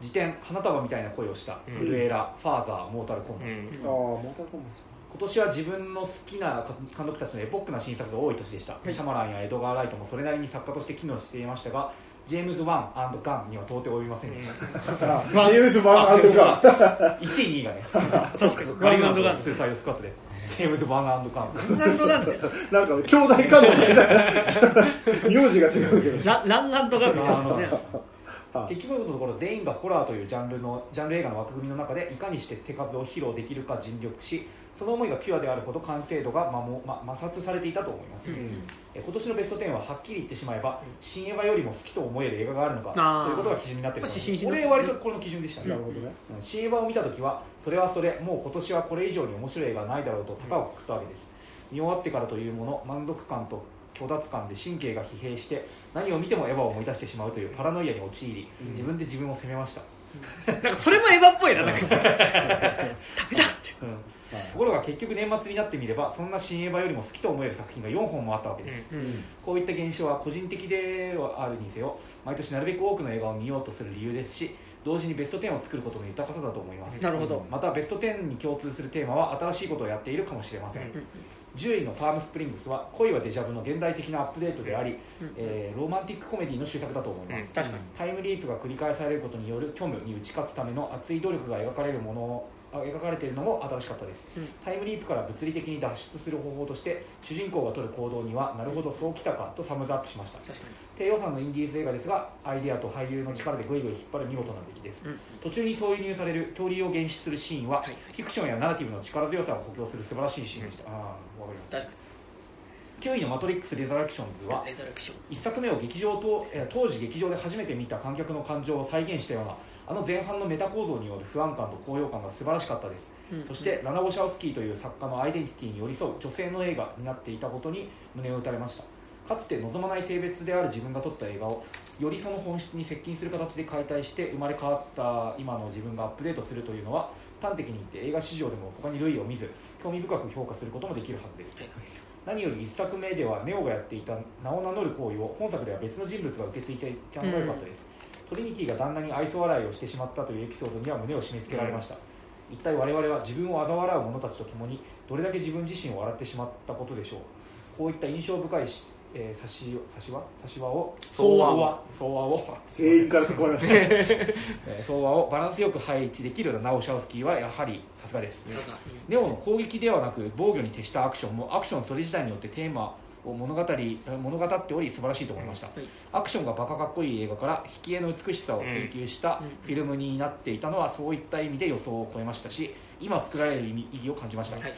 辞典花束みたいな声をした「うん。フルエラ」ファーザー」「モータルコンバット」うん。ああモータルコン今年は自分の好きな監督たちのエポックな新作が多い年でした、シャマランやエドガー・ライトもそれなりに作家として機能していましたがジェームズ・ワンガンには到底及びませんでした、バト ジェームズ・バーンが1 位2位がね。確かに。マリグナントガン。スーサイド・スクワットでジェームズ・バンガンガンガンってなんか兄弟感動みたいな名字が違うけど。ラランガンとガンみたいなね。はい結局のところ全員がホラーというジャンルのジャンル映画の枠組みの中でいかにして手数を披露できるか尽力しその思いがピュアであるほど完成度がまも、ま、摩擦されていたと思います、え今年のベスト10ははっきり言ってしまえば新エヴァよりも好きと思える映画があるのかということが基準になっている俺割とこの基準でしたね、なるほどね。うん。新エヴァを見た時はそれはそれもう今年はこれ以上に面白い映画はないだろうと高をくくったわけです。見終わってからというもの満足感と虚脱感で神経が疲弊して何を見てもエヴァを思い出してしまうというパラノイアに陥り自分で自分を責めました、なんかそれもエヴァっぽいななんか。ダメだってところが結局年末になってみればそんな新エヴァよりも好きと思える作品が4本もあったわけです、うん。こういった現象は個人的ではあるにせよ毎年なるべく多くの映画を見ようとする理由ですし同時にベスト10を作ることの豊かさだと思います。なるほど。またベスト10に共通するテーマは新しいことをやっているかもしれません、10位の「パームスプリングス」は恋はデジャブの現代的なアップデートであり、えーロマンティックコメディの終作だと思います、うん確かに。タイムリープが繰り返されることによる虚無に打ち勝つための熱い努力が描かれるもの描かれているのも新しかったです、うん。タイムリープから物理的に脱出する方法として主人公が取る行動にはなるほどそうきたかとサムズアップしました。確かに。低予算のインディーズ映画ですがアイデアと俳優の力でぐいぐい引っ張る見事な出来です、うん。途中に挿入される恐竜を現出するシーンは、はいはい。フィクションやナラティブの力強さを補強する素晴らしいシーンでした、ああわかります確か9位の「マトリックス・レザラクションズ」はにレザレクション。1作目を劇場とえー当時劇場で初めて見た観客の感情を再現したようなあの前半のメタ構造による不安感と高揚感が素晴らしかったです、うん。そしてラナ・ウォシャウスキーという作家のアイデンティティに寄り添う女性の映画になっていたことに胸を打たれました。かつて望まない性別である自分が撮った映画をよりその本質に接近する形で解体して生まれ変わった今の自分がアップデートするというのは端的に言って映画史上でも他に類を見ず興味深く評価することもできるはずです。何より1作目ではネオがやっていた名を名乗る行為を本作では別の人物が受け継いでいたのが良かったです、トリニティが旦那に愛想笑いをしてしまったというエピソードには胸を締め付けられました、一体我々は自分を嘲笑う者たちと共にどれだけ自分自身を笑ってしまったことでしょう。こういった印象深いし、えー、差し差し輪差し輪を相和相和を。全員から相和 をバランスよく配置できるナオシャウスキーはやはりさすがです。ネオの攻撃ではなく防御に徹したアクションもアクションそれ自体によってテーマを物語り物語っており素晴らしいと思いました、はい。アクションがバカかっこいい映画から引き絵の美しさを追求したうん。フィルムになっていたのはそういった意味で予想を超えましたし今作られる意味意義を感じました、はい。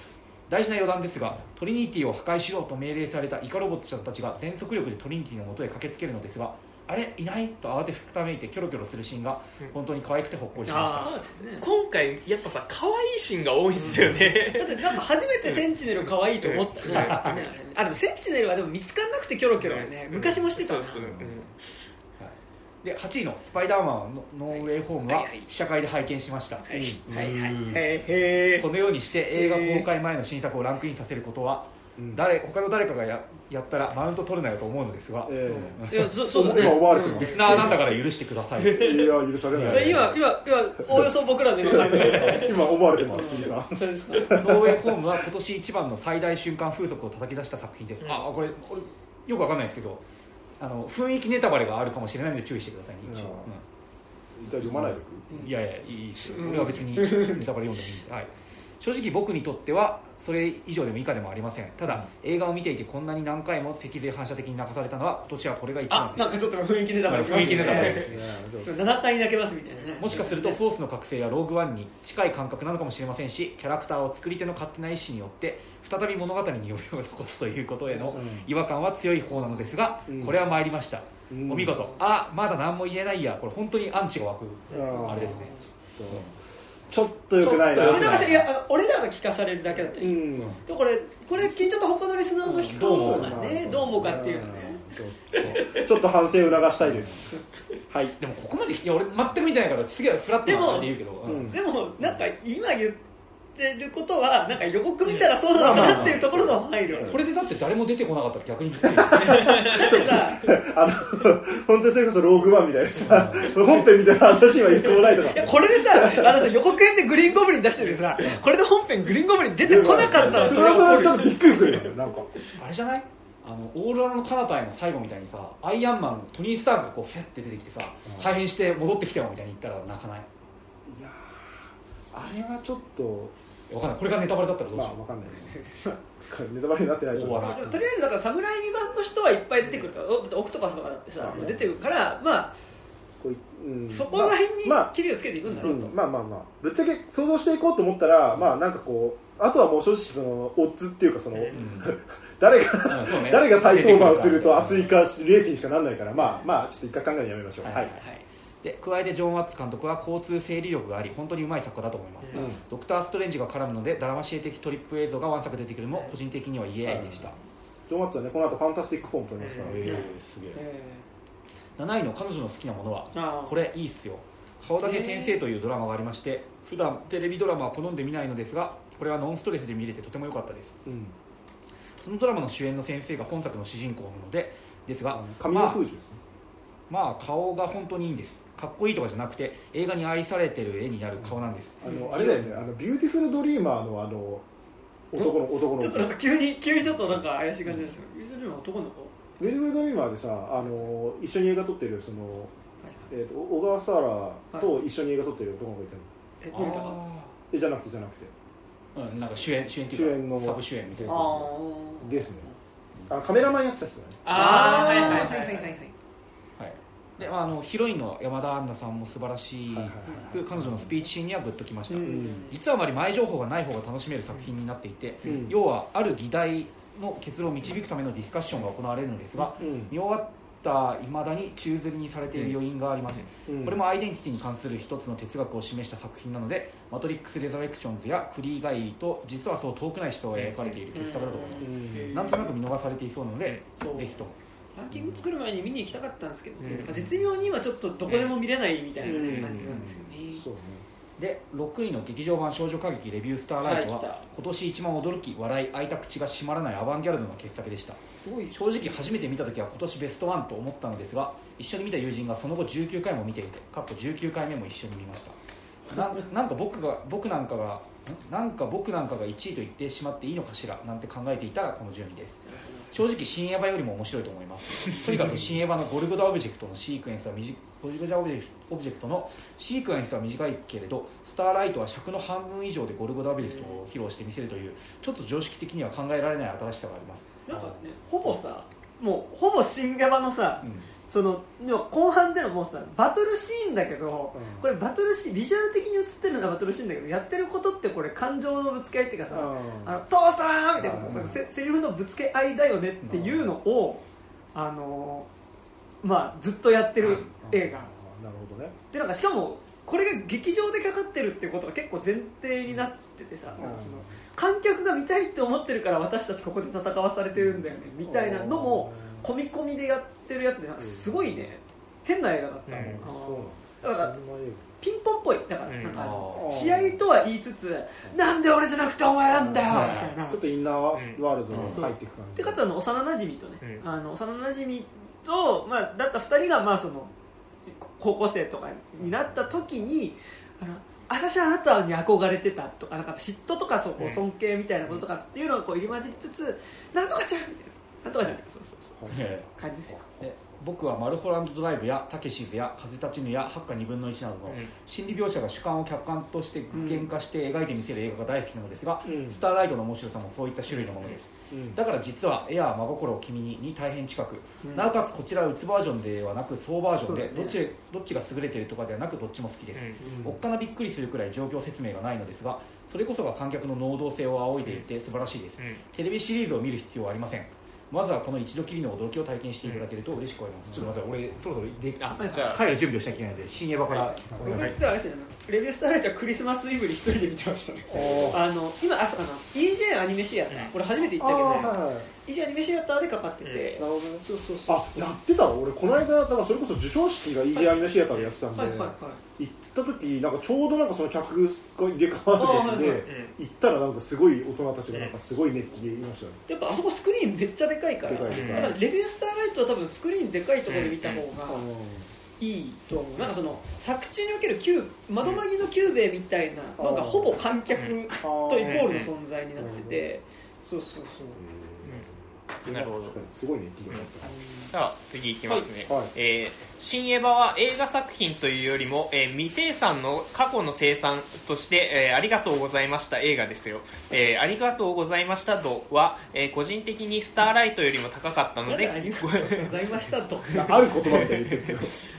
大事な余談ですがトリニティを破壊しろと命令されたイカロボットちゃんたちが全速力でトリニティの元へ駆けつけるのですがあれいない？と慌てふためいてキョロキョロするシーンが本当に可愛くてほっこりしました。あーね。今回やっぱさ可愛いシーンが多いんですよね、だってなんか初めてセンチネル可愛いと思ったね。うん。あでもセンチネルはでも見つかんなくてキョロキョロはね昔もしてたな。そうそう、うん。で8位の「スパイダーマンのノーウェイホーム」は試写会で拝見しました、はい。うん。はいはい。このようにして映画公開前の新作をランクインさせることはうん誰他の誰かがややったらマウント取るなよと思うのですが、えーいやそそう今思われてます。リスナーなんだから許してください。えいや許されない。今今今おおよそ僕らですね 今思われてます杉さんそれですかノーウェイホームは今年一番の最大瞬間風速を叩き出した作品です、うん。あこれこれよくわかんないですけどあの雰囲気ネタバレがあるかもしれないので注意してくださいね一応、うん。読まないでいやいやいいですよ。うん。俺は別に ネタバレ読んでもいいんで、はい、正直僕にとってはそれ以上でも以下でもありません。ただ映画を見ていてこんなに何回も脊髄反射的に泣かされたのは今年はこれが一番です。あなんかちょっと雰囲気ネタバレ雰囲気ネタバレすね。ちょっと7回泣けますみたいなね。もしかするとフォースの覚醒やローグワンに近い感覚なのかもしれませんしキャラクターを作り手の勝手な意思によって再び物語に呼びを残すということへのうん。違和感は強い方なのですが、うん。これは参りました、うん。お見事。あまだ何も言えないや。これ本当にアンチが湧く。うんあれですねちょっとよくないな。ちょっと俺らがい。や俺らが聞かされるだけだったうん。でこれこれ聞いちゃった他のリスナーの人どう思うがね。どう思うかっていうのね。ちょっとちょっと反省を促したいです。はい。でもここまでいや俺全く見てないから次はフラットなで言うけど、もうん。でもなんか今言ってることはなんか予告見たらそうなのかなっていうところの配慮これでだって誰も出てこなかったら逆にびっくり。だってさあの本当にそれこそローグワンみたいなさ本編みたいな話は一個もないとか。いやこれでさあのさ予告編でグリーンゴブリン出してるさこれで本編グリーンゴブリン出てこなかったらそれはちょっとびっくりするよ。なんか。あれじゃない？あのオーロラの彼方への最後みたいにさアイアンマントニー・スタークがこうフェッて出てきてさうん。改変して戻ってきたよみたいに言ったら泣かない？いやーあれはちょっとわかんない。これがネタバレだったらどうしよまあわかんないです。ネタバレになってないと思いとりあえずだから侍未版の人はいっぱい出てくると。だってオクトパスとかだってさうん出てくるからまあこういうん。そこら辺にまあ切りをつけていくんだろうと、うん。まあまあまあ。ぶっちゃけ想像していこうと思ったらまあなんかこうあとはもう正直そのオッズっていうかそのう、うん 誰がね。誰が再登板すると熱いかレースにしかなんないからまあまあちょっと一回考えるのやめましょう。はい。はいで加えてジョン・ワッツ監督は交通整理力があり本当にうまい作家だと思います、うん。ドクター・ストレンジが絡むのでダラマシエ的トリップ映像がワン作出てくるのも個人的にはイエーイでした、ジョン・ワッツはねこの後ファンタスティックフォーも撮りますから、えーすげえ。え7位の彼女の好きなものはこれいいっすよ。顔だけ先生というドラマがありまして普段テレビドラマは好んで見ないのですがこれはノンストレスで見れてとても良かったです。うん。そのドラマの主演の先生が本作の主人公なのでですが、神尾楓珠ですね、まあ、まあ顔が本当にいいんですかっこいいとかじゃなくて映画に愛されてる絵になる顔なんです。あのあれだよね。あのビューティフルドリーマーのあの男の男の子。ちょっとなんか急に急にちょっとなんか怪しい感じでした。ビューティフルドリーマー男の子？ビューティフルドリーマーでさあの一緒に映画撮ってるその、はい、えーと、小川紗良と一緒に映画撮ってる男の子いた？の、はい、え森じゃなくてじゃなくて。うん、なんか主演主演っていうか主演のサブ主演みたいな。ですね。あカメラマンやってた人だね。ああはい。はいはいはいはい。でまああのヒロインの山田杏奈さんも素晴らしい、はいはい彼女のスピーチシーンにはグッときました、うん実はあまり前情報がない方が楽しめる作品になっていて、うん。要はある議題の結論を導くためのディスカッションが行われるのですが、うん。見終わったいまだに宙づりにされている余韻があります、うん。これもアイデンティティに関する一つの哲学を示した作品なので「マトリックス・レザレクションズ」や「フリーガイ」と実はそう遠くない人が描かれている傑作だと思います、うん。なんとなく見逃されていそうなのでぜひともランキング作る前に見に行きたかったんですけど、うん。まあ絶妙に今ちょっとどこでも見れないみたいな感じなんですよね、そうね。で6位の劇場版少女歌劇レビュースターライトは、は今年一番驚き笑い開いた口が閉まらないアバンギャルドの傑作でした。すごい。正直初めて見た時は今年ベストワンと思ったのですが一緒に見た友人がその後19回も見ていてかっこ19回目も一緒に見ました。な なんか僕が僕なんかがん？なんか僕なんかが1位と言ってしまっていいのかしらなんて考えていたらこの順位です正直新エヴァよりも面白いと思います。とにかく新エヴァのゴルゴダオブジェクトのシークエンスは短いゴルゴダオブジェクトオブジェクトのシークエンスは短いけれどスターライトは尺の半分以上でゴルゴダオブジェクトを披露してみせるというちょっと常識的には考えられない新しさがあります。なんかねほぼさもうほぼ新エヴァのさうんその後半でのもうさバトルシーンだけど、うん。これバトルシーンビジュアル的に映ってるのがバトルシーンだけどやってることってこれ感情のぶつけ合いっていうかさ「あの父さん!」みたいなうん。せセリフのぶつけ合いだよねっていうのをあのまあ、ずっとやってる映画。なるほどね。でなんかしかもこれが劇場でかかってるってことが結構前提になっててさ、なんかその観客が見たいって思ってるから私たちここで戦わされてるんだよねみたいなのも込み込みでやってるやつでなんかすごいね変な映画だった、だ。からピンポンっぽい。だからうん。なんか試合とは言いつつなんで俺じゃなくてお前なんだよみはいたいな。画ちょっとインナーワールドに入っていく感じ。でかつあの幼なじみとね、うん。あの幼なじみと、まあ、だった2人が、まあ、その高校生とかになった時にあの私はあなたに憧れてたとかなんか嫉妬とかそ尊敬みたいなこととかっていうのがこう入り混じりつつなんとかちゃんみたいななんとかちゃんそうそうそう。え感じですよ。え僕はマルホランドドライブやたけしずや風立ちぬや八花二分の一などのうん。心理描写が主観を客観として具現化して描いてみせる映画が大好きなのですが、うん。スターライトの面白さもそういった種類のものです。うん。だから実は「エアー真心を君に」に大変近く、うん。なおかつこちらはうつバージョンではなく総バージョンで、どっちどっちが優れているとかではなくどっちも好きです、うんおっかなびっくりするくらい状況説明がないのですがそれこそが観客の能動性を仰いでいて素晴らしいです、うん。テレビシリーズを見る必要はありませんまずはこの一度きりの驚きを体験していただけると嬉しく思います、ちょっと待って俺そろそろであはい。じゃあ帰る準備をしなきゃいけないので新エヴァから、はい。僕はい。ってあれですよねレビュースターライトはクリスマスイブに一人で見てましたね。あの今ああの EJ アニメシアター。これ初めて行ったけど。ね、あーはいはい EJ アニメシアターでかかってて、なるほどねそうそうそう。あやってた俺この間だからそれこそ授賞式が EJ アニメシアターでやってたんで、はいはいはい。行った時なんかちょうどなんかその客が入れ替わる時で、あはいはいうん。行ったらなんかすごい大人たちがなんかすごい熱気でいましたよ。ね、やっぱあそこスクリーンめっちゃでかいからでかいでかい。だからレビュースターライトは多分スクリーンでかいところで見た方がういいと思う。なんかその作中におけるキューまどマギのキュゥべえみたいなのがほぼ観客とイコールの存在になってて。そうそうそう。うんなるほど。すごい熱気があった。じゃあ次いきますね、はい。はいえー新エヴァは映画作品というよりも、えー未生産の過去の生産として、えーありがとうございました映画ですよ、えーありがとうございました度は、えー個人的にスターライトよりも高かったのでありがとうございましたと。ある言葉みたいに言ってるけど。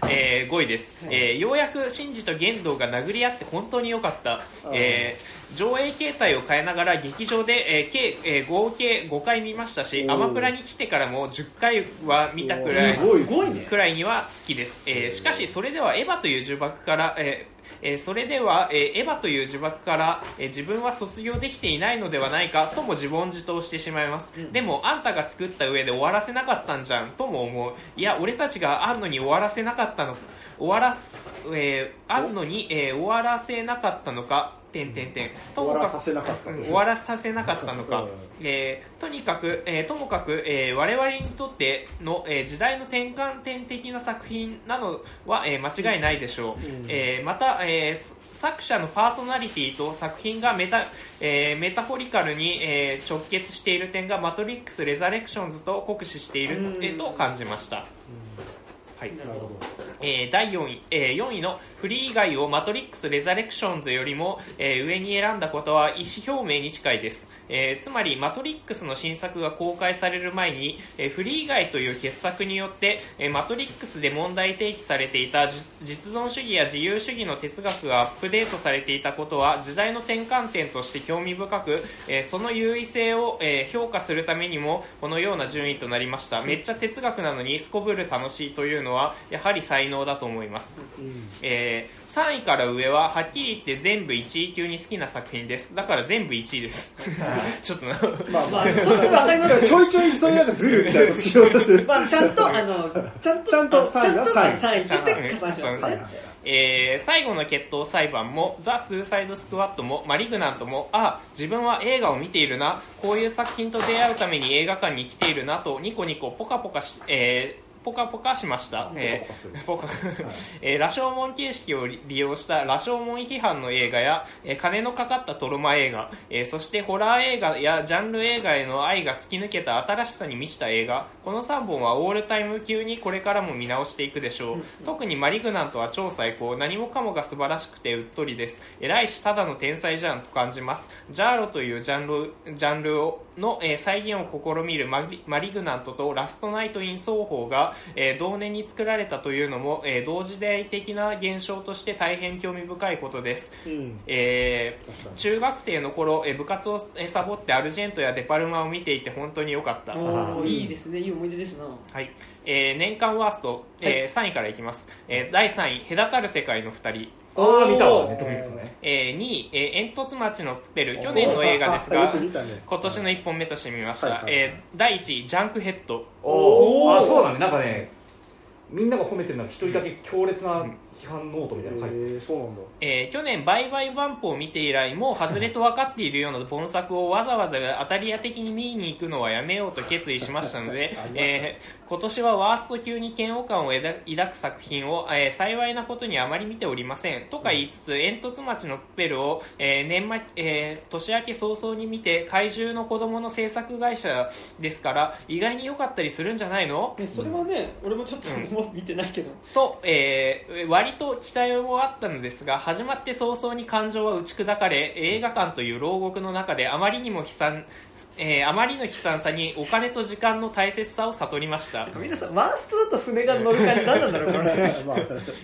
えー5位です、はい。えーようやくシンジと玄道が殴り合って本当に良かった、えー上映形態を変えながら劇場で、えー計えー合計5回見ましたしおー。アマプラに来てからも10回は見たくらいすごいすごいね。くらいには好きです、えーしかしそれではエヴァという呪縛から、えーえーそれでは、えーエヴァという呪縛から、えー自分は卒業できていないのではないかとも自問自答してしまいます、でもあんたが作った上で終わらせなかったんじゃんとも思う。いや俺たちがあんのに終わらせなかったの終わらす、えーあんのに、えー終わらせなかったのかてんてんてん。ともかく終わらさせなかったのか。うん、えーとにかく、えーともかく、えー我々にとっての、えー時代の転換点的な作品なのは、えー間違いないでしょう、うん。えーまた、えー作者のパーソナリティと作品がメタ,、えーメタフォリカルに、えー直結している点がマトリックス・レザレクションズと酷使している、と感じました、はい。なるほどえー第4位、えー4位のフリー以外をマトリックス・レザレクションズよりも、えー上に選んだことは意思表明に近いです、えーつまりマトリックスの新作が公開される前に、えーフリー以外という傑作によって、えーマトリックスで問題提起されていた実存主義や自由主義の哲学がアップデートされていたことは時代の転換点として興味深く、えーその優位性を、えー評価するためにもこのような順位となりました。めっちゃ哲学なのにすこぶる楽しいというのはやはり才能だと思います、うん。えー3位から上ははっきり言って全部1位級に好きな作品です。だから全部1位です。ちょっとな。まあまあまあ そっちわかりますよ。ちょいちょいそういうなんかずるみたいなことしようとする。まあちゃんとあのちゃんとちゃんとちゃんと三位。は3位として三位加算しますはいね。えー最後の決闘裁判もザ・スーサイド・スクワットもマリグナントもあ自分は映画を見ているな。こういう作品と出会うために映画館に来ているなとニコニコポカポカし、えーポカポカしました、えポカポカする。えー羅生門形式を利用した羅生門批判の映画や、えー金のかかったトロマ映画、えーそしてホラー映画やジャンル映画への愛が突き抜けた新しさに満ちた映画。この3本はオールタイム級にこれからも見直していくでしょう、特にマリグナントは超最高。何もかもが素晴らしくてうっとりです。偉いしただの天才じゃんと感じます。ジャーロというジャンルジャンルをの、えー再現を試みるマリマリグナントとラストナイト・イン奏法が、えー同年に作られたというのも、えー同時代的な現象として大変興味深いことです、うん。えー中学生の頃、えー部活をえーサボってアルジェントやデパルマを見ていて本当に良かった。おーいいですね。いい思い出ですな。はい、えー年間ワースト、えー3位からいきます、えー第3位隔たる世界の2人ああ見たわネットフリックスね。えー2位、えー煙突町のプペル去年の映画ですがね。今年の1本目として見ました、はいはいえー第1位ジャンクヘッド。おおあそうだ。ねなんかねみんなが褒めてるのが一人だけ強烈な批判ノートみたいなの書いてえーそうなんだ。えー去年、売買バンプを見て以来もう外れと分かっているような本作をわざわざ当たり屋的に見に行くのはやめようと決意しましたので えー今年はワースト級に嫌悪感を抱抱く作品を、えー幸いなことにあまり見ておりませんとか言いつつ煙突町のプペルを、えー年末えー年明け早々に見て怪獣の子供の制作会社ですから意外に良かったりするんじゃないの？ねそれはね俺もちょっと 見てないけど。と、えー割と期待もあったのですが始まって早々に感情は打ち砕かれ映画館という牢獄の中であまりにも悲惨、えーあまりの悲惨さにお金と時間の大切さを悟りました、皆さんワーストだと船が乗る感じ何なんだろうこれ。ま あ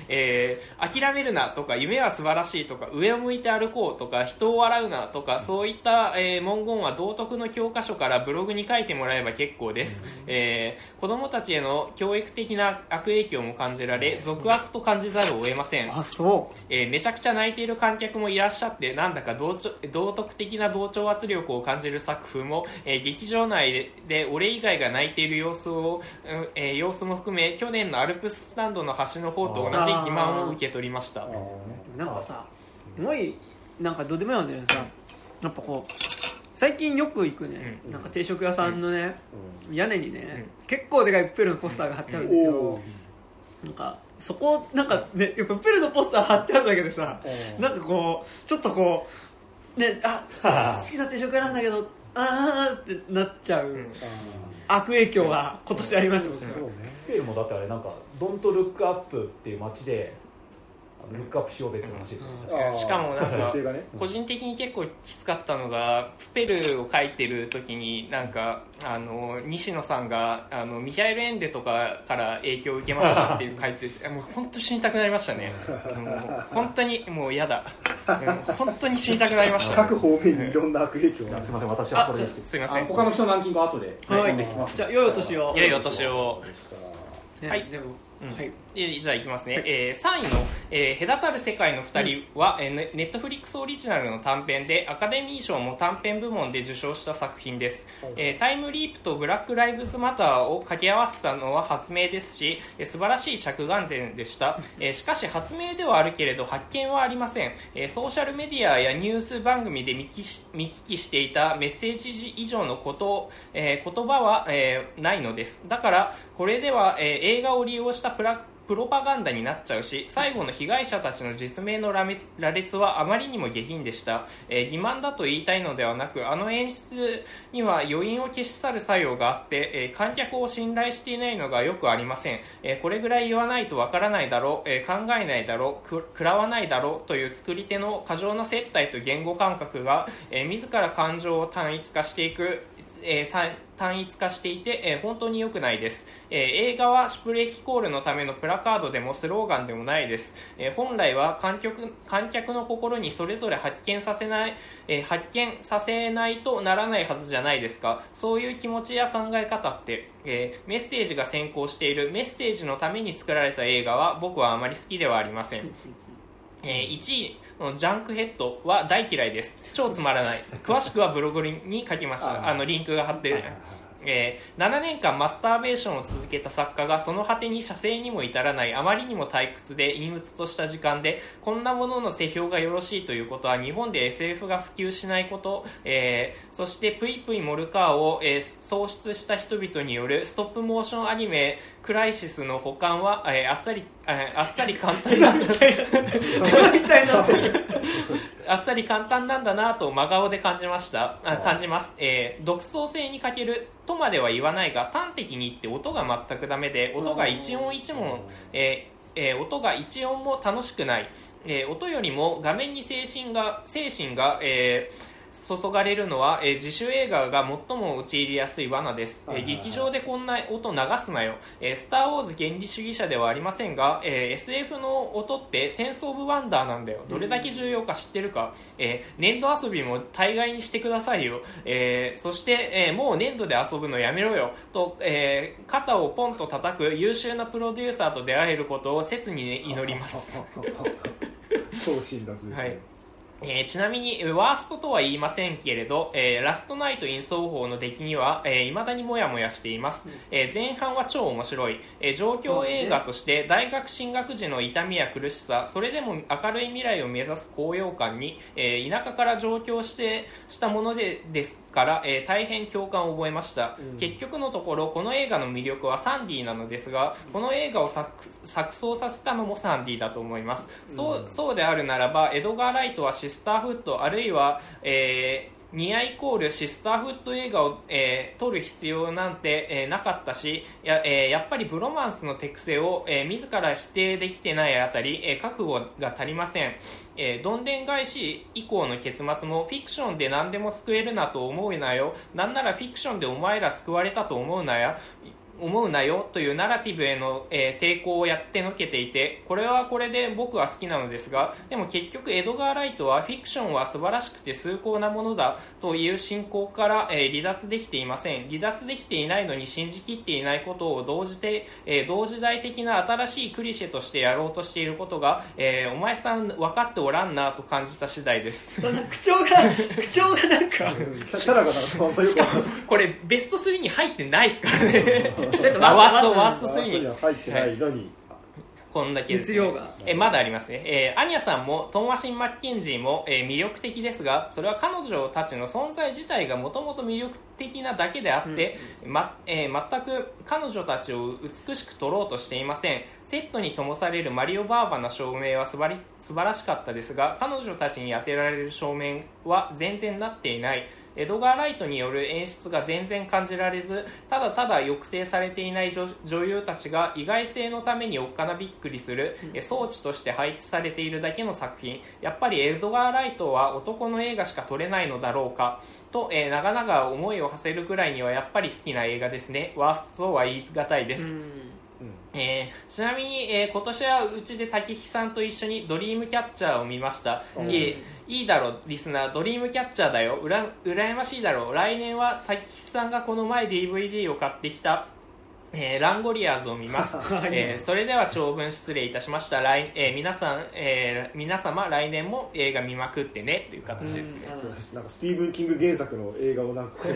えー諦めるなとか夢は素晴らしいとか上を向いて歩こうとか人を笑うなとかそういった、えー文言は道徳の教科書からブログに書いてもらえば結構です、えー子供たちへの教育的な悪影響も感じられ俗悪と感じざるを得ません。あそえーめちゃくちゃ泣いている観客もいらっしゃってなんだか同調道徳的な同調圧力を感じる作風も、えー劇場内でで俺以外が泣いている様子を、うんえー様子も含め去年のアルプススタンドの端の方と同じ欺瞞を受け取りました。なんかさすごいなんかどうでもいいんだけどさ。やっぱこう最近よく行くね、うん。なんか定食屋さんのね、ー屋根にね、結構でかいプペルのポスターが貼ってあるんですよ、なんかそこなんかねやっぱプペルのポスター貼ってあるだけでさうん。なんかこうちょっとこうねあ 好きな定食屋なんだけどあーってなっちゃう、うん。悪影響が今年ありました、僕そうね。スペルもだってあれなんか「ドントルックアップっていう街でルックアップしようぜって話ですよ。ね、うん。しかもなんかね。個人的に結構きつかったのがプペルを書いてる時になんかあの西野さんがあのミハエル・エンデとかから影響を受けましたっていう書いててもう本当死にたくなりましたね。本当にもう嫌だ。うん本当に死にたくなりました。各方面にいろんな悪影響が。すみません私はあこれですすいません。あ他の人のランキングは後で。はい。読んできます。じゃあ良いお年を。良いお年を。ねはい。でも、うん。はいえじゃあいきますね、えー3位の、えー隔たる世界の2人は、えーネネットフリックスオリジナルの短編でアカデミー賞も短編部門で受賞した作品です、はいえータイムリープとブラック・ライブズ・マターを掛け合わせたのは発明ですし、えー素晴らしい着眼点でした、えーしかし発明ではあるけれど発見はありません、えーソーシャルメディアやニュース番組で見聞きし見聞きしていたメッセージ以上のこと、えー言葉は、えーないのです。だからこれでは、えー映画を利用したプラプロパガンダになっちゃうし最後の被害者たちの実名の羅列はあまりにも下品でした、えー欺瞞だと言いたいのではなくあの演出には余韻を消し去る作用があって、えー観客を信頼していないのがよくありません、えーこれぐらい言わないとわからないだろう、えー考えないだろう。食らわないだろう。という作り手の過剰な接待と言語感覚が、えー自ら感情を単一化していく。えー単一化していて、えー本当に良くないです、えー映画はシュプレヒコールのためのプラカードでもスローガンでもないです、え本来は観客観客の心にそれぞれ発見させない、え発見させないとならないはずじゃないですか。そういう気持ちや考え方って、えメッセージが先行している。メッセージのために作られた映画は僕はあまり好きではありません。え1位ジャンクヘッドは大嫌いです。超つまらない。詳しくはブログに書きました。あのリンクが貼ってるはいはいはい。えー7年間マスターベーションを続けた作家がその果てに射精にも至らないあまりにも退屈で陰鬱とした時間でこんなものの世評がよろしいということは日本で SF が普及しないこと、えーそしてプイプイモルカーを、えー創出した人々によるストップモーションアニメクライシスの保管は、えーあっさり、えーあっさり簡単なみたいなあっさり簡単なんだなと真顔で感じました。あ感じます、えー独創性に欠けるとまでは言わないが端的に言って音が全くダメで音が一音一音、えーえー音が一音も楽しくない、えー音よりも画面に精神が精神が、えー注がれるのは、えー自主映画が最も陥りやすい罠です、えー劇場でこんな音流すなよ、えースター・ウォーズ原理主義者ではありませんが、えー SF の音ってセンス・オブ・ワンダーなんだよ。どれだけ重要か知ってるか、えー粘土遊びも大概にしてくださいよ、えーそして、えーもう粘土で遊ぶのやめろよ。と、えー肩をポンと叩く優秀なプロデューサーと出会えることを切に、ね、祈ります。超辛辣ですね、はいえーちなみに、えーワーストとは言いませんけれど、えーラストナイト・イン双方の出来には、えー未だにもやもやしています。えー前半は超面白い。えー状況映画として、大学進学時の痛みや苦しさ、それでも明るい未来を目指す高揚感に、えー田舎から上京して、したものでですから、えー大変共感を覚えました。うん結局のところ、この映画の魅力はサンディなのですが、この映画を作作奏させたのもサンディだと思います。そうそうであるならば、エドガー・ライトはシスターフット、あるいは、えーニアイコールシスターフット映画を、えー撮る必要なんて、えーなかったしや,、えーやっぱりブロマンスの手癖を、えー自ら否定できてないあたり、えー覚悟が足りません、えーどんでん返し以降の結末もフィクションで何でも救えるなと思うなよ。なんならフィクションでお前ら救われたと思うなよ。思うなよというナラティブへの、えー抵抗をやってのけていてこれはこれで僕は好きなのですがでも結局エドガー・ライトはフィクションは素晴らしくて崇高なものだという信仰から、えー離脱できていません。離脱できていないのに信じきっていないことを同時で、えー同時代的な新しいクリシェとしてやろうとしていることが、えーお前さん分かっておらんなと感じた次第です。口調が 口調がなんか。キャキャラがなんかあんまりよくわかんない。これベスト3に入ってないですからねワーストワースト。3にワーストには入ってない。のに、こんだけえまだありますね、えーアニャさんもトンワシン・マッケンジーも、えー魅力的ですがそれは彼女たちの存在自体がもともと魅力的なだけであって、まえー全く彼女たちを美しく撮ろうとしていません。セットに灯されるマリオ・バーバな照明は素晴り素晴らしかったですが彼女たちに当てられる照明は全然なっていないエドガー・ライトによる演出が全然感じられずただただ抑制されていない女女優たちが意外性のためにおっかなびっくりする、え装置として配置されているだけの作品。やっぱりエドガー・ライトは男の映画しか撮れないのだろうかと、えー長々思いを馳せるくらいにはやっぱり好きな映画ですね。ワーストとは言い難いです、えーちなみに、えー今年はうちで竹木さんと一緒にドリームキャッチャーを見ました、うん。いいいいだろリスナー。ドリームキャッチャーだよ。うら羨ましいだろ。う来年は竹木さんがこの前 DVD を買ってきたえーランゴリアーズを見ます、えーそれでは長文失礼いたしました。来、えー皆さん、えー皆様来年も映画見まくってねという形ですね、うん。そうです。なんかスティーブン・キング原作の映画をなんか こ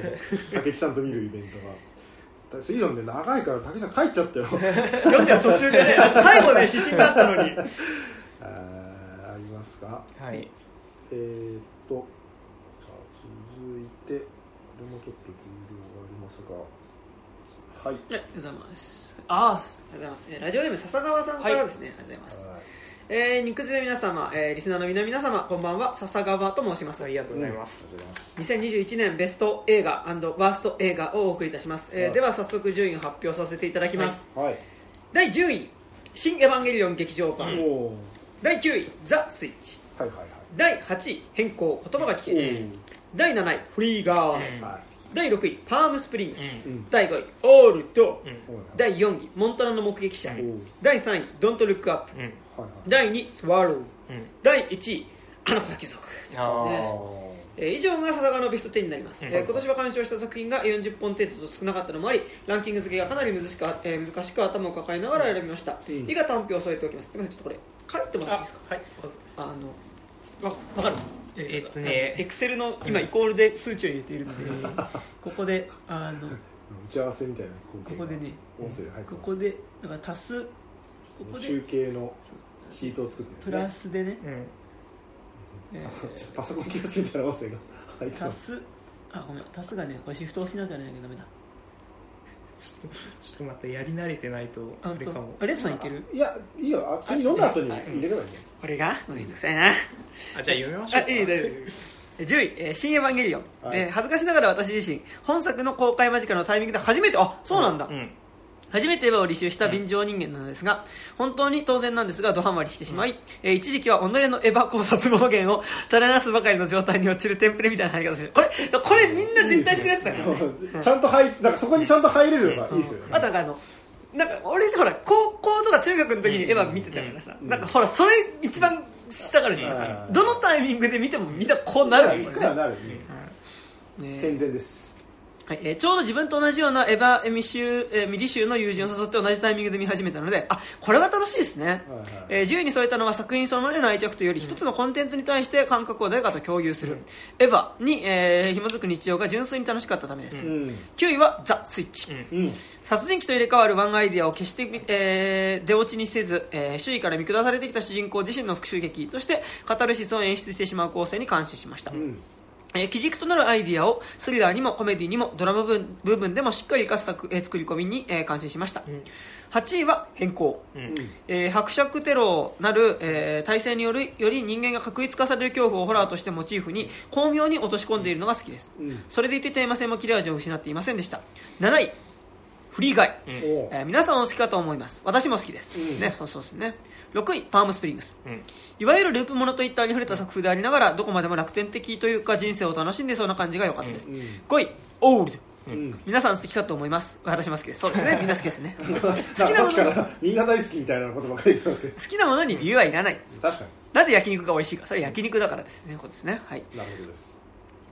うさんと見るイベントが。シーズンで長いから武木さん帰っちゃったよ。読んでは途中でね 最後ね指針があったのに。あーありますか？はいえー、っとさあ続いてこれもちょっと重量がありますが。はい。ありがとうございます。ああありがとうございます。えーラジオネーム笹川さんからですね、ありがとうございます。はいえー、肉汁の皆様、えーリスナーの皆皆様こんばんは。笹川と申します。ありがとうございます、ます。2021年ベスト映画ワースト映画をお送りいたします、えーはいでは早速順位を発表させていただきます、はい、第10位「新エヴァンゲリオン劇場版」第9位「ザ・スイッチ。はいはいはい」第8位「変更言葉が聞ける」お第7位「フリーガー」うん。は第6位「パームスプリングス」第5位「オールド」うん。第4位「モンタナの目撃者」第3位「ドントルックアップ。うん。はいはい」第2位「スワロー」うん。第1位「あの子だ貴族」あー。ねえー以上が笹川のベスト10になります、うん。えー今年は鑑賞した作品が40本程度と少なかったのもありランキング付けがかなり難しく,、えー難しく頭を抱えながら選びました、うん。以下単品を添えておきます。すみませんちょっとこれ書いてもらっていいですか？はい。あのわわかる？えっとねエクセルの今イコールで数値を入れているのでここであの打ち合わせみたいな光景がここでね音声で入ってここでだから足すここで集計のシートを作ってプラスでね、うん。えねちょっとパソコンケースみたいな音声が入ってー、ます。足すあごめん。足すがねこれシフト押しなきゃいけないけどダメだ。ちょっと待ってやり慣れてないとああれかも。あレッスンいける？いやいいよ。あ普通に読んだ後にはい。入れればいいんだよこれが？めんどくさいな。あじゃあ読みましょうか。あいい大丈夫10位、えー新エヴァンゲリオン、はい。えー恥ずかしながら私自身本作の公開間近のタイミングで初めてあそうなんだ、うん。初めてエヴァを履修した便乗人間なのですが、本当に当然なんですが、ドハマりしてしまい、えー一時期は己のエヴァ考察暴言を垂れ流すばかりの状態に落ちるテンプレみたいな入り方をする。これ、これみんな絶対するやつだからね。ちゃんと入なんかそこにちゃんと入れるのがいいですよね。あとなんかあの、なんか俺ほら高校とか中学の時にエヴァ見てたからさ、なんかほらそれ一番したがるじゃん、うん。どのタイミングで見てもみんなこうなるわけ一よ回はなるね。健全ですはいえーちょうど自分と同じようなエヴァ未集、えー未履修の友人を誘って同じタイミングで見始めたのであこれは楽しいですね、はいはい。えー10位に添えたのは作品そのものへの愛着というより一つのコンテンツに対して感覚を誰かと共有する、エヴァに、えー紐づく日常が純粋に楽しかったためです、うん。9位はザ・スイッチ、うん。うん。殺人鬼と入れ替わるワンアイデアを決して、えー出落ちにせず、えー周囲から見下されてきた主人公自身の復讐劇としてカタルシスを演出してしまう構成に感心しました、うんえー基軸となるアイディアをスリラーにもコメディにもドラマ部分部分でもしっかり生かす作,、えー作り込みに、えー感心しました、8位は変更、うん。えー伯爵テロなる、えー体制によるより人間が確一化される恐怖をホラーとしてモチーフに巧妙に落とし込んでいるのが好きです、うん。それでいてテーマ性も切れ味を失っていませんでした。7位フリーガイ、うん。えー皆さんお好きかと思います。私も好きです、うん。ねそうそうですね。6位パームスプリングス。うん。いわゆるループものといったありふれた作風でありながらどこまでも楽天的というか人生を楽しんでそうな感じが良かったです、うん。5位オールドうん。皆さん好きかと思います。私も好きです。そうですね。みんな好きですね。好きなさっきからみんな大好きみたいなことばっかり言ってますけど。好きなものに理由はいらない。です確かなぜ焼肉が美味しいか。それは焼肉だからですねそうですね。はい。になるほどです。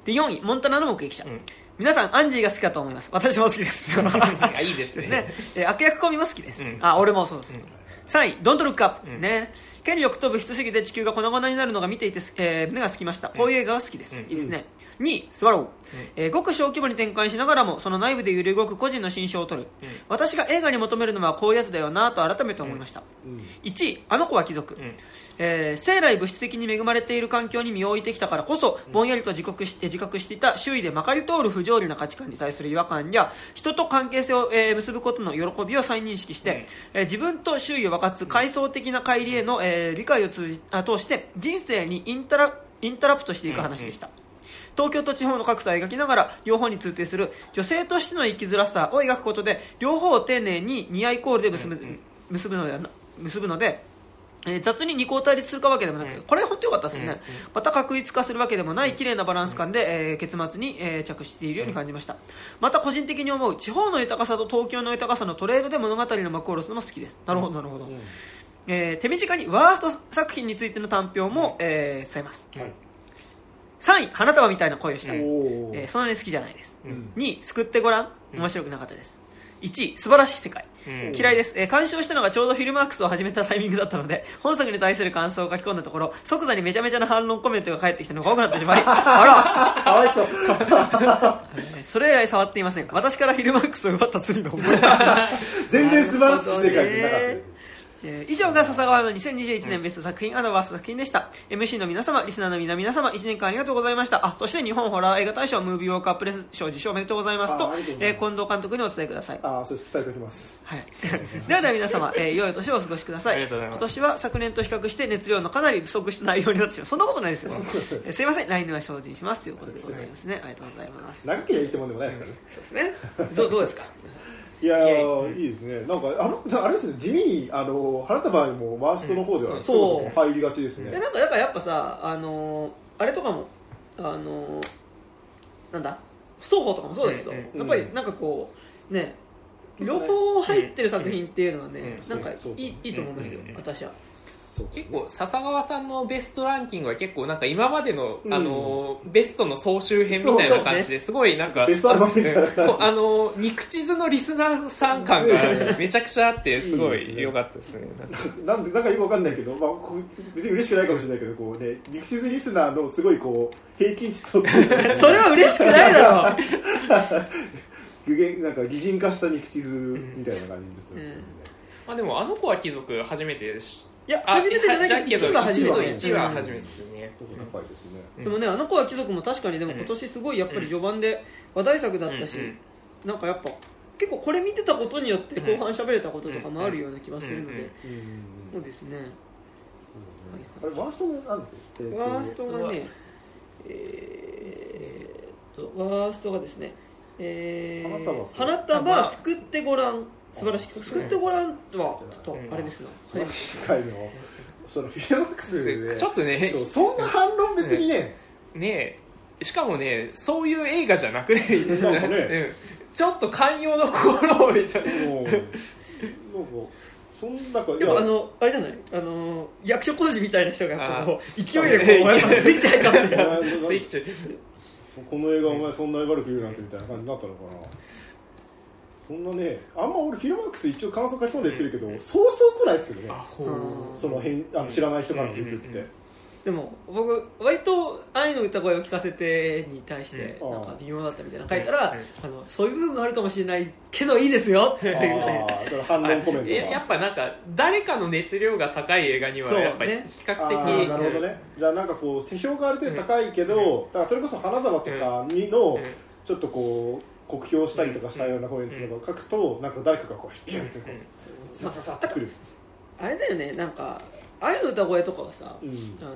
で4位モンタナの目撃者、うん皆さんアンジーが好きかと思います。私も好きです。あいいですね。で すね、えー悪役コミも好きです、うん。あ俺もそうです、うん3位ドントルックアップ、うん。ね。権力と物質主義で地球が粉々になるのが見ていて、えー胸がすきました。こういう映画が好きです、うん。いいですね2位スワロー、えーごく小規模に展開しながらもその内部で揺れ動く個人の心象を取る、うん。私が映画に求めるのはこういうやつだよなと改めて思いました、うん。1位あの子は貴族、うん。えー生来物質的に恵まれている環境に身を置いてきたからこそぼんやりと自覚し自覚していた周囲でまかり通る不条理な価値観に対する違和感や人と関係性を、えー結ぶことの喜びを再認識して、えー自分と周囲を分かつ階層的な乖離への、えー理解を通じあ通して人生にインタラインタラプトしていく話でした、東京と地方の格差を描きながら両方に通底する女性としての生きづらさを描くことで両方を丁寧にニアイコールで結ぶ,、結ぶのではな結ぶので、えー雑に二項対立するかわけでもなく、うん。これ本当良かったですよね、また確一化するわけでもない綺麗なバランス感で、えー結末に、えー着しているように感じました、また個人的に思う地方の豊かさと東京の豊かさのトレードで物語の幕を下ろすのも好きです。なるほどなるほど、えー手短にワースト作品についての短評も、えー添えます。はい3位花束みたいな恋をした、うんおー。えーそんなに好きじゃないです、うん。2位救ってごらん。うん。面白くなかったです。1位素晴らしき世界。うん。嫌いです、えー鑑賞したのがちょうどフィルマークスを始めたタイミングだったので本作に対する感想を書き込んだところ即座にめちゃめちゃな反論コメントが返ってきたのが多くなってしまい あかわいそう。ら、えーそれ以来触っていません。私からフィルマークスを奪った罪の思い全然素晴らしい世界じゃなかったえー以上が笹川の2021年ベスト作品アドバース作品でした。MC の皆様リスナーの皆皆様1年間ありがとうございました。あそして日本ホラー映画大賞ムービーウォーカープレス賞受賞おめでとうございますととえー近藤監督にお伝えください。ああそうです。伝えておきます。はい、ではでは皆様、えー、良いお年をお過ごしください。ありがとうございます。今年は昨年と比較して熱量のかなり不足した内容になってしまう。そんなことないですよ、えーす。いません。来年は精進しますということでございますね。ありがとうございます。長ければいいってもんでもないですからね。そうですね。どうどうですか？いやいやいーいいですね。なんかあのあれですね。地味にあの花束にもワーストの方ではうん一言入りがちですね。えなんかだからやっぱさあのーあれとかもあのーなんだ？双方とかもそうだけど、うんうんやっぱりなんかこうね両方入ってる作品っていうのはね、うん。なんかそういいいいと思いますよ、うん。私はそう結構笹川さんのベストランキングは結構なんか今までの、うん。あのベストの総集編みたいな感じですごいなんかベストアルバムみたいなあの肉地図のリスナーさん感がめちゃくちゃあって すごい良かったですね。なんかなんでなんかよくわかんないけど、まあ、こう別に嬉しくないかもしれないけどこうね肉地図リスナーのすごいこう平均値と それは嬉しくないだろ。具現なんか擬人化した肉地図みたいな感じにちょっと、うん。まあでもあの子は貴族初めてしいやあ初めてじゃないけど1位は初めて。そう1位は初めてですね。高いですね、でもね、あの子は貴族も確かにでも今年すごいやっぱり序盤で話題作だったし、なんかやっぱ結構これ見てたことによって後半喋れたこととかもあるような気がするので、そうですね、あれワーストのなんだっけ、えーとワーストがね、えーっと、ワーストがですね、えー花束。花束救ってごらん、素晴らしく作ってごらんはちょっとあれですな、素晴らしい世界のそのフィルマックスでちょっとねそうそんな反論別にね。ね。えしかもねそういう映画じゃなくね。なんかね。うん。ちょっと寛容の心をみたいな。そんなかいでもあのあれじゃない？あの役所工事みたいな人がこうあ勢いでこうやっぱスイッチ入っちゃっスイッチそこの映画お前そんな悪く言うなんてみたいな感じになったのかなそんなねあんま俺フィルマックス一応感想書き込んでしてるけど、そうそう来ないですけどね。その変あの知らない人からのリプって、でも僕割と愛の歌声を聞かせてに対してうん。なんか微妙だったみたいなの書いたら、うん。あのそういう部分もあるかもしれないけどいいですよっていうね。ああだから反論コメントがえやっぱなんか誰かの熱量が高い映画にはそう。やっぱりね。比較的、あーなるほどね。じゃあなんかこう世評がある程度高いけど、だからそれこそ花束とかにのうん。ちょっとこう酷評したりとかしたようなコメントとか書くとなんか誰かがこうビュンってこうさささってくる、あれだよねなんか愛の歌声とかはさ、うん、あの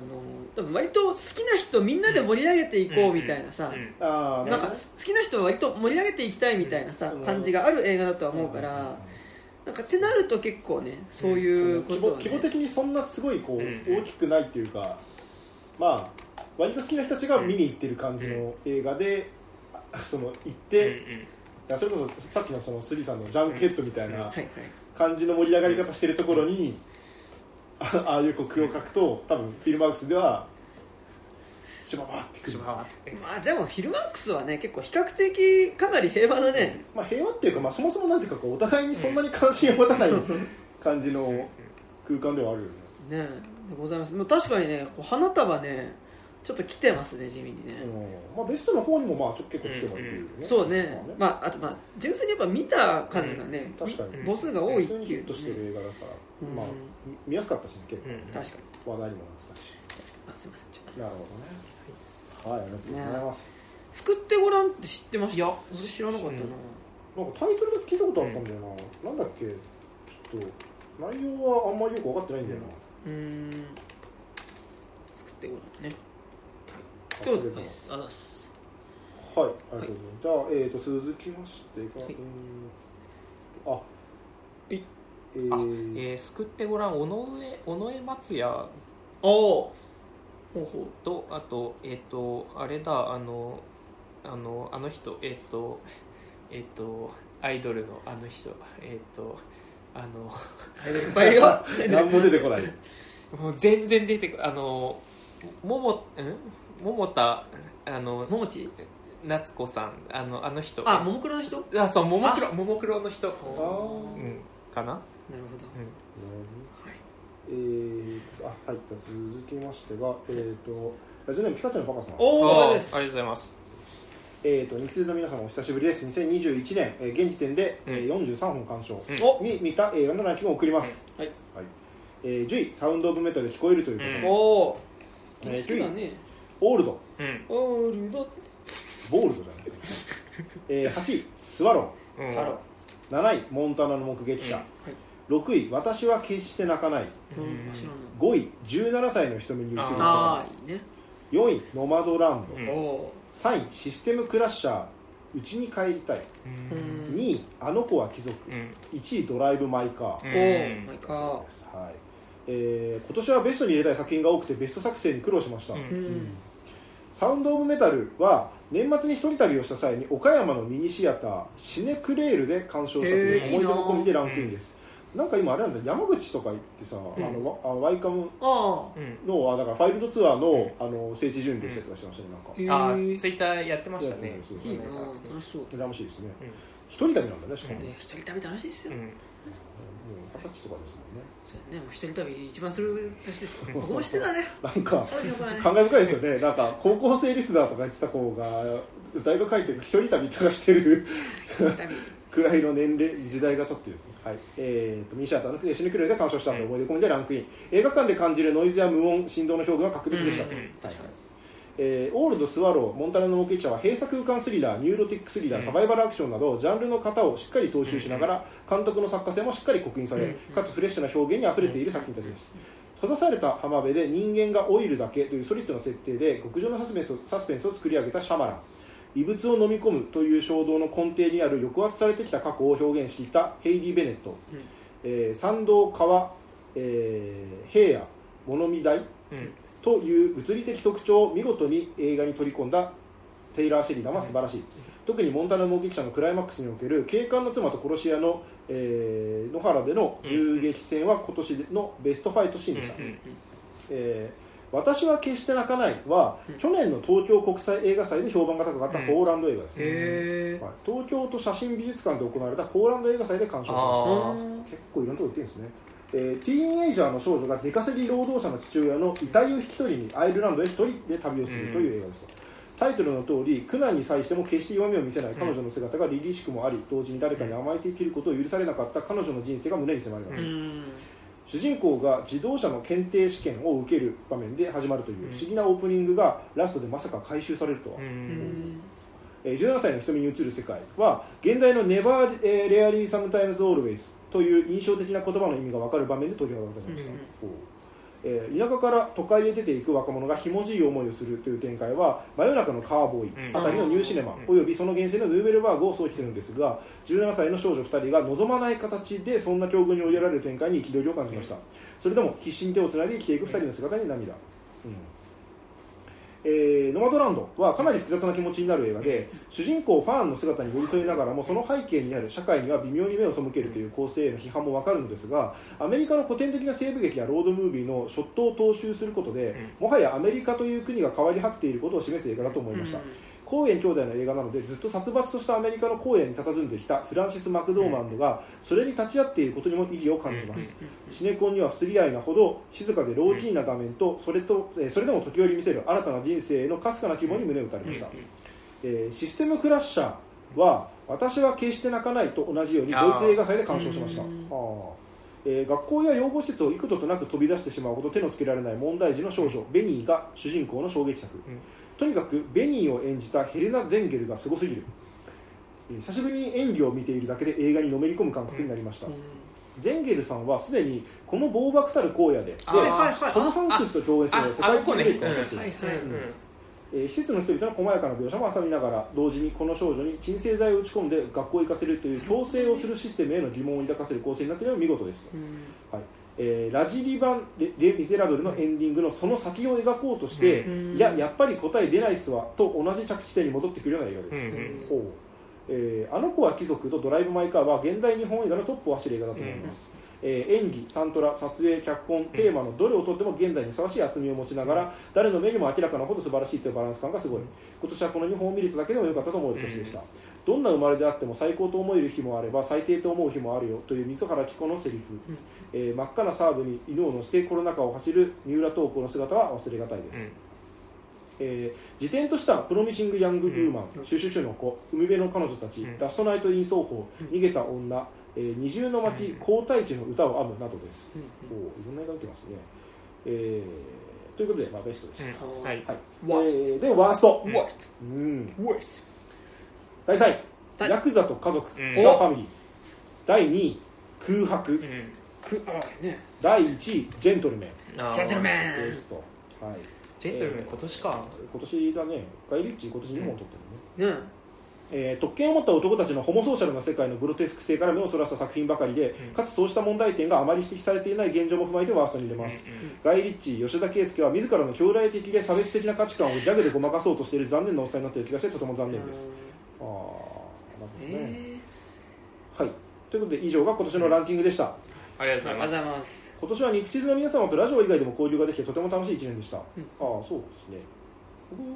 多分割と好きな人みんなで盛り上げていこうみたいなさ、うん。ああなんか好きな人は割と盛り上げていきたいみたいなさ、うん。感じがある映画だとは思うから、なんかってなると結構ねそういうことは、ね。規模規模的にそんなすごいこう、うん。大きくないっていうかまあ割と好きな人たちが見に行ってる感じの映画で、あその行って、いやそれこそさっきのそのスリさんのジャンクヘッドみたいなはいはい。感じの盛り上がり方してるところに、あああいうこう句を書くと多分フィルマークスではシュババってくるんですよ。まあでもヒルマックスはね結構比較的かなり平和なね、まあ、平和っていうか、まあ、そもそもなんていうかこうお互いにそんなに関心を持たない感じの空間ではあるよね。ねでございます。もう確かにねこう花束ねちょっと来てますね地味にね、うん。まあ、ベストの方にもまあちょっと結構来てはいるよね、そうね。まあまああとまあ純粋にやっぱ見た数がね、確かに。母数が多いって普通にヒいう、ットしてる映画だから、うん。まあ、み見やすかったしね結構、確かに。話題にもなってたし。あすいませんちょっと。なるほどね。はいありがとうございます、救ってごらんって知ってました？いや。俺知らなかったな、なんかタイトルだけ聞いたことあったんだよな、なんだっけ？ちょっと内容はあんまりよく分かってないんだよな、うーん。救ってごらんねあそうですあざっすはい、ありがとうございます。じゃあ、えっ、と、続きましてが、はい。えーあ、いえあーえー、救ってごらん尾上尾上松也。おおほうほとあとえっ、とあれだあのあのあの人えっ、とえっ、とアイドルのあの人えっ、とあのういっぱいよ何も出てこない。もう全然出てこあのももん？桃田あのももち夏子さんあのあの人。あももクロの人？あそうももクロあ。ももクロの人。あうん。かな、なるほど。えーと、あ、はい、じゃあ続きましてが、えっ、と、ラジオネームピカチュウのパパさん。おおありがとうございます。えっ、と、肉筋の皆様お久しぶりです。2021年、えー現時点で、えー43本鑑賞に見た映画のランキングを送ります。はい。はい。えー、10位、サウンドオブメタルで聞こえるということで、うん。おおえーねオールド、うん。オールド。ボールドじゃない。ですか。えー、8位、スワロー。うん。サロ7位モンタナの目撃者、うん。6位私は決して泣かない。うん。うん知らない5位17歳の瞳に映るあ空ああいいね。4位ノマドランド、うん。おお3位システムクラッシャー。うちに帰りたい。うん。うん2位あの子は貴族。うん。1位ドライブ・マイ・カー、マイカー。はい。えー今年はベストに入れたい作品が多くてベスト作成に苦労しました、うん。うんサウンド・オブ・メタルは年末に一人旅をした際に岡山のミニシアターシネクレールで鑑賞したという思い出の込みでランクインです。な。んか今あれなんだ山口とか行ってさ、ん。あのワあワイカムあうんのあだからファイルドツアーの,、あの聖地巡礼したりとかしてましたねなんか、へえあツイッターやってましたね。いいな楽しそう羨ましいですね、うん。一人旅なんだねしかも、うんね一人旅楽しいですよ。うんもう二十歳とかですもんね。そうやね。もう一人旅一番する年ですよ。僕もしてたねなんか感慨深いですよね。なんか高校生リスナーとか言ってた子が大学入って一人旅とかしてるくらいの年齢時代が経ってですね、はい。えー、とミニシアターのシネクレールで鑑賞したので思い出込みでランクイン。映画館で感じるノイズや無音振動の表現は格別でした、うん。うん。確かにえーオールド・スワロー、モンタナの目撃者は閉鎖空間スリラー、ニューロティックスリラー、うん。サバイバルアクションなどジャンルの型をしっかり踏襲しながら監督の作家性もしっかり刻印され、うん。かつフレッシュな表現にあふれている作品たちです。閉ざされた浜辺で人間が老いるだけというソリッドな設定で極上のサスペンスをサスペンスを作り上げたシャマラン。異物を飲み込むという衝動の根底にある抑圧されてきた過去を表現していたヘイリー・ベネット、えー参道川、えー平野物見台。うんという物理的特徴を見事に映画に取り込んだテイラー・シェリダンは素晴らしい、特にモンタナ目撃者のクライマックスにおける警官の妻と殺し屋の、えー野原での銃撃戦は今年のベストファイトシーンでした、えー私は決して泣かないは、うん。去年の東京国際映画祭で評判が高かったポーランド映画です、へえはい。東京都写真美術館で行われたポーランド映画祭で鑑賞しました。あ結構いろんなとこ行ってるんですね、えーティーンエイジャーの少女が出稼ぎ労働者の父親の遺体を引き取りにアイルランドへ一人で旅をするという映画です、タイトルの通り苦難に際しても決して弱みを見せない彼女の姿が凛々しくもあり同時に誰かに甘えて生きることを許されなかった彼女の人生が胸に迫ります、うん。主人公が自動車の検定試験を受ける場面で始まるという不思議なオープニングがラストでまさか回収されるとは、ううん。んえー17歳の瞳に映る世界は現代の Never Rarely Sometimes Always という印象的な言葉の意味が分かる場面で取り上げられました、うんほうえー田舎から都会へ出ていく若者がひもじい思いをするという展開は真夜中のカーボーイうん。あたりのニューシネマうん。およびその原生のヌーベルバーグを想起するんですが17歳の少女2人が望まない形でそんな境遇に追いやられる展開に憤りを感じました。それでも必死に手をつないで生きていく2人の姿に涙、うんえーノマドランドはかなり複雑な気持ちになる映画で主人公ファンの姿に寄り添いながらもその背景にある社会には微妙に目を背けるという構成への批判も分かるのですがアメリカの古典的な西部劇やロードムービーのショットを踏襲することでもはやアメリカという国が変わり果てていることを示す映画だと思いました、コーエン兄弟の映画なのでずっと殺伐としたアメリカの荒野に佇んできたフランシス・マクドーマンドがそれに立ち会っていることにも意義を感じます、シネコンには不釣り合いなほど静かでローティーな画面とそれと、えーそれでも時折見せる新たな人生へのかすかな希望に胸を打たれました、えーシステムクラッシャーは私は決して泣かないと同じようにドイツ映画祭で鑑賞しました。うん。あー。えー学校や養護施設を幾度となく飛び出してしまうほど手のつけられない問題児の少女ベニーが主人公の衝撃作、とにかくベニーを演じたヘレナ・ゼンゲルがすごすぎる、えー久しぶりに演技を見ているだけで映画にのめり込む感覚になりました、ゼンゲルさんはすでにこの暴漠たる荒野ででトム・ハンクスと共演するあ世界的ブレイクをあ果たして施設の人々の細やかな描写も挟みながら同時にこの少女に鎮静剤を打ち込んで学校へ行かせるという強制をするシステムへの疑問を抱かせる構成になっているのは見事です、はいえーラジリバンレ・レ・ミゼラブルのエンディングのその先を描こうとして、うん。いややっぱり答え出ないっすわと同じ着地点に戻ってくるような映画です、うん。ほう。えーあの子は貴族とドライブ・マイ・カーは現代日本映画のトップを走る映画だと思います、えー演技、サントラ、撮影、脚本、テーマのどれをとっても現代にふさわしい厚みを持ちながら誰の目にも明らかなほど素晴らしいというバランス感がすごい。今年はこの2本を見れただけでも良かったと思う年でした、どんな生まれであっても最高と思える日もあれば最低と思う日もあるよという水原希子のセリフ、えー真っ赤なサーブに犬を乗せてコロナ禍を走る三浦透子の姿は忘れがたいです、えー辞典としたプロミシング・ヤング・ウーマン、シュシュシュの子、海辺の彼女たち、うん。ラストナイト・イン奏法、逃げた女、えー二重の町、皇太子の歌を編むなどです。おーいろんな映画見てますね。えーということで、まあ、ベストでした。うん。はい。はい。ワースえーで、ワースト。うん。うん、トワース第3位、はい。ヤクザと家族、うん。ザ・ファミリー。第2位、空白。うんくあね。第1位、ジェントルメン。あージェントルメン。ベスト。はい。ジェントルメン今年か。今年だね、ガイ・リッチー今年2本取ってるね。ね。えー特権を持った男たちのホモソーシャルな世界のグロテスク性から目をそらした作品ばかりで、うん。かつそうした問題点があまり指摘されていない現状も踏まえてワーストに入れます、ガイ・リッチー吉田圭佑は自らの将来的で差別的な価値観をギャグでごまかそうとしている残念なおっさんになっている気がしてとても残念です。ああなるほどね、えはい。ということで以上が今年のランキングでしたありがとうございます。今年は肉地図の皆様とラジオ以外でも交流ができてとても楽しい1年でした、ん。ああそうですね。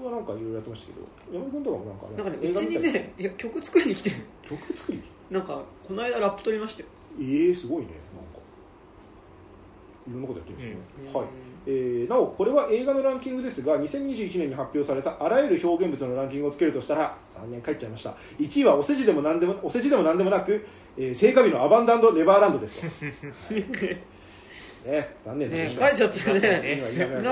僕はなんかいろいろやってましたけど山本君とかもなんかなんかねうちにねいや曲作りに来てる。曲作り？なんかこの間ラップ撮りましたよ。ええすごいねなんか。いろんなことやってるんですね、はい。うんえーなおこれは映画のランキングですが2021年に発表されたあらゆる表現物のランキングをつけるとしたら残念帰っちゃいました。1位はお世辞でも何でもお世辞でも何でもなく、えー、聖火日のアバンダンドネバーランドです。と、ね、残念なね。いちゃってるね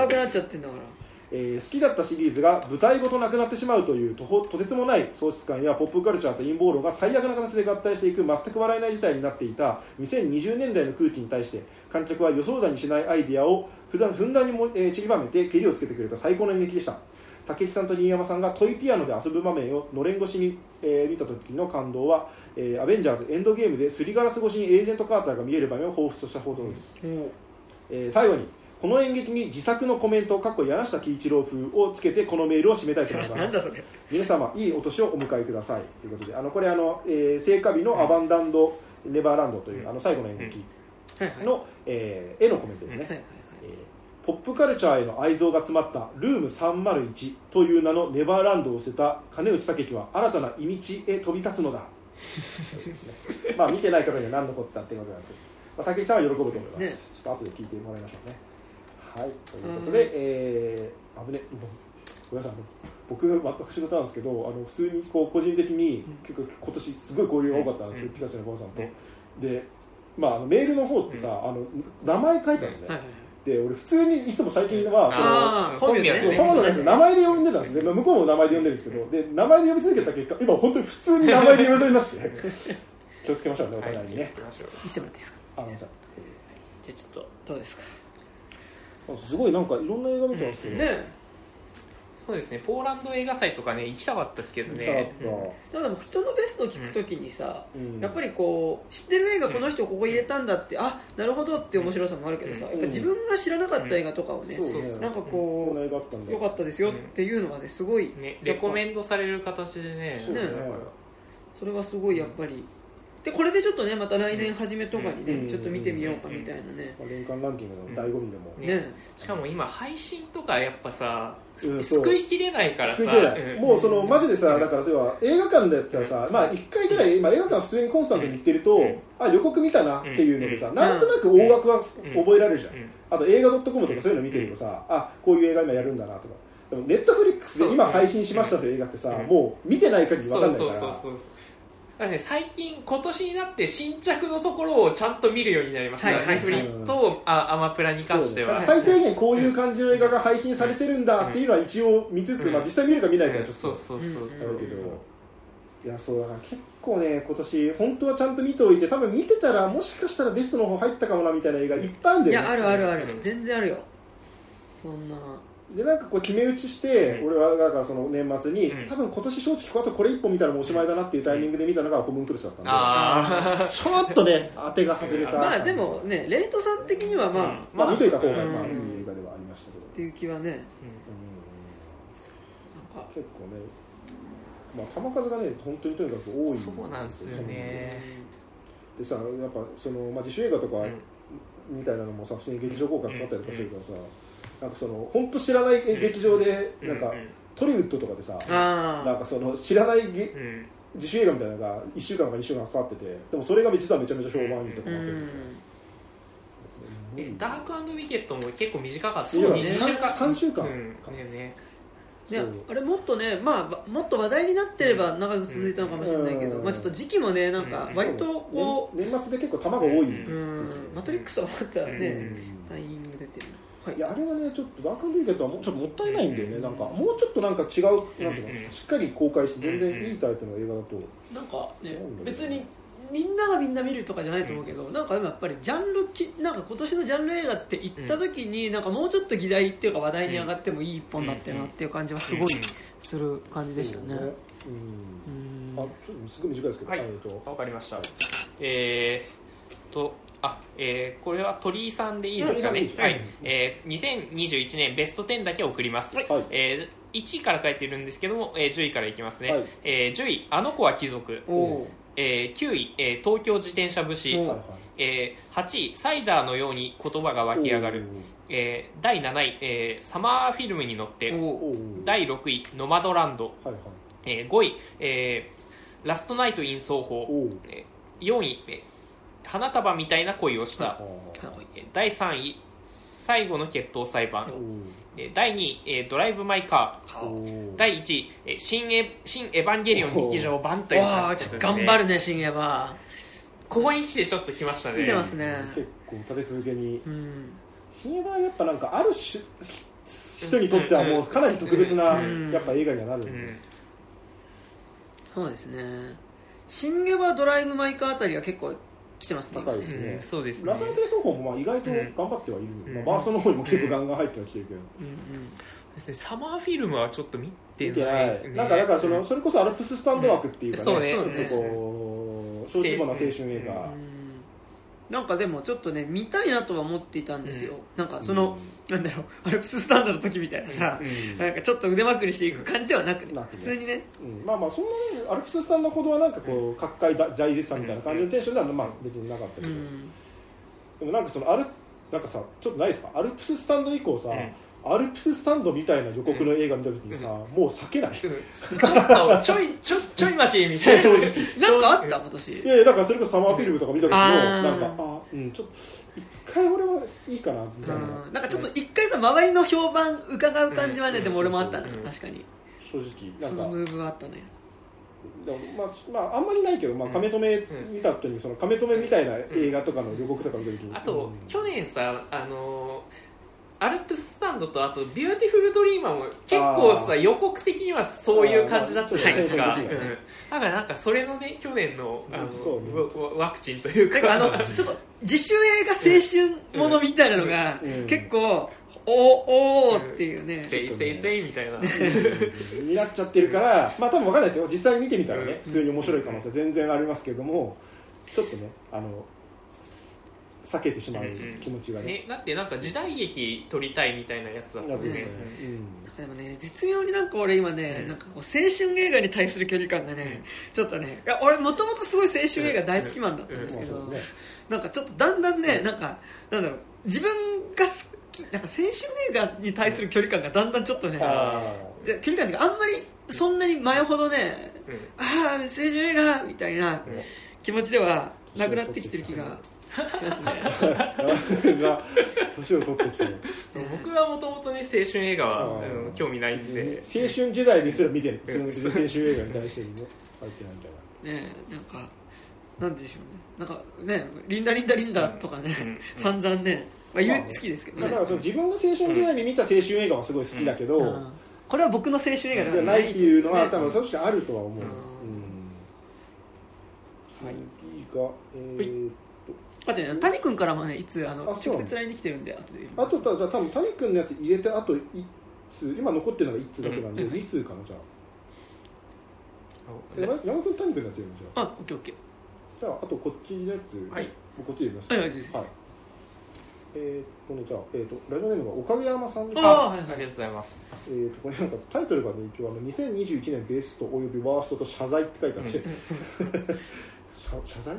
くなっちゃってんだから。えー好きだったシリーズが舞台ごとなくなってしまうというとほとてつもない喪失感やポップカルチャーと陰謀論が最悪な形で合体していく全く笑えない事態になっていた2020年代の空気に対して観客は予想だにしないアイディアを普段ふんだんにも、えー散りばめて蹴りをつけてくれた最高の演劇でした。竹内さんと新山さんがトイピアノで遊ぶ場面をのれん越しに、えー見た時の感動は、えーアベンジャーズエンドゲームですりガラス越しにエージェント・カーターが見える場面を彷彿としたほどです、えー最後にこの演劇に自作のコメントかっこ柳下喜一郎風をつけてこのメールを締めたいと思います。なんだそれ。皆様いいお年をお迎えくださいということであのこれあの、えー聖火日のアバンダンド・ネバーランドという、うん。あの最後の演劇はいはい。の、えー絵のコメントですね、はいはいえーポップカルチャーへの愛憎が詰まったルーム301という名のネバーランドを捨てた金内武樹は新たな意道へ飛び立つのだ まあ見てない方には何のこったっていうことなんで。まあ、武井さんは喜ぶと思います、ね。ちょっと後で聞いてもらいましょうね。はい。ということで、えー、危ね今ごめんなさい。僕私事なんですけどあの普通にこう個人的に結構今年すごい交流が多かったんですよ、うん。ピカチュウの坊さんと、うんでまああのメールの方ってさ、あの名前書いたのね、はいはいで俺普通にいつも最近はその本名ね。そう本名前で呼んでたんですね、まあ、向こうも名前で呼んでるんですけどで名前で呼び続けた結果今本当に普通に名前で呼びそうになって 気をつけましょうねお互いにね、見せてもらっていいですか？あごめんなさいじゃあちょっとどうですか？すごいなんかいろんな映画見てますけど、ねそうですね。ポーランド映画祭とかね行きたかったですけどね。だから人のベストを聞くときにさ、うん。やっぱりこう知ってる映画この人ここ入れたんだって、あなるほどって面白さもあるけどさ、うん。やっぱ自分が知らなかった映画とかをね、そうね。なんかこう良かったですよっていうのはねすごい、ねレコメンドされる形でね。そね。それはすごいやっぱりでこれでちょっとねまた来年初めとかにね、うん。ちょっと見てみようかみたいなね、まあ、年間ランキングの醍醐味でも、ね。ねしかも今配信とかやっぱさ、うんそう。救いきれないからさ。救いきれない、うん。もうそのマジでさだからそれは映画館だったらさ、まあ1回ぐらい、まあ、映画館普通にコンスタントに行ってると、うん。あ予告見たなっていうのでさ、うん。なんとなく大枠は覚えられるじゃん、うん。あと映画 .com とかそういうの見てるとさ、あこういう映画今やるんだなとか。でもネットフリックスで今配信しましたという映画ってさ、うん。もう見てない限り分そうそうかんないから。そうそうだからね、最近今年になって新着のところをちゃんと見るようになりました、はいはいはい。ネフリとあアマプラに関しては、最低限こういう感じの映画が配信されてるんだっていうのは一応見つつ、うん。まあ、実際見るか見ないかはちょっとそうそうそうそう、あるけど、いやそうだから結構ね今年本当はちゃんと見ておいて多分見てたらもしかしたらベストの方入ったかもなみたいな映画いっぱいあるんだよね。いやあるあるある、うん全然あるよ。そんなでなんかこう決め打ちして、うん。俺はだからその年末に、うん。多分今年正直あとこれ一本見たらもうおしまいだなっていうタイミングで見たのがホムンクルスだったんで、あちょっとね当てが外れた。まあでもねレイトさん的にはまあ、うん。まあ見といた方が、うん。まあ、いい映画ではありましたけど、っていう気はね。ー、うん。結構ね、まあ、球数がね本当にとにかく多いそうなんですよね。でさやっぱその、まあ、自主映画とかうん。みたいなのもさ普通に劇場公開かかったりとかするからさ、なんかその本当知らない劇場でなんか、うん。トリウッドとかでさ、あなんかその知らないげ自主映画みたいなのが1週間か2週間かかっててでもそれが実はめちゃめちゃ評判いいとかもあったりするえダークウィケットも結構短かったそうだね。2週間。三週間うん。ねねあれもっとね、まあ、もっと話題になってれば長く続いたのかもしれないけど、うん。まあ、ちょっと時期もねなんかうん。割とこ年年末で結構球が多い、うう、うん。マトリックスはまたね、うん。タイミング出てるはい。いやあれはねちょっとダークウィケットはもうちょっともったいないんだよね、なんかもうちょっとなんか違うなんていうの、うんしっかり公開して全然いいタイプの映画だと、なんかねなんだろう別にみんながみんな見るとかじゃないと思うけど、なんかでもやっぱりジャンルきなんか今年のジャンル映画って言った時に、なんかもうちょっと議題っていうか話題に上がってもいい一本だったよなっていう感じはすごいする感じでしたね。そううん。うん。あちょっとすごい短いですけど、はい。えっと。わかりました。えー、っとあえーこれは鳥居さんでいいですかね。はい、えー、2021年ベスト10だけ送ります、はい。えー、1位から書いてるんですけども、えー、10位からいきますね、はい。えー、10位「あの子は貴族」えー、9位、えー、東京自転車節、おはいはい。えー、8位サイダーのように言葉が湧き上がる、えー、第7位、えー、サマーフィルムに乗って。おおお第6位ノマドランド、はいはい。えー、5位、えー、ラストナイト・イン奏法。おおえー4位、えー花束みたいな恋をした、第3位。最後の決闘裁ー判、第2位、えードライブ・マイ・カー。第1位、えー新エ新エヴァンゲリオン劇場版というわあちょっと頑張るね深夜はここに来てちょっと来ましたね。来てますね。結構立て続けに。うん。新エヴァはやっぱなんかある種人にとってはもうかなり特別なうん。やっぱ映画にはなるんで、うん。そうですね。新ゲバドライブ・マイカーあたりが結構来てますね。高いですね。うんそうですね。ラストの低走法もまあ意外と頑張ってはいる、うん。まあ、バーストの方にも結構ガンガン入ってはきてるけど、うんうん。ですねサマーフィルムはちょっと見てなない。い、なんかだからその、それこそアルプススタンド枠っていうかね、そうね。ちょっとこう小規模な青春映画、うんなんかでもちょっとね見たいなとは思っていたんですよ、なんかその、なんだろうアルプススタンドの時みたいなさ、うん。なんかちょっと腕まくりしていく感じではなくね、普通にね。うん。まあまあそんなにアルプススタンドほどはなんかこう各界大大絶賛みたいな感じのテンションではまあ別になかったけど、うん。でもなんかそのアルなんかさちょっとないですか？アルプススタンド以降さ、んアルプススタンドみたいな予告の映画見た時にさ、もう避けない、ちょっとちょいちょちょいマシみたいな。正直。なんかあった今年？いやいやだからそれこそサマーフィルムとか見た時もなんかあうんちょっと一回俺はいいかなみたいな、うん。なんかちょっと一回さ周りの評判伺う感じはね、うん。でも俺もあったね、うん。確かに。正直なんか。そのムーブはあったね。でもまあ、まあ、あんまりないけど、まあ、カメ止め見た後にそのカメ止めみたいな映画とかの予告とか見た時に。あと、うん。去年さあのアルプススタンドとあとビューティフルドリーマーも結構さ予告的にはそういう感じだったじゃないですか、だからなんかそれのね去年のあのね。ワワクチンというか。かあのちょっと自主映画青春ものみたいなのが、うん。結構おおっていうね、せいせいせいみたいな。になっちゃってるから、まあ多分わかんないですよ。実際に見てみたらね、うん普通に面白い可能性全然ありますけどもちょっとねあの避けてしまう気持ちがね,、ね、だってなんか時代劇撮りたいみたいなやつだったんで、やつですねでもね絶妙になんか俺今ね、なんかこう青春映画に対する距離感がね、ちょっとねいや俺もともとすごい青春映画大好きマンだったん。ですけど、なんかちょっとだんだんね、なんかなんだろう自分が好きなんか青春映画に対する距離感がだんだんちょっとねあで距離感っていうかあんまりそんなに前ほどね、うん。ああ青春映画みたいな気持ちではなくなってきてる気がしますね。年を取ってきてる。僕はもともとね青春映画は、興味ないんで、青春時代ですら見てる青春映画に対してもね入ってないんじゃないねえなんかなんでしょうね。なんかねリンダリンダリンダとかね、うん。散々ね、まあ、言うまあね。好きですけどだからその自分が青春時代に見た青春映画はすごい好きだけど、うん。これは僕の青春映画でじゃはないっていうのはね多分確かにあるとは思う、うん。うん。はい。次がえーっあとね谷君からもねいつあのあそう。直接 LINE に来てるんで後でとあとじゃあ多分谷君のやつ入れてあと1通今残ってるのが1通だけなんで、うん2通かなじゃあ。え山山君谷君のやつやるのじゃあ。あオッケーオッケー。じゃああとこっちのやつ、はい。こっちで見ます。はいはいはい。えーっとねじゃあ、えーっとラジオネームがおかげ山さんです。ああはいはい。ありがとうございます。えー、とこれなんかタイトルがね一応あの2021年ベストおよびワーストと謝罪って書いてあって、謝謝罪？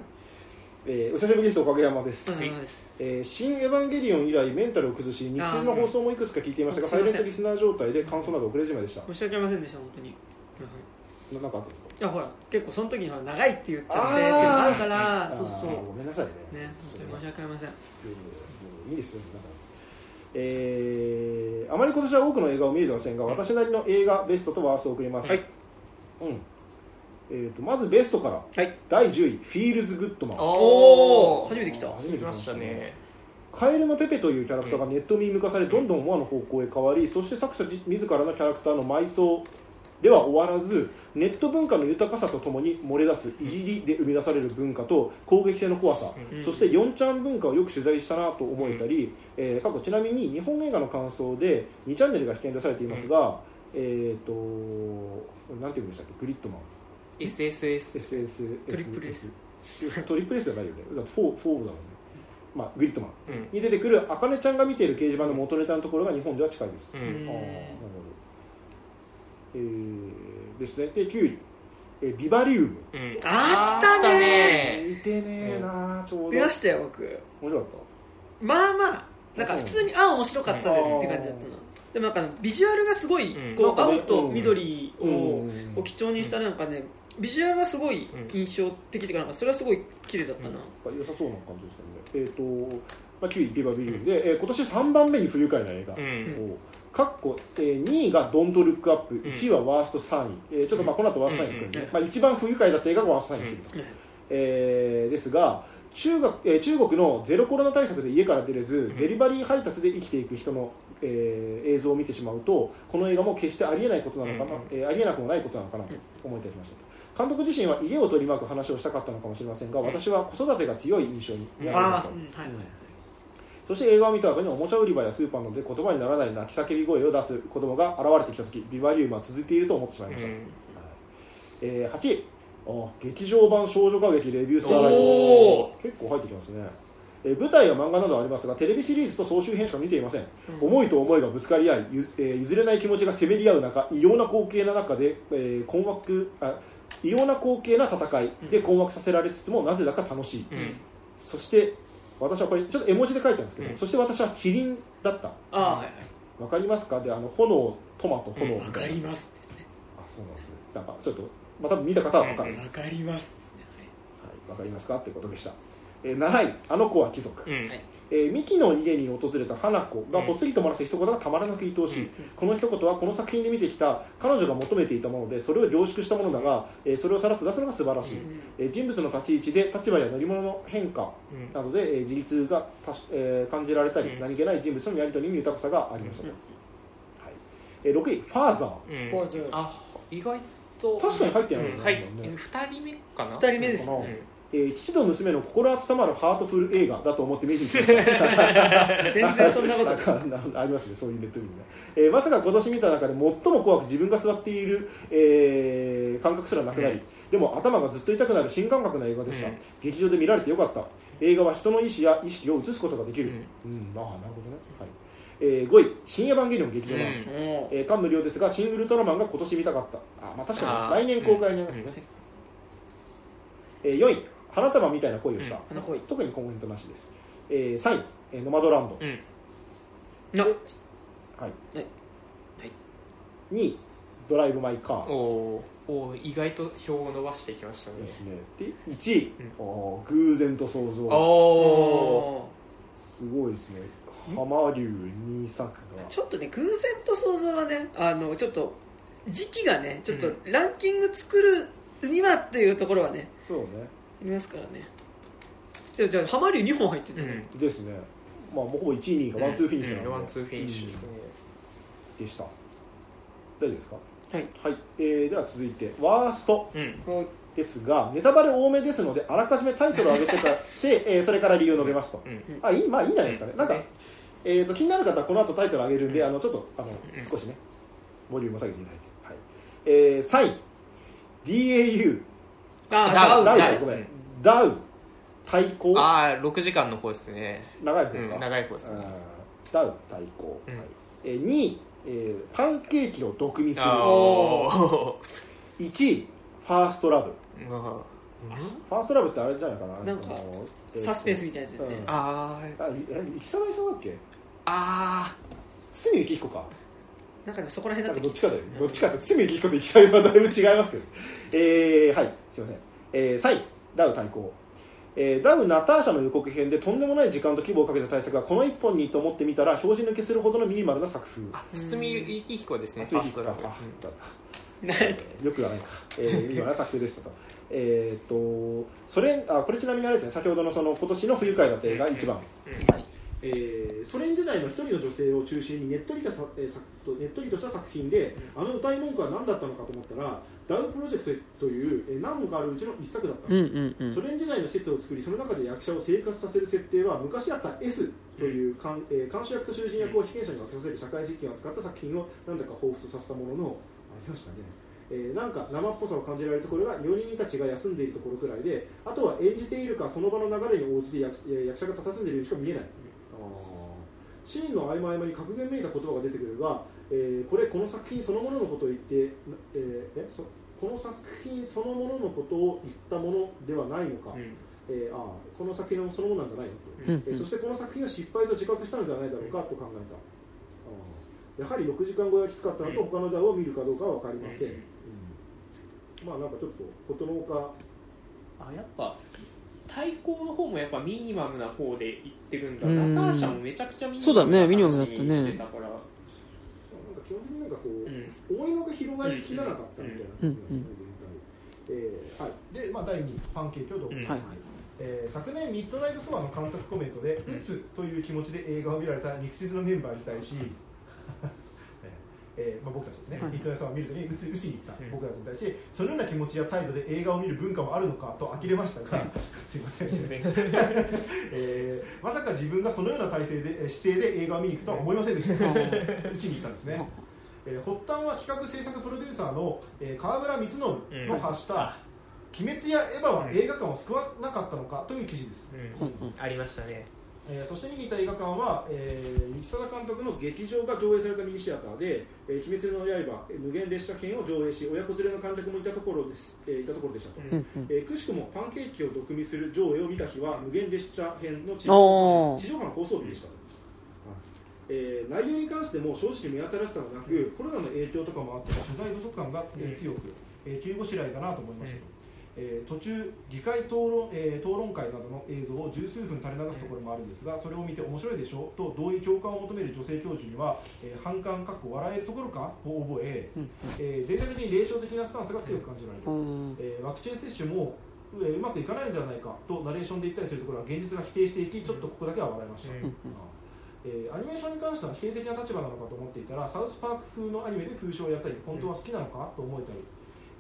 えーお久しぶりですおかげ山です、お疲れ様です。えー新エヴァンゲリオン以来メンタルを崩し日中の放送もいくつか聞いていましたがサイレントリスナー状態で感想など遅れじまいでした。申し訳ありませんでした本当に。ななんかあった？んですかいやほら結構その時に長いって言っちゃってあるからそうそうあーごめんなさいね。ね本当に申し訳ありません。いいですよなんか。えーあまり今年は多くの映画を見れてませんが私なりの映画ベストとワーストを送ります、はい。うんえー、とまずベストから。はい。第10位「フィールズ・グッドマン」おー。初めて来た。初来ましたね。カエルのペペというキャラクターがネットミーム化されどんどん思わぬ方向へ変わりそして作者自らのキャラクターの埋葬では終わらずネット文化の豊かさとともに漏れ出すいじりで生み出される文化と攻撃性の怖さ、うん。そして4ちゃん文化をよく取材したなと思えたり、えー過去ちなみに日本映画の感想で2チャンネルが危険出されていますが、えっ、となんていうんでしたっけ？グリッドマン SSS SSS トリプル S トリプル S じゃないよね。だって 4, 4だもんね。まあグリッドマン。うん。に出てくるあかねちゃんが見ている掲示板の元ネタのところが日本では近いです、うああなるんほど。えー、ですね。で9位えビバリウム。うん。あったね。見てねえなちょうど。見ましたよ僕。面白かっまあまあなんか普通にあ面白かったねって感じだったなでもなんかねビジュアルがすごいうん。こうなんかね青と緑をうん。こう基調にしたなんかねビジュアルはすごい印象的っていうかなんかそれはすごい綺麗だったな。た良さそうな感じでしたね。えっ、と、まあ、9位ビバビリウムで、えー今年3番目に不愉快な映画、うん。をかっこ、えー、2位が「ドントルックアップ」ん。1位はワースト3位、えーちょっとまあこの後ワースト3位に来るんで、うんうんまあ、一番不愉快だった映画がワースト3位に来ると、えーですが中学、えー中国のゼロコロナ対策で家から出れず、ん。デリバリー配達で生きていく人の、えー映像を見てしまうとこの映画も決してありえないことなのかな、うんえーありえなくもないことなのかなと思いたりました監督自身は家を取り巻く話をしたかったのかもしれませんが、私は子育てが強い印象にありました、そして映画を見た後におもちゃ売り場やスーパーなどで言葉にならない泣き叫び声を出す子供が現れてきた時ビバリウムは続いていると思ってしまいました、うん。えー、8位あ劇場版少女歌劇レビュースターライおブ結構入ってきますね、えー舞台や漫画などありますがテレビシリーズと総集編しか見ていません、思いと思いがぶつかり合いゆ、えー譲れない気持ちがせめり合う中異様な光景の中で、えー困惑あ異様な光景な戦いで困惑させられつつもなぜだか楽しい、うん。そして私はこれちょっと絵文字で書いたんですけど、うん。そして私はキリンだった。ああはいはい。わかりますか？であの炎トマト炎みわたいな、かりますですね。あそうなんです。ねなんかちょっとまた見た方はわかる、うんはいわかりますわかりますか？ってことでした、えー、7位あの子は貴族、うん。はいえー、ミキの家に訪れた花子がぽつりと漏らす一言がたまらなく愛おしい、うん。この一言はこの作品で見てきた彼女が求めていたものでそれを凝縮したものだが、えーそれをさらっと出すのが素晴らしい、うん。えー人物の立ち位置で立場や乗り物の変化うん。などで、えー自立がたし、えー感じられたり、うん。何気ない人物とのやり取りに豊かさがありましたと、うん。はい。えー6位ファーザー。あ意外と。確かに入ってないよね。うん。はい。今ね2人目かな。二人目ですかなうんえー父と娘の心温まるハートフル映画だと思って見に行きました。全然そんなこと ありますねそういうネットリングね、えーまさか今年見た中で最も怖く自分が座っている、えー感覚すらなくなり、うんでも頭がずっと痛くなる新感覚な映画でした、うん劇場で見られてよかった。映画は人の意志や意識を映すことができる、ううんああなるほどね、はい。えー5位「新エヴァンゲリオン劇場版」うん。おーえー感無量ですが「シン・ウルトラマン」が今年見たかった。あ、まあ、確かに来年公開になりますね、えー4位「花束みたいな恋をした」花恋。特にコメントなしです、えー3位、えーノマドランド」うん。な。はい。はい。はい。2位「ドライブ・マイ・カー」おー。おー意外と票を伸ばしてきましたね。ですね。で1位、うん。偶然と想像。おおすごいですね。濱竜2作が。ちょっとね偶然と想像はねあのちょっと時期がねちょっとランキング作るにはっていうところはねそうね。ありますからね。でもじゃあ濱竜2本入ってるね、うん。ですね。まあもうほぼ1位2位がワンツーフィニッシュなんで、ワンツーフィニッシュですね。でした。大丈夫ですか？はい。はい、えーでは続いてワースト。うん。こですがネタバレ多めですのであらかじめタイトルを上げてから で、えーそれから理由を述べますと、うん。あいいまあいいんじゃないですかね、なんかね、えー、と気になる方はこの後タイトル上げるんで、あのちょっとあの、うん。少しねボリュームを下げていただいて、はい。えー、3位 DAU うあダウダウダウごめん、うんダウ。対抗ああ6時間の方ですね。長い方か、うん長い方ですね。ダウ対抗、うん。はい。えー、2位、えーパンケーキを毒味する。あー。1位ファーストラブ。うん？ファーストラブってあれじゃないかな。なんかえーとサスペンスみたいなやつだよね、うん。あー。あいえ生沢さんだっけ？あ堤幸彦か。なんかでもそこら辺だったかどっちかだよどっちかって堤幸彦と生沢さんはだいぶ違いますけど。えー、はい。すいません、えー、3位ダウ対抗。えーダウ・ナターシャの予告編でとんでもない時間と規模をかけた対策がこの一本にと思ってみたら表示抜けするほどのミニマルな作風。あ堤幸彦ですね。堤幸彦。かファーストラブあだ。ねえーよくはないか、えー、ミニマルな作風でしたと。えー、とそれあこれちなみにあれですね。先ほどのその今年の不愉快だった映画一番。うん。はい。えーソ連時代の一人の女性を中心にねっとりとさ、えーさとねっとりとした作品で、あの歌い文句は何だったのかと思ったらダウプロジェクトという、えー何本かあるうちの一作だったの、うんうんうん。ソ連時代の施設を作りその中で役者を生活させる設定は昔あった S という監,、えー監修役と囚人役を被験者に分けさせる社会実験を使った作品をなんだか彷彿とさせたもののありましたね。えーなんか生っぽさを感じられるところが料理人たちが休んでいるところくらいであとは演じているかその場の流れに応じて役えー役者が佇んでいるようにしか見えない、シーンの合間合間に格言めいた言葉が出てくるが、えーこれこの作品そのもののことを言って、えーえそこの作品そのもののことを言ったものではないのか、うん。えーああこの作品そのものなんじゃないのと、うん。えーそしてこの作品を失敗と自覚したのではないだろうかと考えた、やはり6時間超えはきつかったのと、うん。他のダウを見るかどうかは分かりません、うん。うん。まあなんかちょっとことのほか。あやっぱ対抗の方もやっぱミニマムな方で言ってるんだ。うんナターシャもめちゃくちゃミニそうだねミニママムなムだったね。話してたからなんか基本的になんかこう、うん。思いのが広がりきらなかったみたいなうん感じなんですね、全体えーはい、で、まあ、第2位パンケーキをどうぞ、うんはい。えー昨年ミッドナイトソワの監督コメントで「打つ」という気持ちで映画を見られた肉地図のメンバーに対し、ええーまあ、僕たちですね、はい。ヒットネスさんを見るときに打ち打ちに行った。うん。僕たちに対して、そのような気持ちや態度で映画を見る文化もあるのかと呆れましたが、すいません、えーまさか自分がそのような体制でえー姿勢で映画を見に行くとは思いませんでした、うん。打ちに行ったんですね。えー発端は企画制作プロデューサーの、えー川村光則の発した「鬼滅やエヴァは映画館を救わなかったのか」という記事です、うん。ありましたねえーそして見に行った映画館は、えー、三木貞監督の劇場が上映されたミニシアターで「えー鬼滅の刃」えー無限列車編を上映し親子連れの観客もいたところです、えーいたところでしたと、うんえーくしくもパンケーキを毒味する上映を見た日は無限列車編の地おー。地上波の放送日でしたと、えー内容に関しても正直目新しさがなくコロナの影響とかもあって取材不足感が、えー強く、えー、急ごしらいだなと思いましたと、えー途中議会討論,、えー討論会などの映像を十数分垂れ流すところもあるんですがそれを見て面白いでしょと同意共感を求める女性教授には、えー反感かっこ笑えるところかを覚えうん。えー全体的に霊障的なスタンスが強く感じられる、うん。えーワクチン接種もう,、えーうまくいかないのではないかとナレーションで言ったりするところは現実が否定していきちょっとここだけは笑いました、えーアニメーションに関しては否定的な立場なのかと思っていたらサウスパーク風のアニメで風刺をやったり本当は好きなのかと思えたり、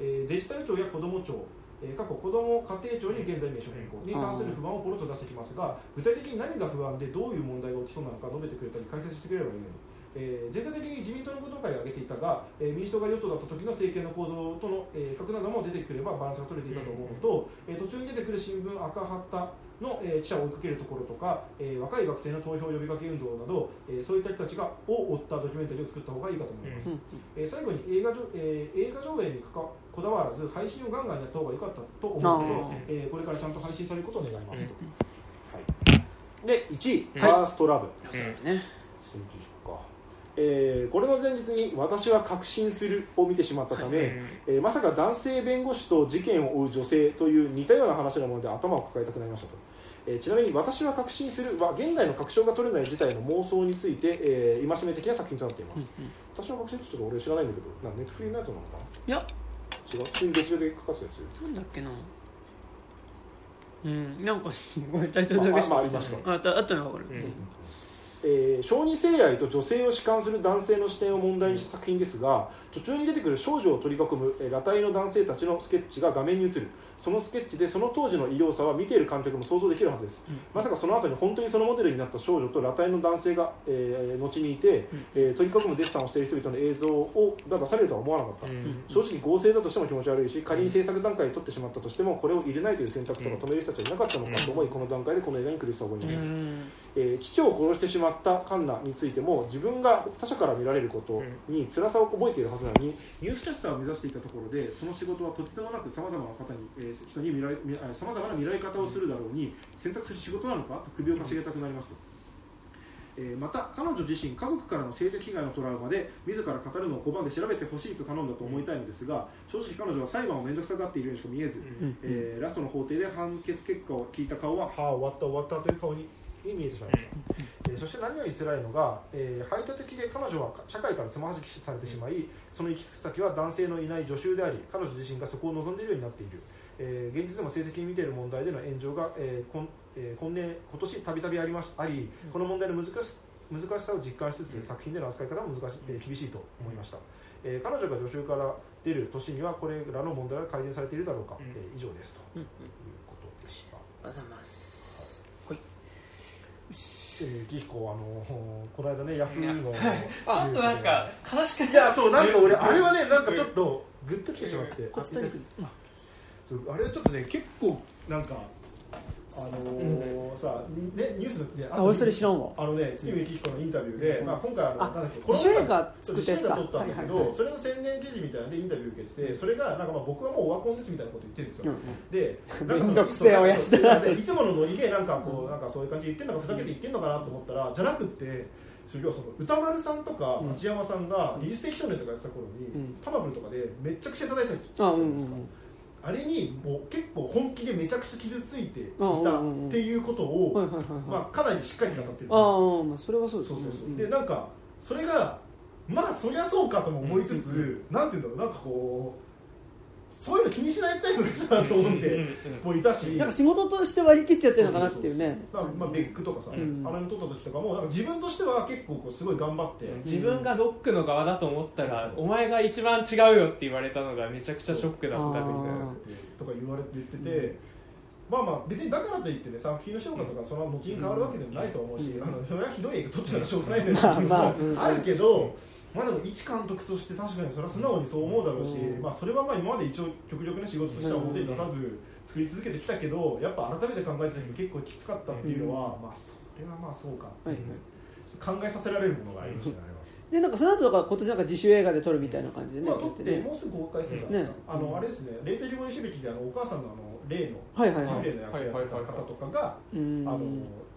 えーデジタル庁や子ども庁えー過去子ども家庭庁に現在名称変更に関する不安をポロッと出してきますが具体的に何が不安でどういう問題が起きそうなのか述べてくれたり解説してくれればいいのに、えー全体的に自民党のことを挙げていたが、えー民主党が与党だった時の政権の構造との、えー比較なども出てくればバランスが取れていたと思うのと、えー途中に出てくる新聞赤旗の、えー記者を追いかけるところとか、えー若い学生の投票呼びかけ運動など、えーそういった人たちがを追ったドキュメンタリーを作った方がいいかと思います、うんえー最後に映画上、えー映画上映にかかこだわらず配信をガンガンやった方が良かったと思うのあで、えーこれからちゃんと配信されることを願います。と、はい、で1位、うんファーストラブ、うん。ね。えーこれの前日に「私は確信する」を見てしまったため、えーまさか男性弁護士と事件を追う女性という似たような話なもので頭を抱えたくなりましたと、えーちなみに「私は確信する」は現代の確証が取れない事態の妄想について、えー戒め的な作品となっています、私は確信ってちょっと俺知らないんだけどなネットフリーのやつなのかいやな違う。普通に劇場でかかってたやつなんだっけな。うんなんかごめんタイトルだけまあまあありましたああったあったの分かる、うん。えー小児性愛と女性を弛緩する男性の視点を問題にした作品ですが途中に出てくる少女を取り囲む、えー裸体の男性たちのスケッチが画面に映るそのスケッチでその当時の医療さは見ている観客も想像できるはずです、まさかその後に本当にそのモデルになった少女と裸体の男性が、えー後にいて、えー取り囲むデッサンをしている人々の映像をが出されるとは思わなかった、うん。正直合成だとしても気持ち悪いし仮に制作段階で撮ってしまったとしてもこれを入れないという選択とか止める人たちはいなかったのかと思いこの段階でこの映画に苦しさを覚えました、うん。えー父を殺してしまったカンナについても自分が他者から見られることに辛さを覚えているはずなのにニュースキャスターを目指していたところでその仕事はとてつもなくさまざまな方に、えー人に見られさまざまな見られ方をするだろうに選択する仕事なのかと首をかしげたくなりますと。えーまた彼女自身家族からの性的被害のトラウマで自ら語るのを拒んで調べてほしいと頼んだと思いたいのですが正直彼女は裁判を面倒くさがっているようにしか見えず、うんえーラストの法廷で判決結果を聞いた顔ははあ終わった終わったという顔にに見えてしまいました、えーそして何より辛いのが、えー排他的で彼女は社会からつまはじきされてしまいその行き着く先は男性のいない助手であり彼女自身がそこを望んでいるようになっている、えー現実でも性的に見ている問題での炎上が、えー今えー今年今年たびたびありましありこの問題の難し難しさを実感しつつ作品での扱い方も難し、えー厳しいと思いました、えー彼女が助手から出る年にはこれらの問題が改善されているだろうか、うん。えー以上です。とうんいうことでした。あざいますえー、キヒコあのこの間ねヤフーの ちょっとなんか悲しくいやそうなんか俺あれはねなんかちょっとグッときてしまって。こっちあれちょっとね結構なんかあのーさねニュースのねあ俺それ知らんわ。あのね堤幸彦のインタビューで、うん。まあ、今回あのあなんだっけ自主映作ったやつか自主映画撮ったんだけど、はいはいはい。それの宣伝記事みたいなんでインタビュー受けててそれがなんかまあ僕はもうオワコンですみたいなこと言ってるんですよ、でなんかそのいつものノリでなんかこうなんかそういう感じで言ってんのかふざけて言ってんのかなと思ったらじゃなくってそれ要はその歌丸さんとかうん。町山さんがリリース的少年とかやってた頃に、うん。タマフルとかでめっちゃくちゃ叩いたじゃあうんですか、あれにもう結構本気でめちゃくちゃ傷ついていたうんうんうんっていうことを、まあ、かなりしっかり語ってる。ああまあそれはそうですそうそうそう、ん。でなんかそれがまあそりゃそうかとも思いつつ、なんていうんだろう。なんかこうそういうの気にしないタイプの人だと思ってもういたし。なんか仕事として割り切ってやってるのかなっていうね。まあ、まあ、ベックとかさ、ん。あれに撮った時とかもなんか自分としては結構こうすごい頑張って、自分がロックの側だと思ったらお前が一番違うよって言われたのがめちゃくちゃショックだったみたいな。とか言われて言ってて、まあまあ別にだからといってね作品の評価とかその後に変わるわけでもないと思うし、あのそれはひどい映画撮ってたらしょうがないのよ、まああるけど、まあでも一監督として確かにそれは素直にそう思うだろうし、うん。まあそれはまあ今まで一応極力ね仕事としては表に出さず作り続けてきたけどやっぱ改めて考えてた時に結構きつかったっていうのは、まあそれはまあそうか、はいはい。考えさせられるものがありましたね。でなんかその後だから今年なんか自主映画で撮るみたいな感じでねまあ、撮やってもうすぐ公開するから、ね。あのあれですね、レートリボイシビキであのお母さんのあの例の幽霊の役やってた方とかが、あの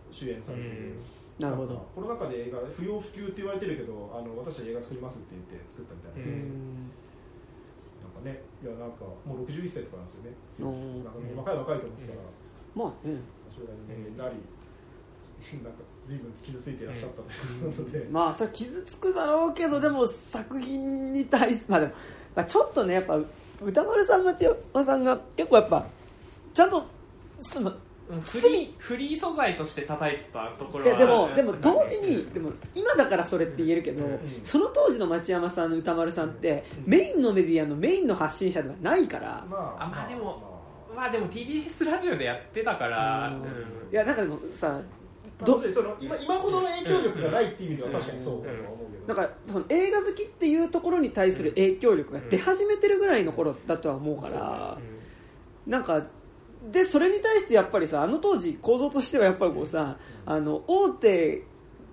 主演されてる。なるほど。コロナ禍で映画不要不急って言われてるけど、あの私は映画作りますって言って作ったみたいな。うーん。ですよ。んなんかね、いやなんかもう61歳とかなんですよね。うんなんかもう若い若いと思ってたら、まあね。将来の年齢になり、なんか随分傷ついていらっしゃったということで、まあそれ傷つくだろうけどでも作品に対すまあでも、まあ、ちょっとねやっぱ歌丸さん町山さんが結構やっぱちゃんとそのフリーフリー素材として叩いてたところはいやでもでも同時にでも今だからそれって言えるけど、その当時の町山さん歌丸さんってメインのメディアのメインの発信者ではないから、まあまあでもまあでも TBS ラジオでやってたから、うん。うん。いやなんかでもさまあどその今今ほどの影響力がないっていう意味では確かにそうだとは思うけど。だからその映画好きっていうところに対する影響力が出始めてるぐらいの頃だとは思うから、なんかでそれに対してやっぱりさあの当時構造としてはやっぱりこうさあの大手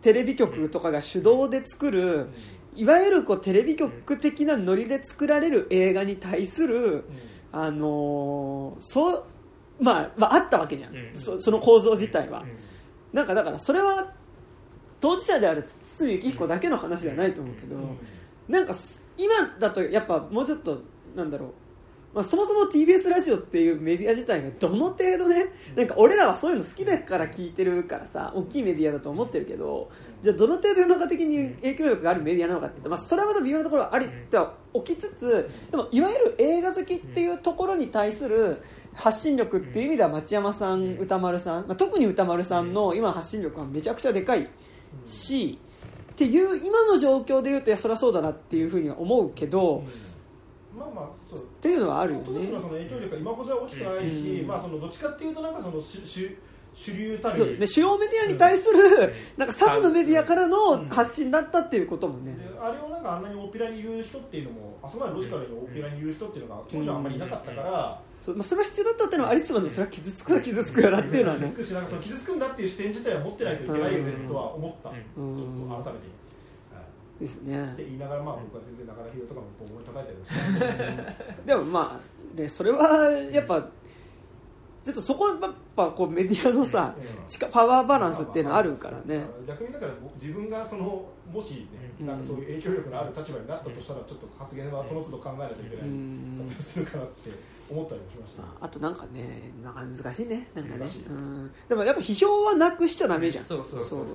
テレビ局とかが主導で作るいわゆるこうテレビ局的なノリで作られる映画に対するあのーそうまあ、まああったわけじゃん、うん。そその構造自体は、うん。なんかだからそれは当事者である堤幸彦だけの話ではないと思うけど、なん。かす今だとやっぱもうちょっとなんだろう、まあ、そもそも TBS ラジオっていうメディア自体がどの程度ねなんか俺らはそういうの好きだから聞いてるからさ大きいメディアだと思ってるけどじゃあどの程度世の中的に影響力があるメディアなのかって言うと、まあ、それはまた微妙なところはありっては起きつつでもいわゆる映画好きっていうところに対する発信力っていう意味では町山さん歌丸さん、まあ、特に歌丸さんの今発信力はめちゃくちゃでかいしっていう今の状況で言うといやそりゃそうだなっていうふうには思うけど、まあまあそう。っていうのはあるよ当時のねその影響力が今ほどは大きくないし、うん。まあそのどっちかっていうとなんかその主主主流たる。そう。で主要メディアに対する、なんかサブのメディアからの発信だったっていうこともね、であれをなんかあんなに大っぴらに言う人っていうのもあそこまでロジカルに大っぴらに言う人っていうのが当時はあんまりいなかったから、そうまあ、それは必要だったっていうのはありつつもそれは傷つくは傷つくよなっていうのはね。傷つくしなんかその傷つくんだっていう視点自体は持ってないといけないよねとは思った、うんちうんょっと改めて、はいですね。って言いながらまあ僕は全然中田秀とかもボンボンに叩いたりもしてますけどでもまあでそれはやっぱちょっとそこはやっぱこうメディアのさうん力パワーバランスっていうのはあるからね。逆にだから僕自分がそのもしね、うん。なんかそういう影響力のある立場になったとしたらちょっと発言はその都度考えないといけないうん。形するかなって思ったりもしました、ね。ああとなんかねなんか難しいね。なんかね。難しい。うん。でもやっぱ批評はなくしちゃダメじゃん。そうそうそうそう。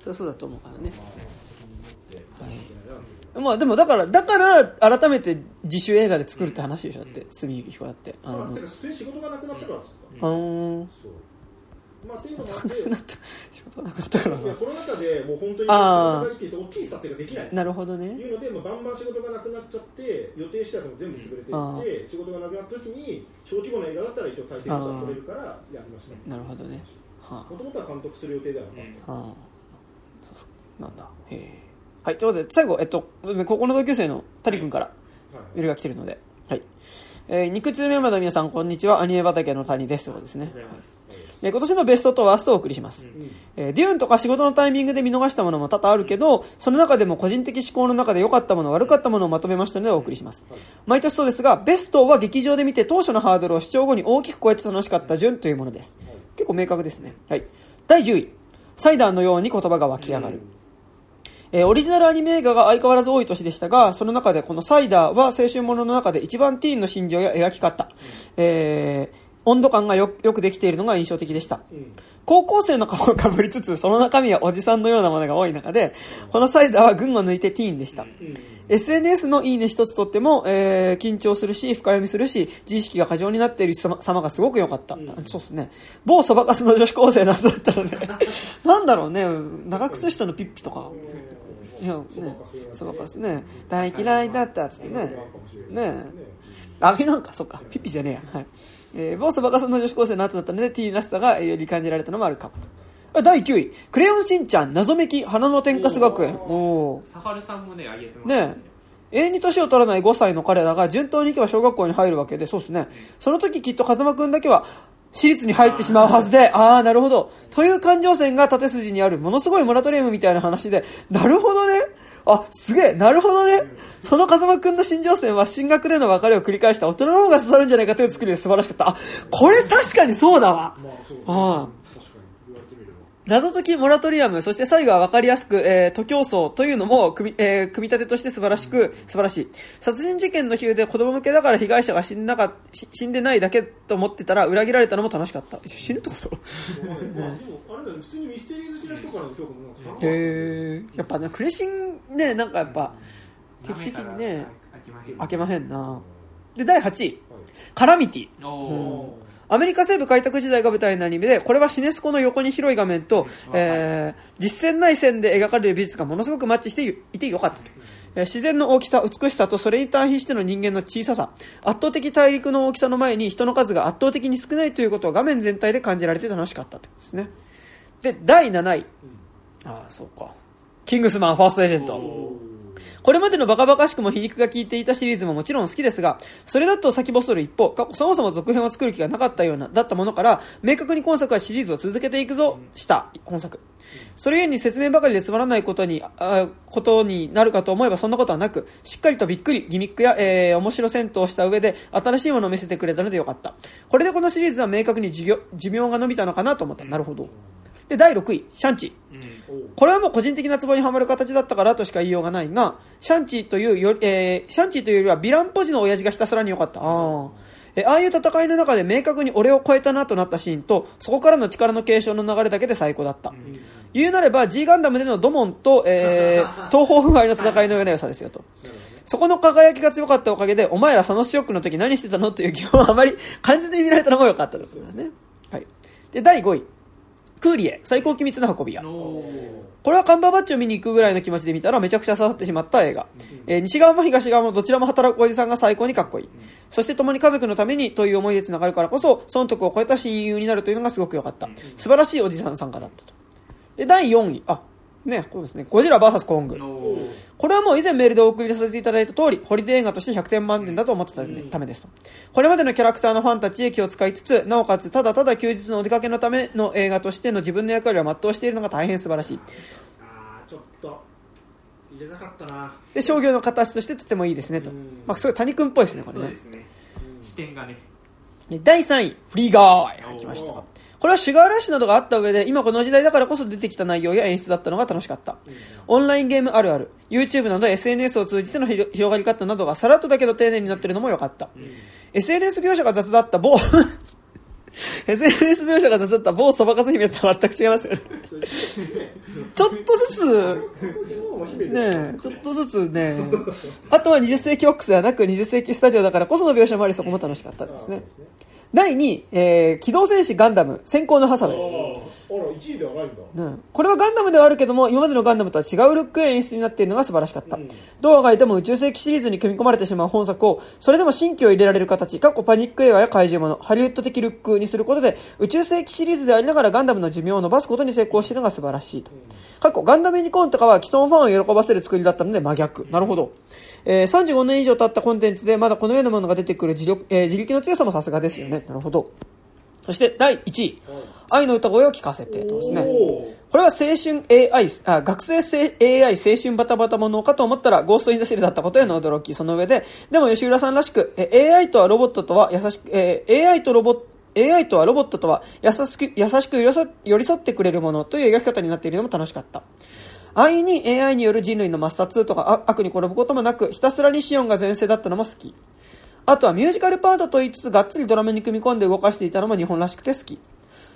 それはそうだと思うからね。まあ、責任持ってやらなきゃい。まあでもだからだから改めて自主映画で作るって話でしょだって。堤幸彦だって。あの。まあ、てか普通に仕事がなくなったからあのそうまあっていうのもあっなくなった仕事がなくなったか。らコロナ禍でもう本当に仕事ができて大きい撮影ができないなるほどとね。いうので、まあ、バンバン仕事がなくなっちゃって予定してたやつも全部潰れてあいって仕事がなくなった時に小規模な映画だったら一応体制としては取れるからやりました。なるほどね。はもともとは監督する予定ではなかった、あああそうそうなんだ。へえはいということで最後えっと高校の同級生の谷君からはい。メールが来てるのではい。えー、肉通メンバーの皆さんこんにちは。アニメ畑の谷です。ということですね。ありがとうございます。えー今年のベストとワーストをお送りします、うん。えーデューンとか仕事のタイミングで見逃したものも多々あるけど、その中でも個人的思考の中で良かったもの、悪かったものをまとめましたのでお送りします。毎年そうですが、ベストは劇場で見て当初のハードルを視聴後に大きく超えて楽しかった順というものです。結構明確ですね。はい。第10位。サイダーのように言葉が湧き上がる。えーオリジナルアニメ映画が相変わらず多い年でしたが、その中でこのサイダーは青春ものの中で一番ティーンの心情や描き方、えー温度感がよよくできているのが印象的でした。高校生の顔をかぶりつつ、その中身はおじさんのようなものが多い中で、このサイダーは群を抜いてティーンでした。SNS のいいね一つとっても、えー緊張するし、深読みするし、自意識が過剰になっている様様がすごく良かった。そうですね。某そばかすの女子高生などだったので、なんだろうね、長靴下のピッピとか。いや、ね、そばかすね、大嫌いだったっつってね。ねあげなんか、そっか、ピピじゃねえや。はい。えー、某そばかすの女子高生の後だったので、ティーらしさがより感じられたのもあるかもと。第9位、クレヨンしんちゃん、謎めき、花の天かす学園。おー。サハルさんもね、あげてますね永遠に年を取らない5歳の彼らが順当に行けば小学校に入るわけで、そうですね。その時きっと風間くんだけは、私立に入ってしまうはずで、ああ、なるほど。という感情線が縦筋にある、ものすごいモラトリウムみたいな話で、なるほどね。あ、すげえ、なるほどね。その風間くんの心情線は進学での別れを繰り返した大人の方が刺さるんじゃないかという作りで素晴らしかった。あ、これ確かにそうだわ。まあそううん確かに言われてみれば謎解きモラトリアム、そして最後は分かりやすく、えー、徒競走というのも組み、えー組み立てとして素晴らしく、素晴らしい。殺人事件の比喩で子供向けだから被害者が死んなかし死んでないだけと思ってたら裏切られたのも楽しかった。死ぬってこと？まああでもあれだよね普通にミステリー好きな人からの評価も高かったへえ。やっぱね、クレシンね、なんかやっぱ、定期的にね、開けまへんな。で、第8位。カラミティ。おーアメリカ西部開拓時代が舞台のアニメで、これはシネスコの横に広い画面と、えー実線内線で描かれる美術がものすごくマッチしていてよかったと。えー自然の大きさ、美しさとそれに対比しての人間の小ささ、圧倒的大陸の大きさの前に人の数が圧倒的に少ないということを画面全体で感じられて楽しかったということですね。で、第7位。ああ、そうか。キングスマンファーストエージェント。これまでのバカバカしくも皮肉が効いていたシリーズももちろん好きですが、それだと先細る一方、過去そもそも続編を作る気がなかったような、だったものから、明確に今作はシリーズを続けていくぞ、した、本作。それゆえに説明ばかりでつまらないことに、あことになるかと思えばそんなことはなく、しっかりとびっくり、ギミックや、えー、面白戦闘をした上で、新しいものを見せてくれたのでよかった。これでこのシリーズは明確に寿命寿命が伸びたのかなと思った。なるほど。で、第6位、シャンチー。これはもう個人的なツボにはまる形だったからとしか言いようがないが、シャンチーというより、えーシャンチーというよりはヴィランポジの親父がひたすらに良かった。あーえああいう戦いの中で明確に俺を超えたなとなったシーンと、そこからの力の継承の流れだけで最高だった。言うなれば G ガンダムでのドモンと、えー 東方腐敗の戦いのような良さですよと。そこの輝きが強かったおかげで、お前らサノスショックの時何してたの？っていう疑問をあまり感じずに見られたのも良かったですね。はい。で、第5位。クーリエ、最高機密の運び屋。これはカンバーバッチを見に行くぐらいの気持ちで見たらめちゃくちゃ刺さってしまった映画。えー西側も東側もどちらも働くおじさんが最高にかっこいい。そして共に家族のためにという思いで繋がるからこそ、損得を超えた親友になるというのがすごく良かった。素晴らしいおじさん参加だったと。で、第4位。あ、ね、こうですね。ゴジラ VS コング。これはもう以前メールでお送りさせていただいた通り、ホリデー映画として100点満点だと思ってたためですと。これまでのキャラクターのファンたちへ気を使いつつ、なおかつただただ休日のお出かけのための映画としての自分の役割を全うしているのが大変素晴らしい。あーちょっと入れなかったなで、商業の形としてとてもいいですねと。まあ、すごい谷君っぽいですね、これねそうで。すね視点がねで第3位、フリーガーイ入きました。これはシュガーラッシュなどがあった上で、今この時代だからこそ出てきた内容や演出だったのが楽しかった。オンラインゲームあるある、YouTube など SNS を通じての広広がり方などがさらっとだけど丁寧になってるのも良かった。SNS 描写が雑だった某、SNS 描写が雑だった某そばかす姫とは全く違いますよね。ちょっとずつ、ねえちょっとずつね、あとは20世紀オックスではなく20世紀スタジオだからこその描写もありそこも楽しかったですね。第2位、えー機動戦士ガンダム、先行のハサウェイ。ああら1位ではないんだねこれはガンダムではあるけども、今までのガンダムとは違うルックや演出になっているのが素晴らしかった。どうあがいても宇宙世紀シリーズに組み込まれてしまう本作を、それでも新規を入れられる形、過去パニック映画や怪獣もの、ハリウッド的ルックにすることで、宇宙世紀シリーズでありながらガンダムの寿命を伸ばすことに成功しているのが素晴らしいと。過去、ガンダムユニコーンとかは既存ファンを喜ばせる作りだったので真逆。なるほど。えー35年以上経ったコンテンツでまだこのようなものが出てくる自力、えー自力の強さもさすがですよね。なるほど。そして第1位。愛の歌声を聞かせてとですね。これは青春 AI、あ学生性 AI 青春バタバタものかと思ったらゴーストインザシェルだったことへの驚き。その上で、でも吉浦さんらしく、え AI とはロボットとは優しく、えー AI とロボット AI とはロボットとは優しく優しく寄り添ってくれるものという描き方になっているのも楽しかった。安易に AI による人類の抹殺とか悪に転ぶこともなく、ひたすらにシオンが前世だったのも好き。あとはミュージカルパートと言いつつがっつりドラムに組み込んで動かしていたのも日本らしくて好き。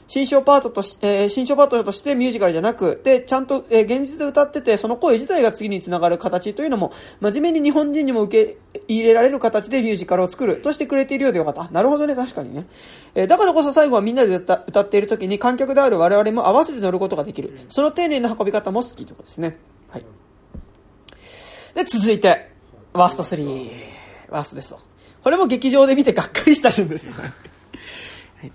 新章パートとし、えー、新章パートとしてミュージカルじゃなく、で、ちゃんと、えー、現実で歌ってて、その声自体が次につながる形というのも、真面目に日本人にも受け入れられる形でミュージカルを作るとしてくれているようでよかった。なるほどね、確かにね。えー、だからこそ最後はみんなで歌歌っている時に観客である我々も合わせて乗ることができる。その丁寧な運び方も好きということですね。はい。で、続いて、ワースト3。ワーストですと。これも劇場で見てがっかりした順です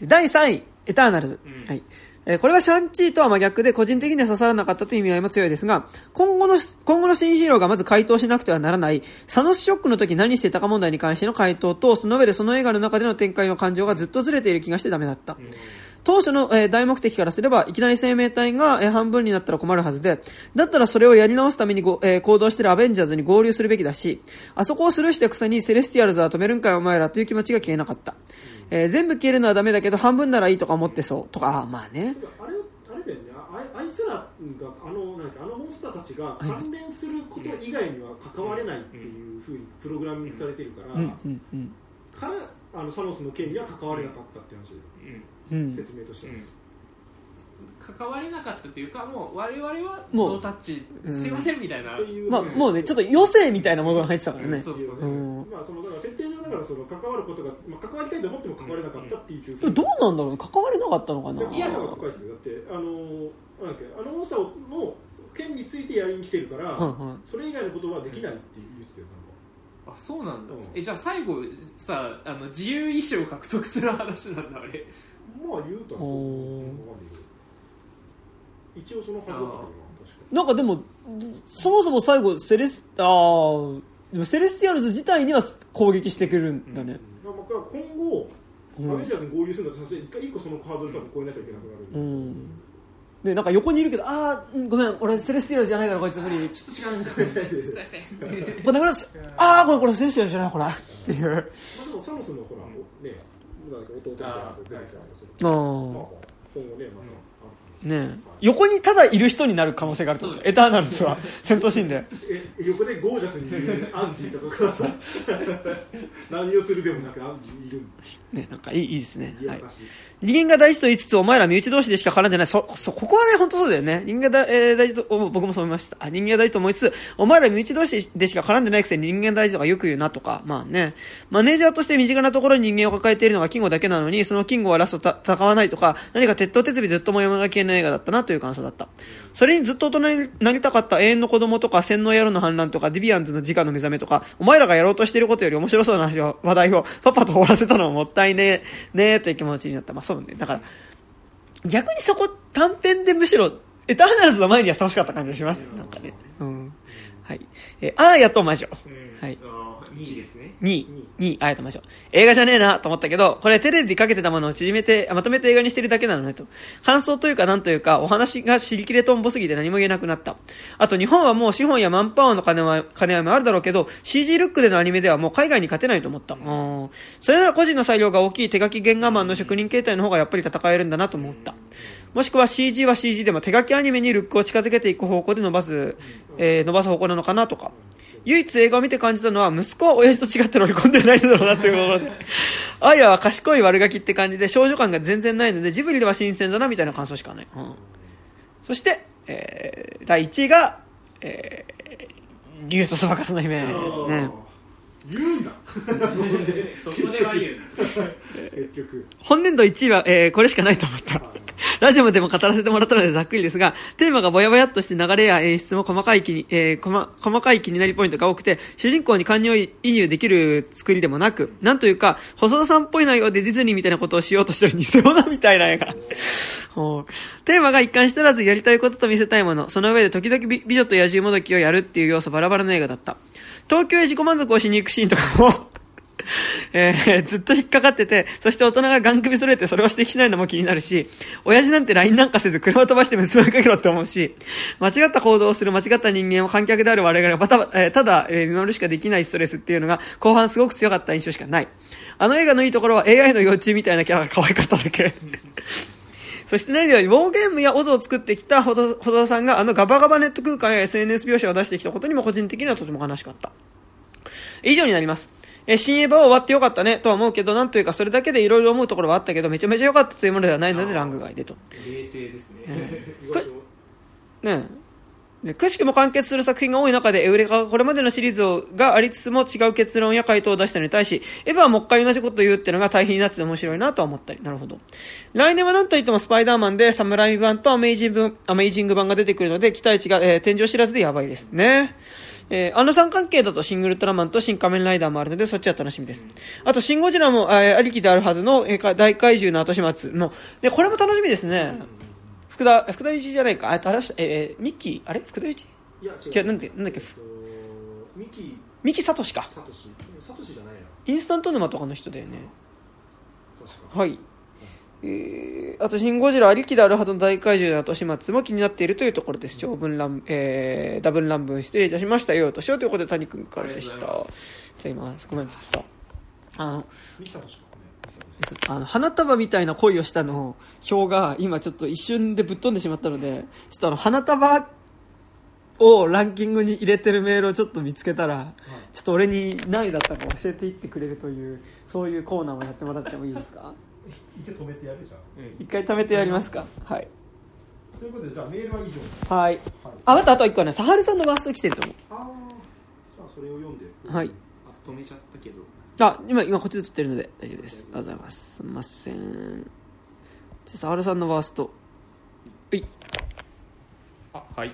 第3位、エターナルズ。はい。えこれはシャンチーとは真逆で個人的には刺さらなかったという意味合いも強いですが、今後の、今後の新ヒーローがまず回答しなくてはならない、サノスショックの時何してたか問題に関しての回答と、その上でその映画の中での展開の感情がずっとずれている気がしてダメだった。うん当初の、えー、大目的からすれば、いきなり生命体が、えー、半分になったら困るはずで、だったらそれをやり直すためにご、えー、行動しているアベンジャーズに合流するべきだし、あそこをスルーしてくさにセレスティアルズは止めるんかよお前らという気持ちが消えなかった。えー、全部消えるのはダメだけど、半分ならいいとか思ってそう。とか、あまあね。あれ、あれだよね。ああいつらが、あの、なんか、あのモンスターたちが関連すること以外には関われないっていうふうにプログラミングされてるから、うんうんうん、から、あのサノスの件には関われなかったって話説明としては。うん。関われなかったというかもう我々はノータッチすいませんみたいな、まあ、もうねちょっと余生みたいなものが入ってたからね、そうそうね、まあそのだから設定上だからその関わることが、まあ、関わりたいと思っても関われなかったっていう、うん、どうなんだろう関われなかったのかな？いやだってあのなんだっけあのモンスターの件についてやりに来てるから、うんうん、それ以外のことはできないって言ってたよあそうなんだ、うん、えじゃあ最後さあの自由意志を獲得する話なんだあれまあ言うとはそう一応そのはずだったけどなんかでもそもそも最後セレスあでもセレスティアルズ自体には攻撃してくるんだね、うん、まあ、今後、アベンジャーズに合流するんだったら一個そのハードル多分超えなきゃいけなくなる、うん。でなんか横にいるけどああごめん俺セレスティアルズじゃないからこいつ無理。ちょっと違うんです。かこれああこれこれセレスティアルズじゃないほら。っていう。まあでもサノスのほらね弟みたいなやつ出てきたりする今後ねまたね横にただいる人になる可能性があるとエターナルズは。戦闘シーンで。え横でゴージャスにいるアンジーとかが 何をするでもなくアンジーいるねなんかいいいいですね、はい、人間が大事と言いつつお前ら身内同士でしか絡んでない。そそここはね本当そうだよね。人間が、えー、大事と僕もそう思いました。人間が大事と思いつつお前ら身内同士でしか絡んでないくせに人間大事とかよく言うなとか。まあね。マネージャーとして身近なところに人間を抱えているのがキングだけなのにそのキングはラスト戦わないとか何か鉄頭鉄尾ずっとも山が消えない映画だったなという感想だった。それにずっと大人になりたかった永遠の子供とか洗脳野郎の反乱とかディビアンズの直の目覚めとか、お前らがやろうとしていることより面白そうな話題をパパと終わらせたのはもったいねえ、ねえという気持ちになった。まあそうね。だから、逆にそこ短編でむしろ、エターナルズの前には楽しかった感じがしますよ。なんかね。うん。はい。えー、アーヤと魔女。はい。2位ですね。2位。2位、あやとましょう。映画じゃねえなと思ったけど、これテレビでかけてたものを縮めて、まとめて映画にしてるだけなのねと。感想というかなんというか、お話が尻切れとんぼすぎて何も言えなくなった。あと日本はもう資本やマンパワーの金は、金はもあるだろうけど、CG ルックでのアニメではもう海外に勝てないと思った。うん。それなら個人の裁量が大きい手書き原画マンの職人形態の方がやっぱり戦えるんだなと思った。もしくは CG は CG でも手書きアニメにルックを近づけていく方向で伸ばす、えー、伸ばす方向なのかなとか。唯一映画を見て感じたのは、息子は親父と違って乗り込んでないんだろうなっていうところで。あやは賢い悪ガキって感じで、少女感が全然ないので、ジブリでは新鮮だなみたいな感想しかない。うん、そして、えー、第1位が、えー、竜とそばかすの姫ですね。言うんだ そこでは言う 結局本年度1位は、えー、これしかないと思った ラジオでも語らせてもらったのでざっくりですが、テーマがぼやぼやっとして流れや演出も細かい気に、えー、細細かい気になりポイントが多くて、主人公に感情移入できる作りでもなく、なんというか、細田さんっぽい内容でディズニーみたいなことをしようとしてる偽物みたいな映画。テーマが一貫してらずやりたいことと見せたいもの、その上で時々美女と野獣もどきをやるっていう要素バラバラの映画だった。東京へ自己満足をしに行くシーンとかもえー、ずっと引っかかってて、そして大人がガン首揃えてそれを指摘しないのも気になるし、親父なんて LINE なんかせず車飛ばして娘をかけろって思うし、間違った行動をする間違った人間を観客である我々がた,、えー、ただ、えー、見守るしかできないストレスっていうのが後半すごく強かった印象しかない。あの映画のいいところは AI の幼虫みたいなキャラが可愛かっただけ。そして何より、ウォーゲームやオズを作ってきたほど田さんがあのガバガバネット空間や SNS 描写を出してきたことにも個人的にはとても悲しかった。以上になります。えー新エヴァは終わってよかったねとは思うけどなんというかそれだけでいろいろ思うところはあったけどめちゃめちゃ良かったというものではないのでランク外でと。冷静ですね。ね。でくしくも完結する作品が多い中でエウレカがこれまでのシリーズがありつつも違う結論や回答を出したのに対しエヴァはもう一回同じことを言うってのが対比になってて面白いなとは思ったり。なるほど。来年は何といってもスパイダーマンでサムライ版とアメイジングアメイジング版が出てくるので期待値が、えー天井知らずでやばいですねえーあの三関係だとシングルトラマンと新仮面ライダーもあるのでそっちは楽しみです。あと、シンゴジラも、えーありきであるはずの、えーか大怪獣の後始末の、で、これも楽しみですね。福田、福田一じゃないか。あ、あれえーミッキー、あれ？福田一？いや違違う、なんだっけ、なんだっけ、ふミキ三木聡か。サトシサトシじゃないなインスタント沼とかの人だよね。はい。えー、あと、シン・ゴジラありきであるはずの大怪獣の後始末も気になっているというところです。長文乱、えー、ダブル乱文失礼いたしましたよ、としようということで谷君からでした。じゃあ今、ごめん、ちょっとさ、あ。の、あの花束みたいな恋をしたの表が今ちょっと一瞬でぶっ飛んでしまったのでちょっとあの花束をランキングに入れてるメールをちょっと見つけたらちょっと俺に何位だったか教えていってくれるというそういうコーナーをやってもらってもいいですか？一回止めてやるじゃん。一回貯めてやりますか。はい。ということでじゃあメールは以上。はい。はい。あまたあと一個はね。サハルさんのワースト来てると思ああじゃあそれを読んで。うはい。あ止めちゃったけど。あ今今こっちで撮ってるので大丈夫です。ありがとうございます。すみません。じゃあサハルさんのワースト。はい。あはい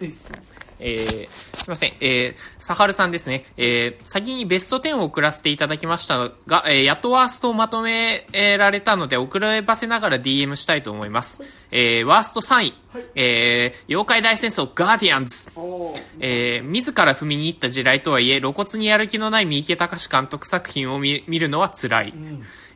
えー、すいません、えー、サハルさんですね。えー、先にベスト10を送らせていただきましたが、えー、やっとワーストをまとめられたので、遅ればせながら DM したいと思います。えー、ワースト3位、えー、妖怪大戦争ガーディアンズ。えー、自ら踏みに行った地雷とはいえ、露骨にやる気のない三池隆監督作品を見見るのは辛い。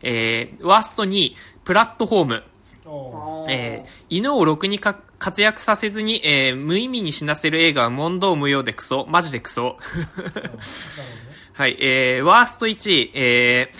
えー、ワースト2位、プラットフォーム。おえー犬をろくにか活躍させずに、えー無意味に死なせる映画は問答無用でクソ。マジでクソ。はい、えー、ワースト1位、え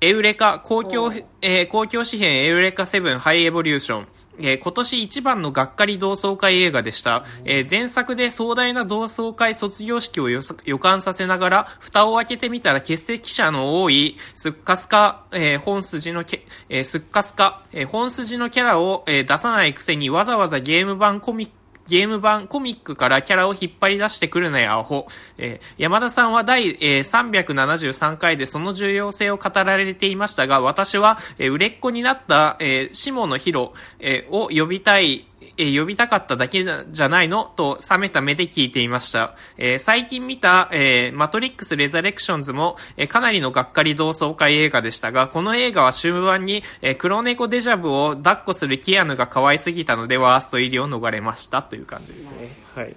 ー、エウレカ、公共、えー公共紙幣エウレカ7ハイエボリューション。えー今年一番のがっかり同窓会映画でした。えー前作で壮大な同窓会卒業式を予感させながら、蓋を開けてみたら欠席者の多い、すっかすか、えー本筋のけ、えすっかすか、え本筋のキャラを、え出さないくせにわざわざゲーム版コミックゲーム版コミックからキャラを引っ張り出してくるなや、アホ。えー山田さんは第、えー373回でその重要性を語られていましたが、私は、えー売れっ子になった、えー、下野ヒロ、えーを呼びたい、えー呼びたかっただけじゃじゃないの？と冷めた目で聞いていました。えー最近見た、えーマトリックス・レザレクションズも、えーかなりのがっかり同窓会映画でしたが、この映画は終盤に、えー黒猫デジャブを抱っこするキアヌが可愛すぎたので、ワースト入りを逃れましたという感じですね。はい。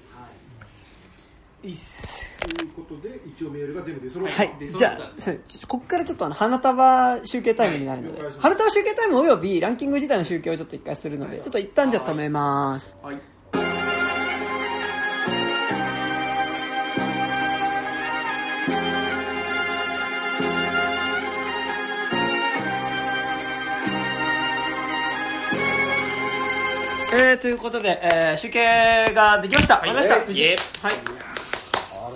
いいっすということで一応メールが全部出揃ったはい、じゃあ、こっからちょっとあの花束集計タイムになるので、はい花束集計タイムおよびランキング自体の集計をちょっと一回するので、ちょっと一旦じゃあ止めます。はい。えー、ということで、えー、集計ができました。はいりました。はい。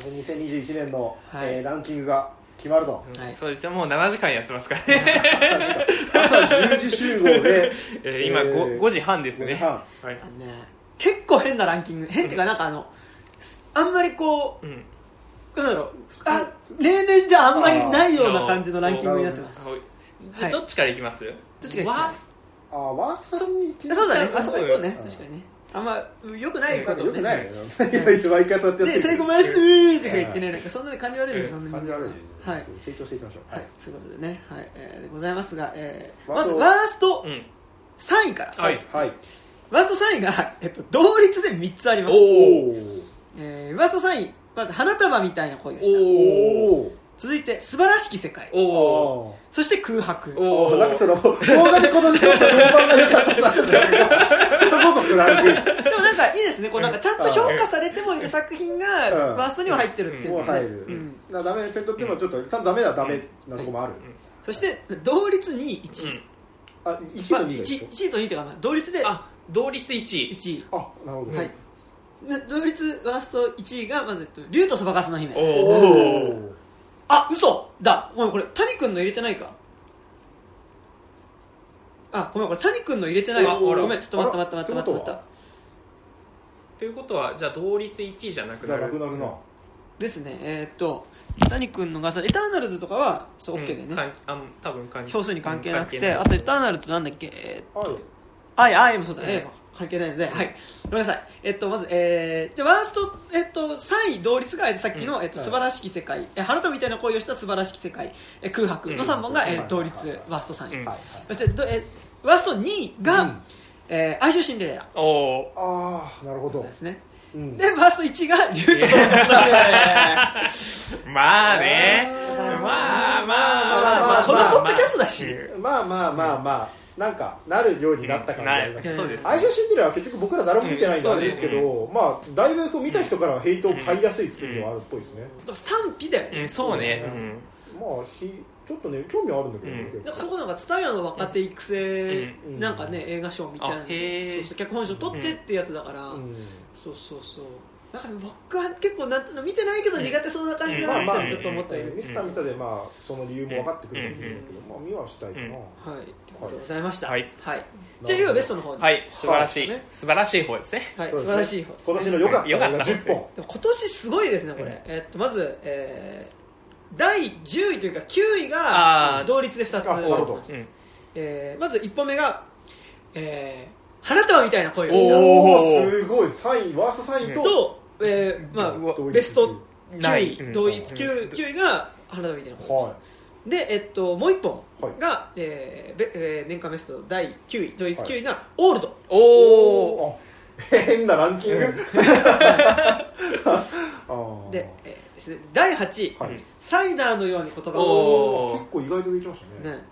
あれで2021年の、はい。えーランキングが決まると、はい。そうです。よ、もう7時間やってますからね。朝10時集合で えー今、えー 5, 5時半です5ね。はい。ね、結構変なランキング。変っていうか、なんかあの、あんまりこうん。う、なんだろう、あ、例年じゃあんまりないような感じのランキングになってます。はいじゃはい。あどっちからいきます？どっちからいきます？ワースあーワーストさんにそうだね、あそこ行こうね、うん。確かにね。あんま、良くないことをね。よくないよ毎回そうやってやってで、最後回してーとか言ってね、なんかそんなに感じ悪いです、そんなに。感じ悪いねはい。成長していきましょうはい、そういうことでね、はい、えーでございますが、えまずワーストうん。3位から。はい。はいワースト3位が、えっと、同率で3つあります。おおえー、ワースト3位、まず花束みたいな恋をしおた。お続いて、素晴らしき世界。おおおそして空白。おなんかその動画で今年ちょっと評判が良かった作品がとことんランクインでもなんかいいですね、こうなんかちゃんと評価されてもいる作品がうん。ワーストには入ってるっていう。のねもう入る、うん。なダメな人にとってもちょっとちゃんとダメなダメなとこもある、そして、同率2位、1位。うん。あ1位まあ、と2位 1, が一緒1位と2位というか、まあ同率であ、同率1位。1位。あなるほど、はい。な同率ワースト1位が、まず、えっと竜とそばかすの姫。おおおおあ嘘。だ。ごめんこれ谷君の入れてないか。あごめんこれ谷君の入れてない。わああら。ごめんちょっと待って待って待って待って待って。ということはじゃあ同率1位じゃなくじゃなるあなくなるな。ですね。えーっと谷君のがさエターナルズとかはそう OK だよね、うんかんあん多分関票数に関係なくて、あとエターナルズなんだっけ？えーっとはいあいあいもそうだうんね、関係ないので、はい、ごめんなさい、えっと、まず、えー、じゃあワースト、えっと、3位同率が、えっとさっきの、えっと、はい。素晴らしき世界、え花束みたいな恋をした素晴らしき世界、え空白。の3本が、うんえー同はい。率ワースト3位、うん。はい。そしてど、えーワースト2位が、うん。えー哀愁シンデレラおおああなるほど。そうですね。うん。でワースト1位が竜とその娘 まあね。まあまあまあまあ。このポッドキャストだし。うんまあまあまあまあなんかなるようになった感じがあります相性シンデレラは結局僕ら誰も見てないんでうんあれですけど、まあだいぶこう見た人からはヘイトを買いやすい作りではあるっぽいですね、だから賛否だよね、うんそうね。まあひちょっとね興味はあるんだけどね、うん。からそこなんか蔦屋の若手育成、うん。なんかね映画賞みたいなそうそう脚本賞取ってってやつだから、うん。そうそうそうだから僕は結構なん見てないけど苦手そうな感じだなって。ちょっと思ったり見せた見たでまあその理由も分かってくるかもしれないけど、まあ見はしたいかな、うん。はいということでございましたはいじゃあいよいよベストの方にはい素晴らしいね素晴らしい方ですねはいそうですね素晴らしい方ですね今年の良かった良かった10本でも今年すごいですねこれ、えっとまず、えー第10位というか9位が同率で2つあなるほどうん。えーまず1本目が、えー花束みたいな声をしおーすごい3位ワースト3位と、えーまあ、ベスト9位、ないうん。同一うん。9, 9位が花束みたいな声はで、えっと、もう1本はい。が、えーべえー年間ベスト第9位同率9位がオールド、いおおあ 変なランキング。で,、えーですね、第8位、はい。サイダーのように言葉がおー。結構意外と上行きましたね。ね。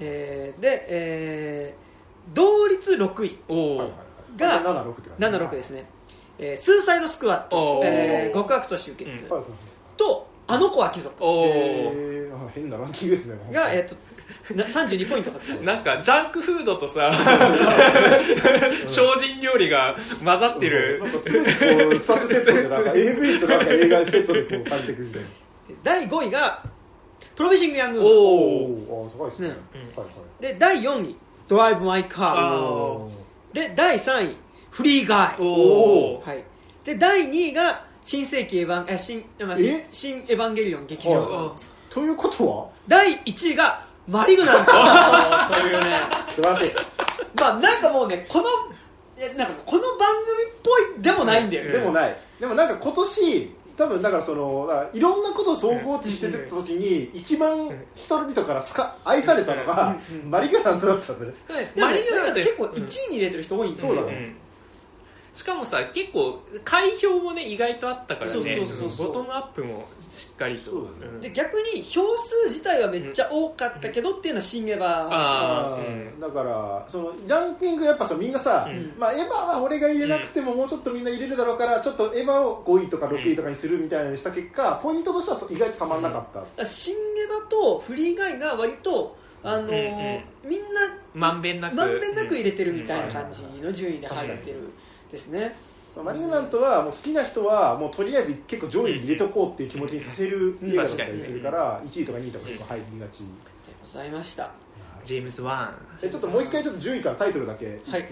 えーで、えー同率6位おおはいはいはい。が76って感じ。76ですね、えースーサイドスクワットえー極悪と集結、うん。とあの子は貴族。えー。あ変なランキングですね。が、えー、とな32ポイント なんかジャンクフードとさ精進料理が混ざってる。なんか常にこう 2つセットでなんか AV となんか映画セットでこう借りてくるみたいな第5位がプロミシング・ヤング・おお高いですね。ねはいで第4位ドライブ・マイ・カー。で第3位フリー・ガイ。おおはい、で第2位が新世紀エヴァンえ新まあ新え？新エヴァンゲリオン劇場。版、はいということは？第1位がマリグナントというね。素晴らしい。まあなんかもうねこのなんかこの番組っぽいでもないんだよね、でもない。でもなんか今年多分だからそのいろんなことを総合値してた時に一番人々から好か愛されたのがマリグラントだったんだね。マリグナント結構1位に入れてる人多いんですよ、そうだね。んしかもさ結構開票もね意外とあったからね。そうそうそうそう。ボトムアップもしっかりと。ねうんで逆に票数自体はめっちゃ多かったけどっていうのは新エヴァだからそのランキングやっぱさみんなさ、うん。まあ、エヴァは俺が入れなくてももうちょっとみんな入れるだろうからちょっとエヴァを5位とか6位とかにするみたいなのにした結果ポイントとしては意外とたまんなかった、新エヴァとフリーガイが割とあのーうんみんなまんべんなく。まんべんなく入れてるみたいな感じの順位で入ってるですね、マリグラントはもう好きな人はもうとりあえず結構上位に入れとこうっていう気持ちにさせる映画だったりするから1位とか2位とか結構入りがち。でございました。ジェームズ・ワじゃあちょっともう一回ちょっと10位からタイトルだけ。はい。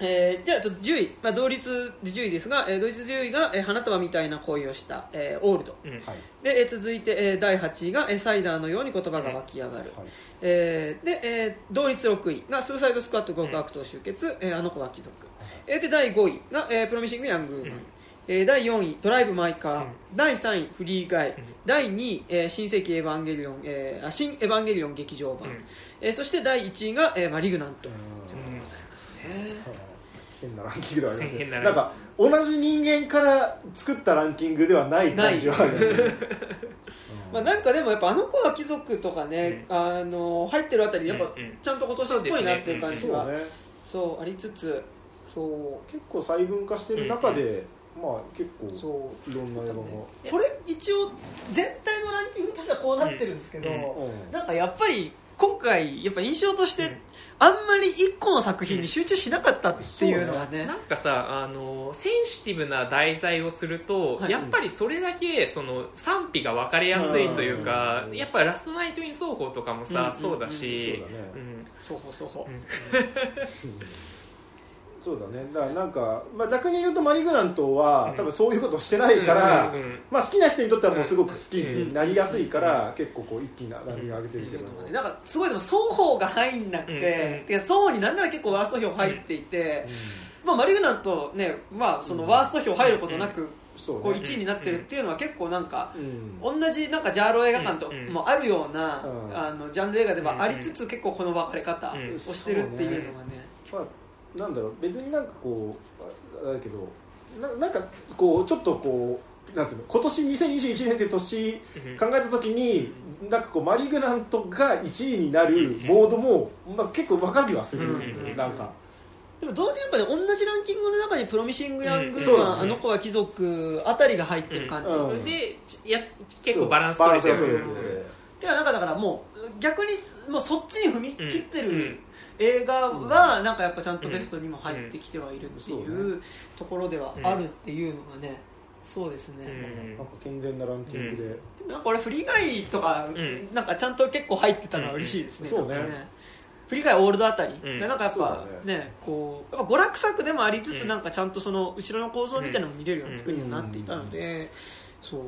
えーじゃあちょっと10位、まあ、同率で10位ですが、えー同率10位が、えー花束みたいな恋をした、えーオールド。ン、うん。はい。で、えー続いて、えー第8位が、えーサイダーのように言葉が湧き上がる、はい。えーで、えー同率6位がスーサイドスクワット極悪党集結、えーあの子は貴族、えーで第5位が、えープロミシング・ヤング・ウーマン、うん。えー第4位ドライブ・マイ・カー、うん。第3位フリー・ガイ、ん。第2位、えー新世紀エヴァンゲリオン、えーあ新エヴァンゲリオン劇場版、うん。えーそして第1位が、えーマリグナント、うん。でございますね。変なランキングではありますなんか同じ人間から作ったランキングではない感じはありますね。まあ、なんかでもやっぱあの子は貴族とかね、あの入ってるあたりやっぱうんうん。ちゃんと今年っぽいなっていう感じは、そうね。そうありつつそう結構細分化してる中で、まあ結構そう。いろんな映画が、これ一応全体のランキングとしてはこうなってるんですけど、うん。うん。なんかやっぱり今回やっぱ印象としてあんまり一個の作品に集中しなかったっていうのがね。なんかさあのセンシティブな題材をすると、はい。やっぱりそれだけその賛否が分かりやすいというか、うんやっぱラストナイト・イン・奏法とかもさ、うん。そうだし、そうだね。うん。そうほそう。ほ そうだね。だからなんか、まあ、逆に言うとマリグラントは、多分そういうことしてないから、うんうんまあ、好きな人にとってはもうすごく好きになりやすいから、結構こう一気にランキング上げてるけど、なんかすごいでも双方が入んなくて、うん。うんてか双方になんなら結構ワースト票入っていて、まあ、マリグナントね、まあ、そのワースト票入ることなく、そうね。こう1位になってるっていうのは結構なんか、うん。同じなんかジャーロ映画館とうん。もあるような、うん。あのジャンル映画ではありつつ、結構この分かれ方うん。をしてるっていうのがね、まあ、なんだろう別になんかこうあだけどななんかこうちょっとこうなんつうの今年2021年って年うん。考えた時になんかこうマリグラントが1位になるモードも、まあ、結構分かりはする、うん。なんか。でも同時にやっぱね同じランキングの中にプロミシング・ヤングうん。マン、そうだね。あの子は貴族あたりが入ってる感じ、うん。でや結構バランス取れてバランスが取れてる。てかなんかだからもう逆にもうそっちに踏み切ってうん。る映画はなんかやっぱちゃんとベストにも入ってきてはいるってうんいうところではあるっていうのがねそうですね、うん。なんか健全なランキングで、でもなんか俺フリーガイとか、うん。なんかちゃんと結構入ってたのは嬉しいですね、うんそうね。なんかフリーガイオールドあたり、うん。でなんかやっぱねだね。こうやっぱ娯楽作でもありつつ、うん。なんかちゃんとその後ろの構造みたいなのも見れるような作りになっていたので、そう。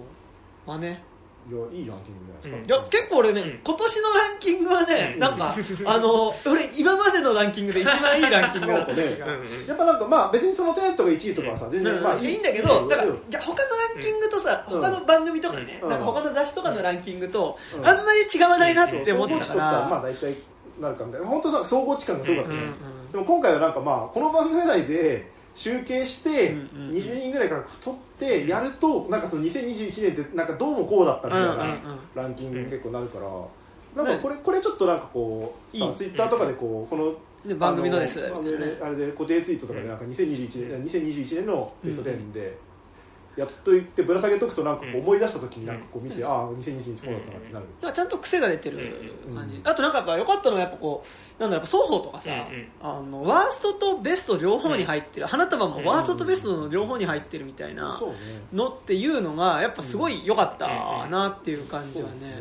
まあねいやいいランキングじゃないいですか、や結構俺ね、うん。今年のランキングはね、うん。なんかあの俺今までのランキングで一番いいランキングだった。気がうんうん。やっぱなんかまあ別にそのテネットが1位とかはさ全然、うん。まあいい。んだけどだからうんいや他のランキングとさ、うん。他の番組とかね、うん。なんか他の雑誌とかのランキングと、うん。あんまり違わないなって思ってたからまあら、大体なるかみたいな本当さ総合値感がすごかったね、うん。うん。でも今回はなんかまあこの番組内で集計してうんうんうん。20人ぐらいから取ってやるとなんかその2021年ってなんかどうもこうだったみたいなランキングに結構なるからなんかこれこれちょっとなんかこうさい。いツイッターとかでこうこので番組のです。あれで固定ツイートとかでなんか2021年2021年のベスト10でやっと言ってぶら下げとくとなんかこう思い出した時になんかこう見てああ2021年こうだったなってなる。だからちゃんと癖が出てる感じ、うん。あとなんかやっぱ良かったのはやっぱこうなんだろうやっぱ双方とかさ、うんうんあのワーストとベスト両方に入ってる、花束もワーストとベストの両方に入ってるみたいなのっていうのがやっぱすごい良かったなっていう感じはね、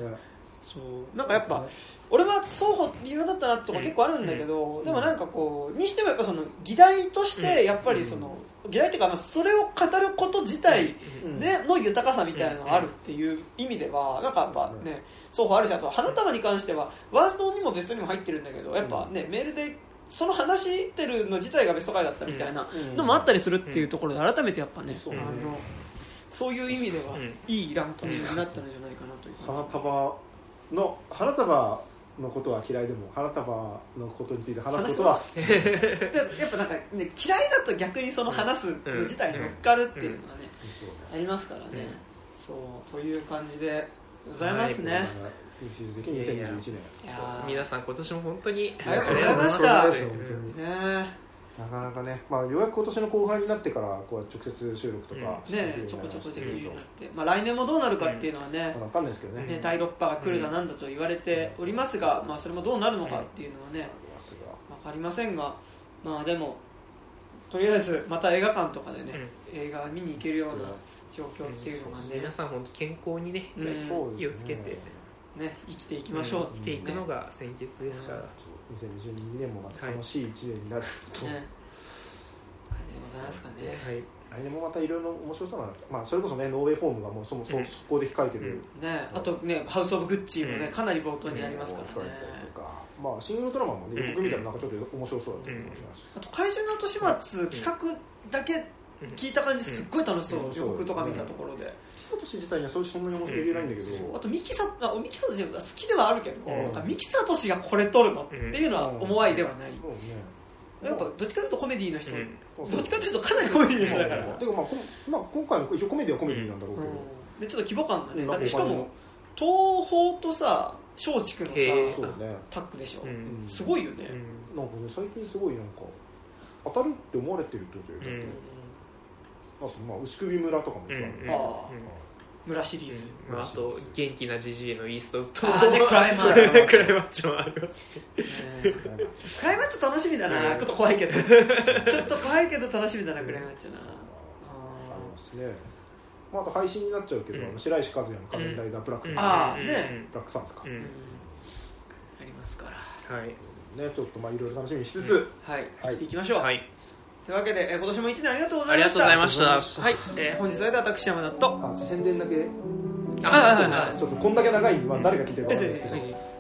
そうなんかやっぱ俺は双方微妙だったなとこ結構あるんだけど、でもなんかこうにしてもやっぱその議題としてやっぱりその、議題っていうかまあそれを語ること自体うん。での豊かさみたいなのがあるっていう意味ではなんかやっぱね双方あるしあと花束に関してはワーストにもベストにも入ってるんだけどやっぱねメールでその話してるの自体がベスト回だったみたいなうん。のもあったりするっていうところで改めてやっぱね、そう。ねあのそういう意味ではうん。いいランキングになったんじゃないかなという感花束の花束のことは嫌いでも花束のことについて話すことはじ でやっぱなんか、ね、嫌いだと逆にその話すの自体に乗っかるっていうのがね、ありますからね、そうという感じでございますね、シーズン的に2021年いやー。皆さん今年も本当にありがとうございました。ねなかなかね、まあ、ようやく今年の後半になってからこう直接収録とかうん。ねちょこちょこできるようになって、まあ、来年もどうなるかっていうのはね、分かんないですけどね。ね第6波が来るだなんだと言われておりますが、まあ、それもどうなるのかっていうのはねありますが。分かりませんがまあでもとりあえずまた映画館とかでね、映画見に行けるような状況っていうのがね,、皆さん本当健康にね気をつけてね生きていきましょう、生きていくのが先決ですから2022年もまた楽しい1年になると、ね。感じでございますかね、はい。来年もまたいろいろ面白そうな、まあ、それこそねノーウェイフォームがもうそもそも速攻で控えてる、ね。あとねハウス・オブ・グッチもね、うん。かなり冒頭にありますからね、まあシングルドラマもね、うん僕見たらなんかちょっと面白そうだった気がしますし、あと怪獣の後始末企画だけ聞いた感じすっごい楽しそう、うん。予告とか見たところで、久俊自体にはそうそんなに面白い言えないんだけど、あとミキサあミキサトシが好きではあるけど、うん。なんかミキサトシがこれ撮るのっていうのは思わいではない、そうね。やっぱどっちかというとコメディの人、うん。どっちかというとかなりコメディの人だから、てかまあまあ今回も一応コメディはコメディなんだろうけど、うん。でちょっと規模感がね、うん。だってしかも東宝とさ松竹のさ、へーそうね。タッグでしょ、うん。すごいよね、うん。なんかね最近すごいなんか当たるって思われてるってことよ、うん。あとまあ牛首村とかも一応あるうん。ああ村シリーズ、まあ、あと元気なジジイのイーストウッドあーねクライマッチョクライマッチョもありますし。クライマッチョ楽しみだな、うん。ちょっと怖いけど。ちょっと怖いけど楽しみだなクライマッチョな。ありますね、まあ、あと配信になっちゃうけど、うん。あの白石和也の仮面ライダーブラック、うん。ブあーうんねラックサンですか、うん。うん。ありますから。はい。ねちょっとまあいろいろ楽しみにしつつ、はい、はい。していきましょう、はいというわけで、えー今年も1年ありがとうござありがとういましたございました。はい、えー本日は私山田と。あ宣伝だけ？あはいはいはい。ちょっとこんだけ長いまあ、誰が聞いてるかわかんないですけど、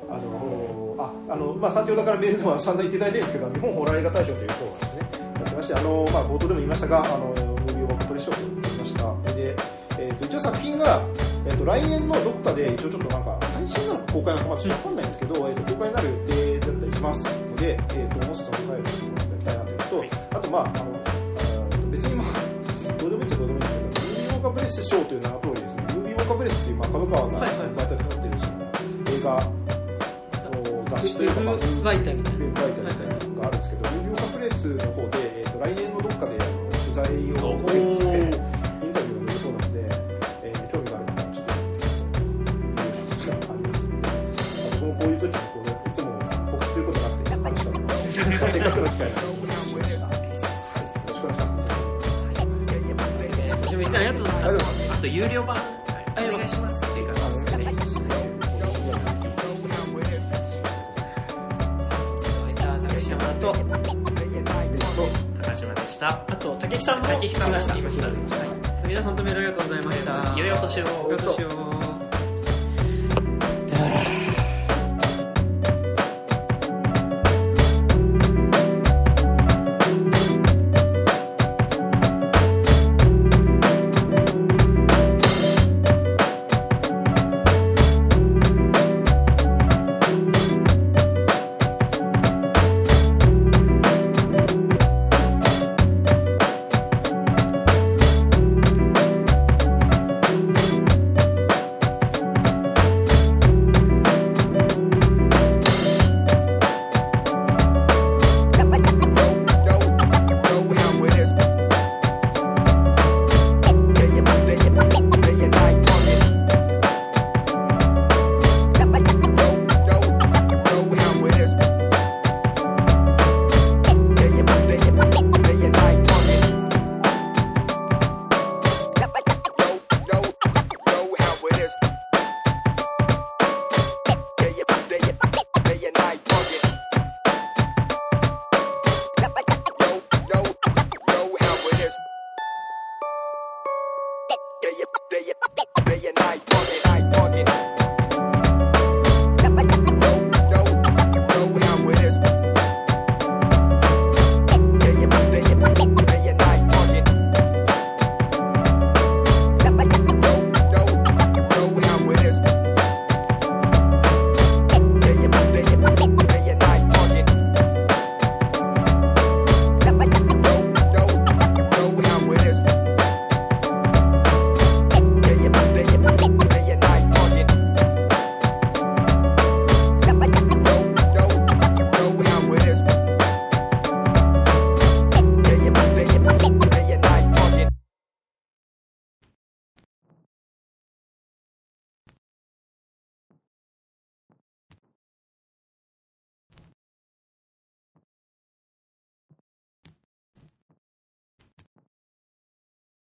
あのああのまあ、先ほどからメールでも散々言っていただいてるんですけど、日本ホラー映画大賞という賞がですね、やってまして、あのまあ、冒頭でも言いましたが、あのムービーオブプレ賞となりました。で、えーと一応作品が、えー、と来年のどこかで、一応ちょっとなんか、配信なのか公開なのか、まあ、ちょっとわかんないんですけど、えー、と公開になる予定だったりしますので、えー、とまあ、あの別にまあ、どうでもいいっちゃどうでもいいんですけど、ムービーウォーカープレス賞という名の通りですね、ムービーウォーカープレスっていう、まあ、角川がはいはい媒体で持ってる映画雑誌というか、まあ、ウェブ媒体みたいウェブ媒体があるんですけど、ムービーウォーカープレスの方で、えー、と来年のどっかで取材を取れるですね、インタビューをやるそうなので、えー、興味がある方はちょっと見てください。いうのがありますので、あのこういう時にこう、いつも告知することなくて、楽しかったで、せっかくの機会なので、ありがとうございます。あと有料版はいお願いします。映画のす。私山田と高島でしたあと竹木さんも竹木さんもいましたいましたはい、皆さん本当メールありがとうございました良いお年を良いお年を